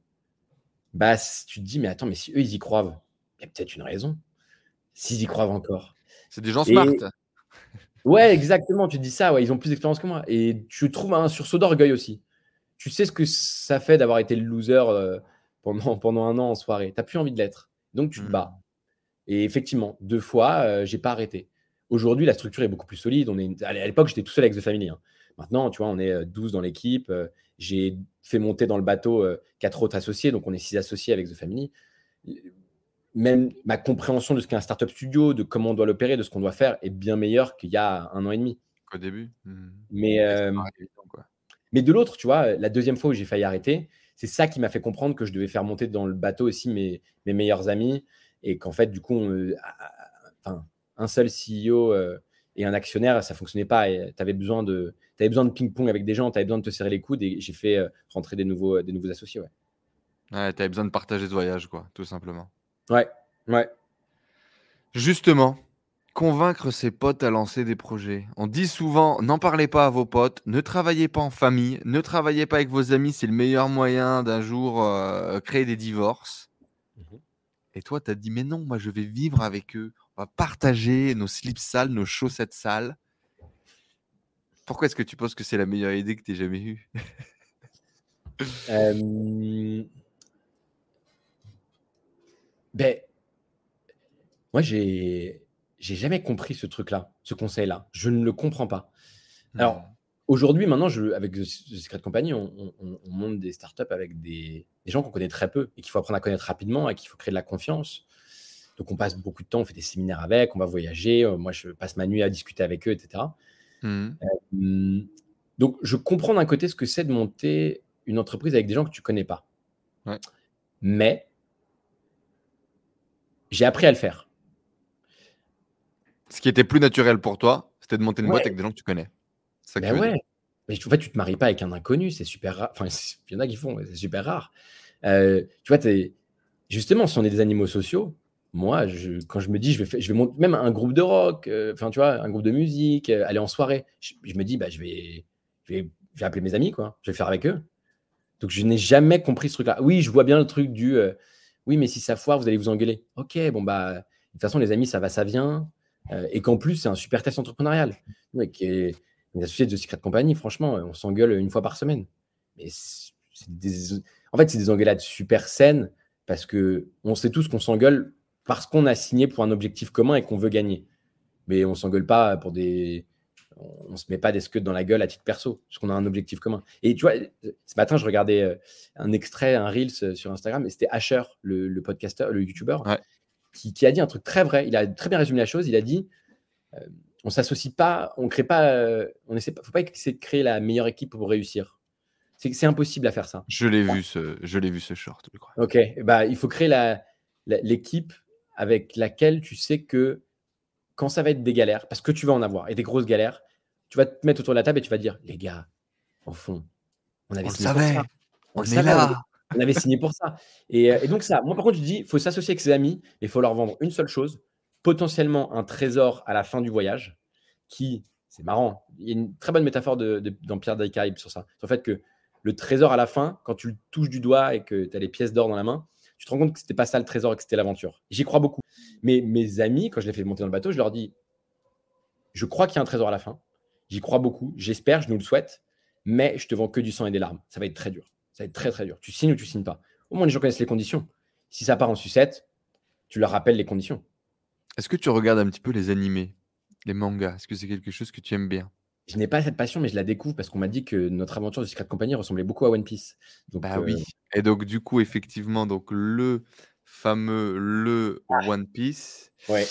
bah, tu te dis, mais attends, mais si eux, ils y croient, il y a peut-être une raison. S'ils y croient encore. C'est des gens smart. Ouais, exactement. Tu dis ça, ouais, ils ont plus d'expérience que moi. Et tu trouves un sursaut d'orgueil aussi. Tu sais ce que ça fait d'avoir été le loser euh, pendant, pendant un an en soirée. Tu n'as plus envie de l'être. Donc tu te bats. Mmh. Et effectivement, deux fois, je euh, j'ai pas arrêté. Aujourd'hui, la structure est beaucoup plus solide. On est, à l'époque, j'étais tout seul avec The Family. Hein. Maintenant, tu vois, on est 12 euh, dans l'équipe. J'ai fait monter dans le bateau quatre autres associés. Donc, on est six associés avec The Family même ma compréhension de ce qu'est un startup studio, de comment on doit l'opérer, de ce qu'on doit faire, est bien meilleure qu'il y a un an et demi. Au début. Mmh. Mais, euh, mais de l'autre, tu vois, la deuxième fois où j'ai failli arrêter, c'est ça qui m'a fait comprendre que je devais faire monter dans le bateau aussi mes, mes meilleurs amis et qu'en fait, du coup, enfin, un seul CEO euh, et un actionnaire, ça fonctionnait pas. Tu avais besoin de, avais besoin de ping-pong avec des gens, tu avais besoin de te serrer les coudes et j'ai fait euh, rentrer des nouveaux, des nouveaux associés. Ouais, ouais tu avais besoin de partager ce voyage, quoi, tout simplement. Ouais, ouais. Justement, convaincre ses potes à lancer des projets. On dit souvent, n'en parlez pas à vos potes, ne travaillez pas en famille, ne travaillez pas avec vos amis, c'est le meilleur moyen d'un jour euh, créer des divorces. Mmh Et toi, tu as dit, mais non, moi je vais vivre avec eux, on va partager nos slips sales, nos chaussettes sales. Pourquoi est-ce que tu penses que c'est la meilleure idée que tu aies jamais eue? Ben, moi, j'ai j'ai jamais compris ce truc-là, ce conseil-là. Je ne le comprends pas. Alors, mmh. aujourd'hui, maintenant, je, avec The Secret Company, on, monte des startups avec des, des gens qu'on connaît très peu et qu'il faut apprendre à connaître rapidement et qu'il faut créer de la confiance. Donc, on passe beaucoup de temps, on fait des séminaires avec, on va voyager. Euh, moi, je passe ma nuit à discuter avec eux, etc. Mmh. Euh, donc, je comprends d'un côté ce que c'est de monter une entreprise avec des gens que tu connais pas. Mais j'ai appris à le faire. Ce qui était plus naturel pour toi, c'était de monter une boîte avec des gens que tu connais. Ça ben ouais. Mais en fait, tu te maries pas avec un inconnu, c'est super rare. Enfin, il y en a qui font, c'est super rare. Euh, tu vois, es... justement, si on est des animaux sociaux, moi, je, quand je me dis, je vais, je vais monter même un groupe de rock, euh, enfin, tu vois, un groupe de musique, euh, aller en soirée, je, me dis, bah, je vais, je vais, je vais appeler mes amis, quoi. Je vais le faire avec eux. Donc, je n'ai jamais compris ce truc-là. Oui, je vois bien le truc du oui, mais si ça foire, vous allez vous engueuler. Ok, bon, bah, de toute façon, les amis, ça va, ça vient. Euh, et qu'en plus, c'est un super test entrepreneurial. Avec les associés de Secret Company, franchement, on s'engueule une fois par semaine. Mais en fait, c'est des engueulades super saines parce que on sait tous qu'on s'engueule parce qu'on a signé pour un objectif commun et qu'on veut gagner. Mais on s'engueule pas pour des, on ne se met pas des scuds dans la gueule à titre perso, parce qu'on a un objectif commun. Et tu vois, ce matin, je regardais euh, un extrait, un Reels euh, sur Instagram, et c'était Asher, le, le podcasteur, le YouTuber, qui, a dit un truc très vrai. Il a très bien résumé la chose. Il a dit on euh, on s'associe pas, on crée pas, on essaie pas, faut pas essayer de créer la meilleure équipe pour réussir. C'est impossible à faire ça. Je l'ai vu, ce, je l'ai vu ce short, je crois. Ok, bah, il faut créer la, l'équipe avec laquelle tu sais que quand ça va être des galères, parce que tu vas en avoir, et des grosses galères, tu vas te mettre autour de la table et tu vas dire, les gars, au fond. On avait signé savait. Pour ça. On, le là. On avait signé pour ça. Et, et, donc ça, moi par contre, je dis, il faut s'associer avec ses amis, il faut leur vendre une seule chose, potentiellement un trésor à la fin du voyage, qui, c'est marrant, il y a une très bonne métaphore de, dans Pierre des sur ça. Sur le fait que le trésor à la fin, quand tu le touches du doigt et que tu as les pièces d'or dans la main, tu te rends compte que c'était pas ça le trésor et que c'était l'aventure. J'y crois beaucoup. Mais mes amis, quand je les fais monter dans le bateau, je leur dis je crois qu'il y a un trésor à la fin. J'y crois beaucoup. J'espère, je nous le souhaite. Mais je te vends que du sang et des larmes. Ça va être très dur. Ça va être très, très dur. Tu signes ou tu signes pas? Au moins, les gens connaissent les conditions. Si ça part en sucette, tu leur rappelles les conditions. Est-ce que tu regardes un petit peu les animés, les mangas? Est-ce que c'est quelque chose que tu aimes bien? Je n'ai pas cette passion, mais je la découvre parce qu'on m'a dit que notre aventure de Secret Company ressemblait beaucoup à One Piece. Donc, bah oui. Euh, et donc, du coup, effectivement, donc le fameux le ah. One Piece. Ouais.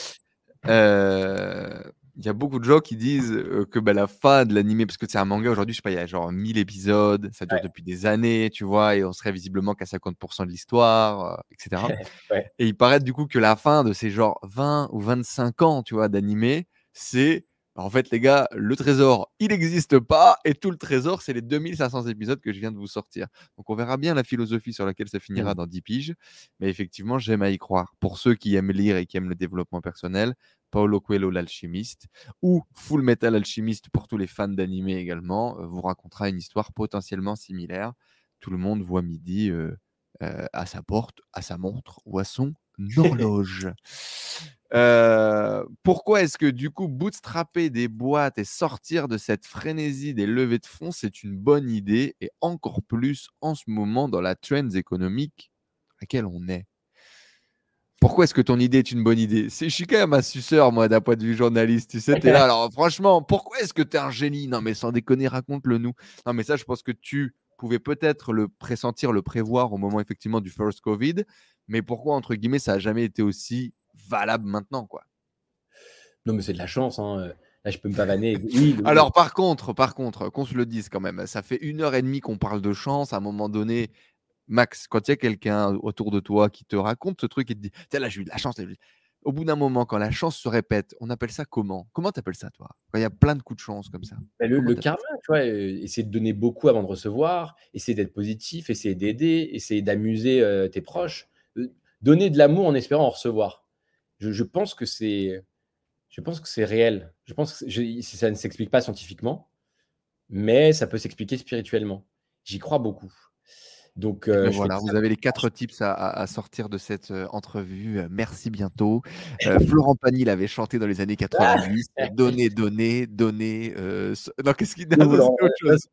Euh, il y a beaucoup de gens qui disent que bah, la fin de l'animé, parce que c'est un manga aujourd'hui, je sais pas, il y a genre 1000 épisodes, ça dure depuis des années, tu vois, et on serait visiblement qu'à 50% de l'histoire, etc. Et il paraît du coup que la fin de ces genre 20 ou 25 ans, tu vois, d'animé, c'est bah, en fait, les gars, le trésor, il n'existe pas et tout le trésor, c'est les 2500 épisodes que je viens de vous sortir. Donc, on verra bien la philosophie sur laquelle ça finira mmh. dans 10 piges. Mais effectivement, j'aime à y croire. Pour ceux qui aiment lire et qui aiment le développement personnel, Paulo Coelho, l'alchimiste, ou Full Metal Alchimiste pour tous les fans d'animé également, euh, vous racontera une histoire potentiellement similaire. Tout le monde voit midi euh, euh, à sa porte, à sa montre ou à son horloge. pourquoi est-ce que du coup bootstrapper des boîtes et sortir de cette frénésie des levées de fonds, c'est une bonne idée? Et encore plus en ce moment dans la trends économique à laquelle on est pourquoi est-ce que ton idée est une bonne idée? Je suis quand même un suceur, moi, d'un point de vue journaliste. Tu sais, là. Alors, franchement, pourquoi est-ce que tu es un génie? Non, mais sans déconner, raconte-le nous. Non, mais ça, je pense que tu pouvais peut-être le pressentir, le prévoir au moment effectivement du first Covid. Mais pourquoi, entre guillemets, ça n'a jamais été aussi valable maintenant, quoi? Non, mais c'est de la chance. Hein. Là, je peux me pavaner. Oui, Alors, par contre, par contre, qu'on se le dise quand même, ça fait une heure et demie qu'on parle de chance. À un moment donné, Max, quand il y a quelqu'un autour de toi qui te raconte ce truc et te dit Tiens, là, j'ai eu de la chance. Au bout d'un moment, quand la chance se répète, on appelle ça comment? Comment tu appelles ça, toi? Quand il y a plein de coups de chance comme ça bah, Le, karma, tu vois, essayer de donner beaucoup avant de recevoir, essayer d'être positif, essayer d'aider, essayer d'amuser tes proches, donner de l'amour en espérant en recevoir. Je, pense que c'est. Je pense que c'est réel. Je pense que ça ne s'explique pas scientifiquement, mais ça peut s'expliquer spirituellement. J'y crois beaucoup. Donc, euh, ben voilà, vous avez les quatre tips à, sortir de cette euh, entrevue. Euh, merci bientôt. Florent Pagny l'avait chanté dans les années 90. donner, donner, donner. Non, qu'est-ce qu'il a autre chose.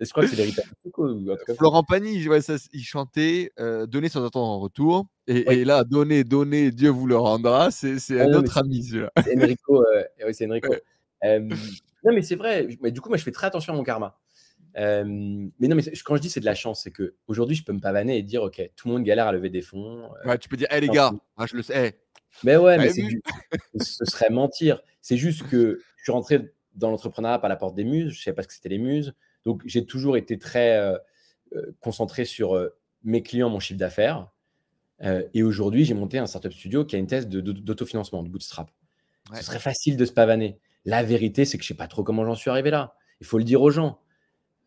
Je crois que c'est l'héritage. Florent Pagny, ouais, ça, il chantait donner sans attendre en retour. Et, là, donner, donner, Dieu vous le rendra. C'est ah un autre ami. C'est Enrico. oui, c'est Enrico. non, mais c'est vrai. Mais du coup, moi, je fais très attention à mon karma mais non, mais quand je dis c'est de la chance, c'est que aujourd'hui je peux me pavaner et dire ok, tout le monde galère à lever des fonds. ouais, tu peux dire, hé les gars, ah, je le sais. Mais ouais, mais ce serait mentir. C'est juste que je suis rentré dans l'entrepreneuriat par la porte des muses. Je ne savais pas ce que c'était les muses. Donc j'ai toujours été très concentré sur mes clients, mon chiffre d'affaires. et aujourd'hui, j'ai monté un startup studio qui a une thèse d'autofinancement, de, bootstrap. Ce serait facile de se pavaner. La vérité, c'est que je ne sais pas trop comment j'en suis arrivé là. Il faut le dire aux gens.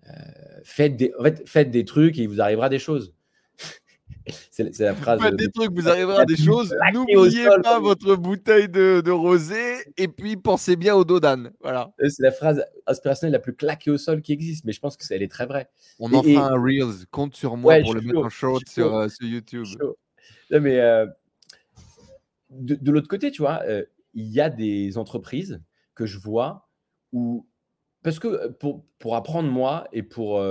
Euh, faites, des, en fait, faites des trucs et il vous arrivera des choses. c'est la phrase. Faites des trucs, vous arrivera des choses. N'oubliez pas votre bouteille de, de, rosé et puis pensez bien au dos d'âne. Voilà. C'est la phrase inspirationnelle la plus claquée au sol qui existe, mais je pense que elle est très vraie. On en fera un Reels. Compte sur moi pour le mettre en short sur, euh, sur, YouTube. Non, mais euh, de, de l'autre côté, tu vois, il y a des entreprises que je vois où parce que pour, pour apprendre moi et pour,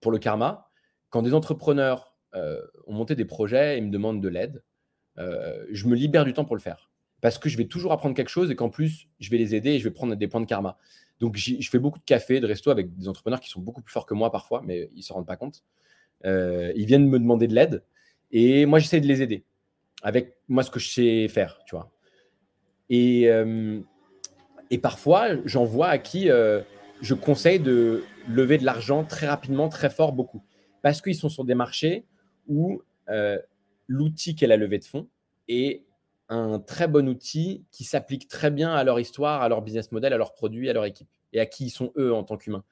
pour le karma, quand des entrepreneurs ont monté des projets et me demandent de l'aide, je me libère du temps pour le faire. Parce que je vais toujours apprendre quelque chose et qu'en plus, je vais les aider et je vais prendre des points de karma. Donc, je fais beaucoup de café, de resto avec des entrepreneurs qui sont beaucoup plus forts que moi parfois, mais ils ne se rendent pas compte. ils viennent me demander de l'aide et moi, j'essaie de les aider avec moi ce que je sais faire, tu vois. Et, et parfois, j'en vois à qui euh, je conseille de lever de l'argent très rapidement, très fort, beaucoup. Parce qu'ils sont sur des marchés où euh, l'outil qu'est la levée de fonds est un très bon outil qui s'applique très bien à leur histoire, à leur business model, à leurs produits, à leur équipe et à qui ils sont eux en tant qu'humains.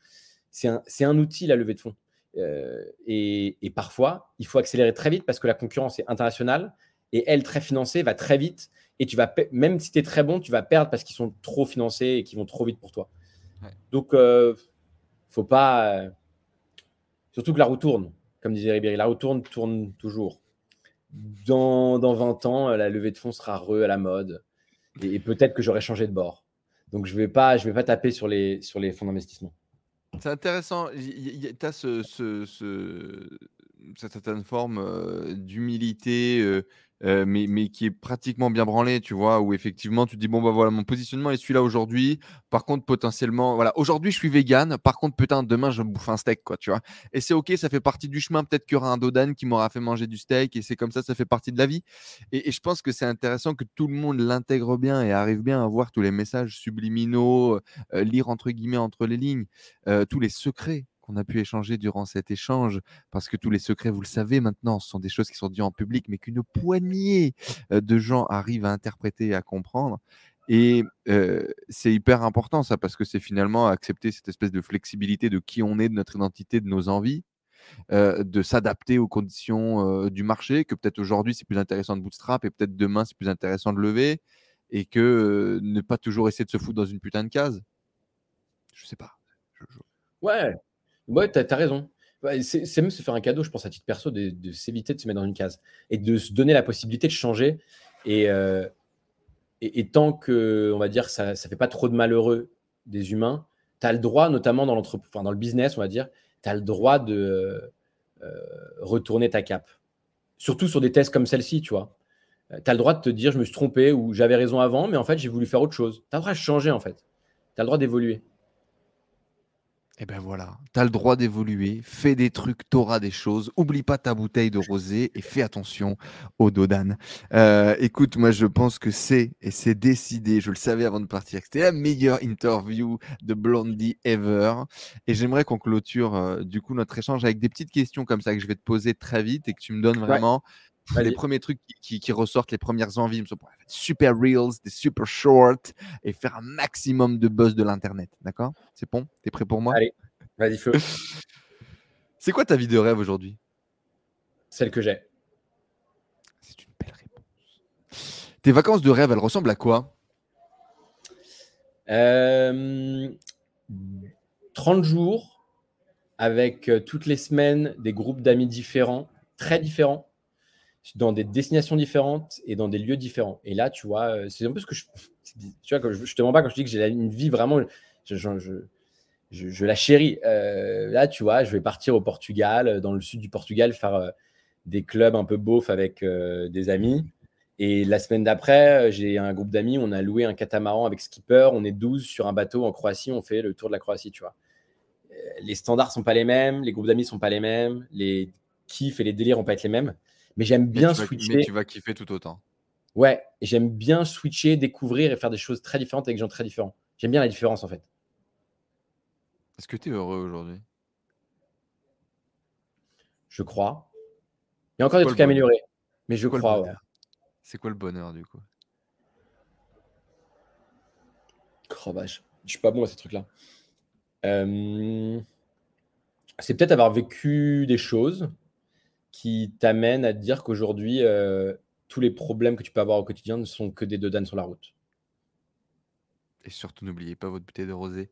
c'est un, outil, la levée de fonds. et, et, parfois, il faut accélérer très vite parce que la concurrence est internationale et elle, très financée, va très vite. Et tu vas, même si tu es très bon, tu vas perdre parce qu'ils sont trop financés et qu'ils vont trop vite pour toi. Donc, euh, faut pas. surtout que la roue tourne, comme disait Ribéry. La roue tourne, tourne toujours. Dans, dans 20 ans, la levée de fonds sera re à la mode. Et, peut-être que j'aurai changé de bord. Donc, je ne vais, pas, je vais pas taper sur les, sur les fonds d'investissement. C'est intéressant. Tu as ce, ce, cette certaine forme d'humilité. Mais, qui est pratiquement bien branlé, tu vois, où effectivement tu dis bon bah voilà mon positionnement est celui-là aujourd'hui. Par contre potentiellement voilà aujourd'hui je suis vegan. Par contre putain demain je bouffe un steak quoi, tu vois. Et c'est ok, ça fait partie du chemin. Peut-être qu'il y aura un dodan qui m'aura fait manger du steak et c'est comme ça, ça fait partie de la vie. Et, je pense que c'est intéressant que tout le monde l'intègre bien et arrive bien à voir tous les messages subliminaux, lire entre guillemets entre les lignes, tous les secrets qu'on a pu échanger durant cet échange, parce que tous les secrets, vous le savez maintenant, ce sont des choses qui sont dites en public, mais qu'une poignée de gens arrivent à interpréter et à comprendre. Et c'est hyper important ça, parce que c'est finalement accepter cette espèce de flexibilité de qui on est, de notre identité, de nos envies. de s'adapter aux conditions du marché, que peut-être aujourd'hui c'est plus intéressant de bootstrap et peut-être demain c'est plus intéressant de lever, et que ne pas toujours essayer de se foutre dans une putain de case. Je sais pas. Ouais, Ouais, tu as, raison. c'est même se faire un cadeau, je pense, à titre perso, de, s'éviter de se mettre dans une case et de se donner la possibilité de changer. Et, euh, tant que, on va dire, ça ne fait pas trop de malheureux des humains, tu as le droit, notamment dans, enfin, dans le business, on va dire, tu as le droit de euh, retourner ta cape. Surtout sur des tests comme celle-ci, tu vois. Euh, tu as le droit de te dire, je me suis trompé ou j'avais raison avant, mais en fait, j'ai voulu faire autre chose. Tu as le droit de changer, en fait. Tu as le droit d'évoluer. Et eh ben voilà, tu as le droit d'évoluer, fais des trucs, t'auras des choses, oublie pas ta bouteille de rosé et fais attention au Dodan. Euh, écoute, moi je pense que c'est, et c'est décidé, je le savais avant de partir, que c'était la meilleure interview de Blondie ever. Et j'aimerais qu'on clôture euh, du coup notre échange avec des petites questions comme ça que je vais te poser très vite et que tu me donnes vraiment les premiers trucs qui, ressortent, les premières envies, super reels, des super shorts et faire un maximum de buzz de l'internet. D'accord? C'est bon? T'es prêt pour moi? Allez, vas-y, feu. C'est quoi ta vie de rêve aujourd'hui? Celle que j'ai. C'est une belle réponse. Tes vacances de rêve, elles ressemblent à quoi? 30 euh, jours avec euh, toutes les semaines des groupes d'amis différents, très différents dans des destinations différentes et dans des lieux différents. Et là, tu vois, euh, c'est un peu ce que je. Tu vois, je, te mens pas quand je dis que j'ai une vie vraiment. Je, je, je la chéris. Euh, là, tu vois, je vais partir au Portugal, dans le sud du Portugal, faire euh, des clubs un peu beaufs avec des amis. Et la semaine d'après, j'ai un groupe d'amis, on a loué un catamaran avec skipper, on est 12 sur un bateau en Croatie, on fait le tour de la Croatie, tu vois. Les standards sont pas les mêmes, les groupes d'amis sont pas les mêmes, les kiffs et les délires vont pas être les mêmes. Mais j'aime bien switcher. mais tu vas kiffer tout autant. Ouais, j'aime bien switcher, découvrir et faire des choses très différentes avec des gens très différents. J'aime bien la différence en fait. Est-ce que tu es heureux aujourd'hui? Je crois. Il y a encore des trucs à améliorer, mais je crois. C'est quoi le bonheur du coup? Oh, je suis pas bon à ces trucs-là. Euh, c'est peut-être avoir vécu des choses qui t'amène à te dire qu'aujourd'hui, euh, tous les problèmes que tu peux avoir au quotidien ne sont que des deux sur la route. Et surtout, n'oubliez pas votre bouteille de rosé.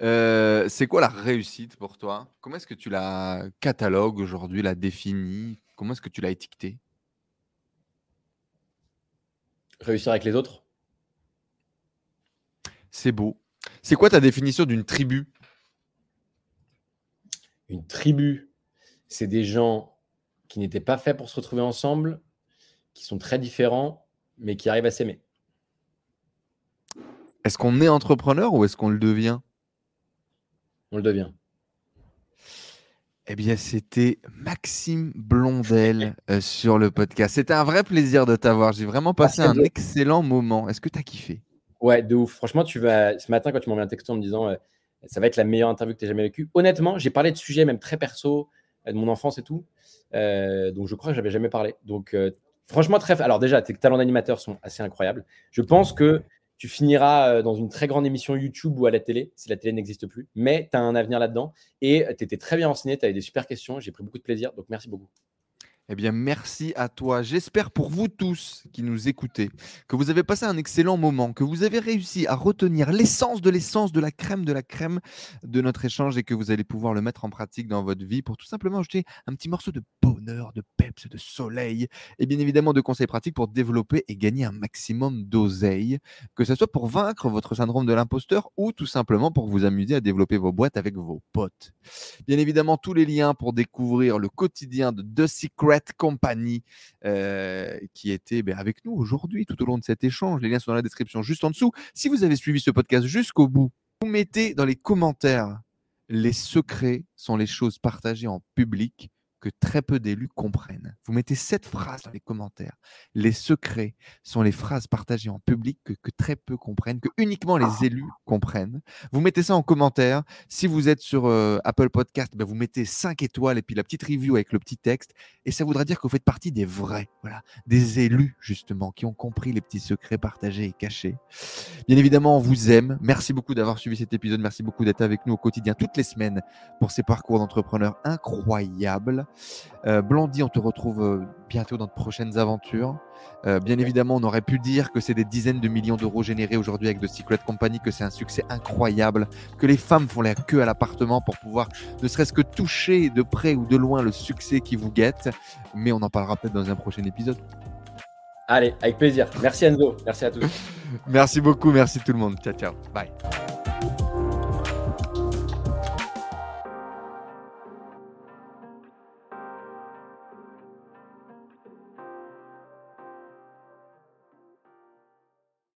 Euh, c'est quoi la réussite pour toi? Comment est-ce que tu la catalogues aujourd'hui, la définis? Comment est-ce que tu l'as étiquetée? Réussir avec les autres? C'est beau. C'est quoi ta définition d'une tribu? Une tribu, c'est des gens qui n'étaient pas faits pour se retrouver ensemble, qui sont très différents, mais qui arrivent à s'aimer. Est-ce qu'on est entrepreneur ou est-ce qu'on le devient? On le devient. Eh bien, c'était Maxime Blondel euh, sur le podcast. C'était un vrai plaisir de t'avoir. J'ai vraiment passé un excellent moment. Est-ce que tu as kiffé? Ouais, de ouf. Franchement, tu vas... ce matin, quand tu m'as envoyé un texto en me disant euh, ça va être la meilleure interview que tu aies jamais vécue, honnêtement, j'ai parlé de sujets même très perso, euh, de mon enfance et tout. Euh, donc je crois que j'avais jamais parlé. Donc euh, franchement très. Alors déjà, tes talents d'animateur sont assez incroyables. Je pense que tu finiras dans une très grande émission YouTube ou à la télé, si la télé n'existe plus. Mais tu as un avenir là-dedans et tu étais très bien renseigné, tu avais des super questions. J'ai pris beaucoup de plaisir, donc merci beaucoup. Eh bien, merci à toi. J'espère pour vous tous qui nous écoutez que vous avez passé un excellent moment, que vous avez réussi à retenir l'essence de l'essence, de la crème de la crème de notre échange et que vous allez pouvoir le mettre en pratique dans votre vie pour tout simplement ajouter un petit morceau de bonheur, de peps, de soleil et bien évidemment de conseils pratiques pour développer et gagner un maximum d'oseille, que ce soit pour vaincre votre syndrome de l'imposteur ou tout simplement pour vous amuser à développer vos boîtes avec vos potes. Bien évidemment, tous les liens pour découvrir le quotidien de The Secret compagnie euh, qui était ben, avec nous aujourd'hui tout au long de cet échange. Les liens sont dans la description juste en dessous. Si vous avez suivi ce podcast jusqu'au bout, vous mettez dans les commentaires les secrets sont les choses partagées en public que très peu d'élus comprennent. Vous mettez cette phrase dans les commentaires. Les secrets sont les phrases partagées en public que, très peu comprennent, que uniquement les élus comprennent. Vous mettez ça en commentaire. Si vous êtes sur euh, Apple Podcast, ben vous mettez 5 étoiles et puis la petite review avec le petit texte. Et ça voudra dire que vous faites partie des vrais, voilà, des élus justement, qui ont compris les petits secrets partagés et cachés. Bien évidemment, on vous aime. Merci beaucoup d'avoir suivi cet épisode. Merci beaucoup d'être avec nous au quotidien toutes les semaines pour ces parcours d'entrepreneurs incroyables. Euh, Blondie, on te retrouve euh, bientôt dans de prochaines aventures. Euh, bien évidemment, on aurait pu dire que c'est des dizaines de millions d'euros générés aujourd'hui avec The Secret Company, que c'est un succès incroyable, que les femmes font la queue à l'appartement pour pouvoir ne serait-ce que toucher de près ou de loin le succès qui vous guette. Mais on en parlera peut-être dans un prochain épisode. Allez, avec plaisir. Merci Enzo. Merci à tous. merci beaucoup. Merci tout le monde. Ciao, ciao. Bye.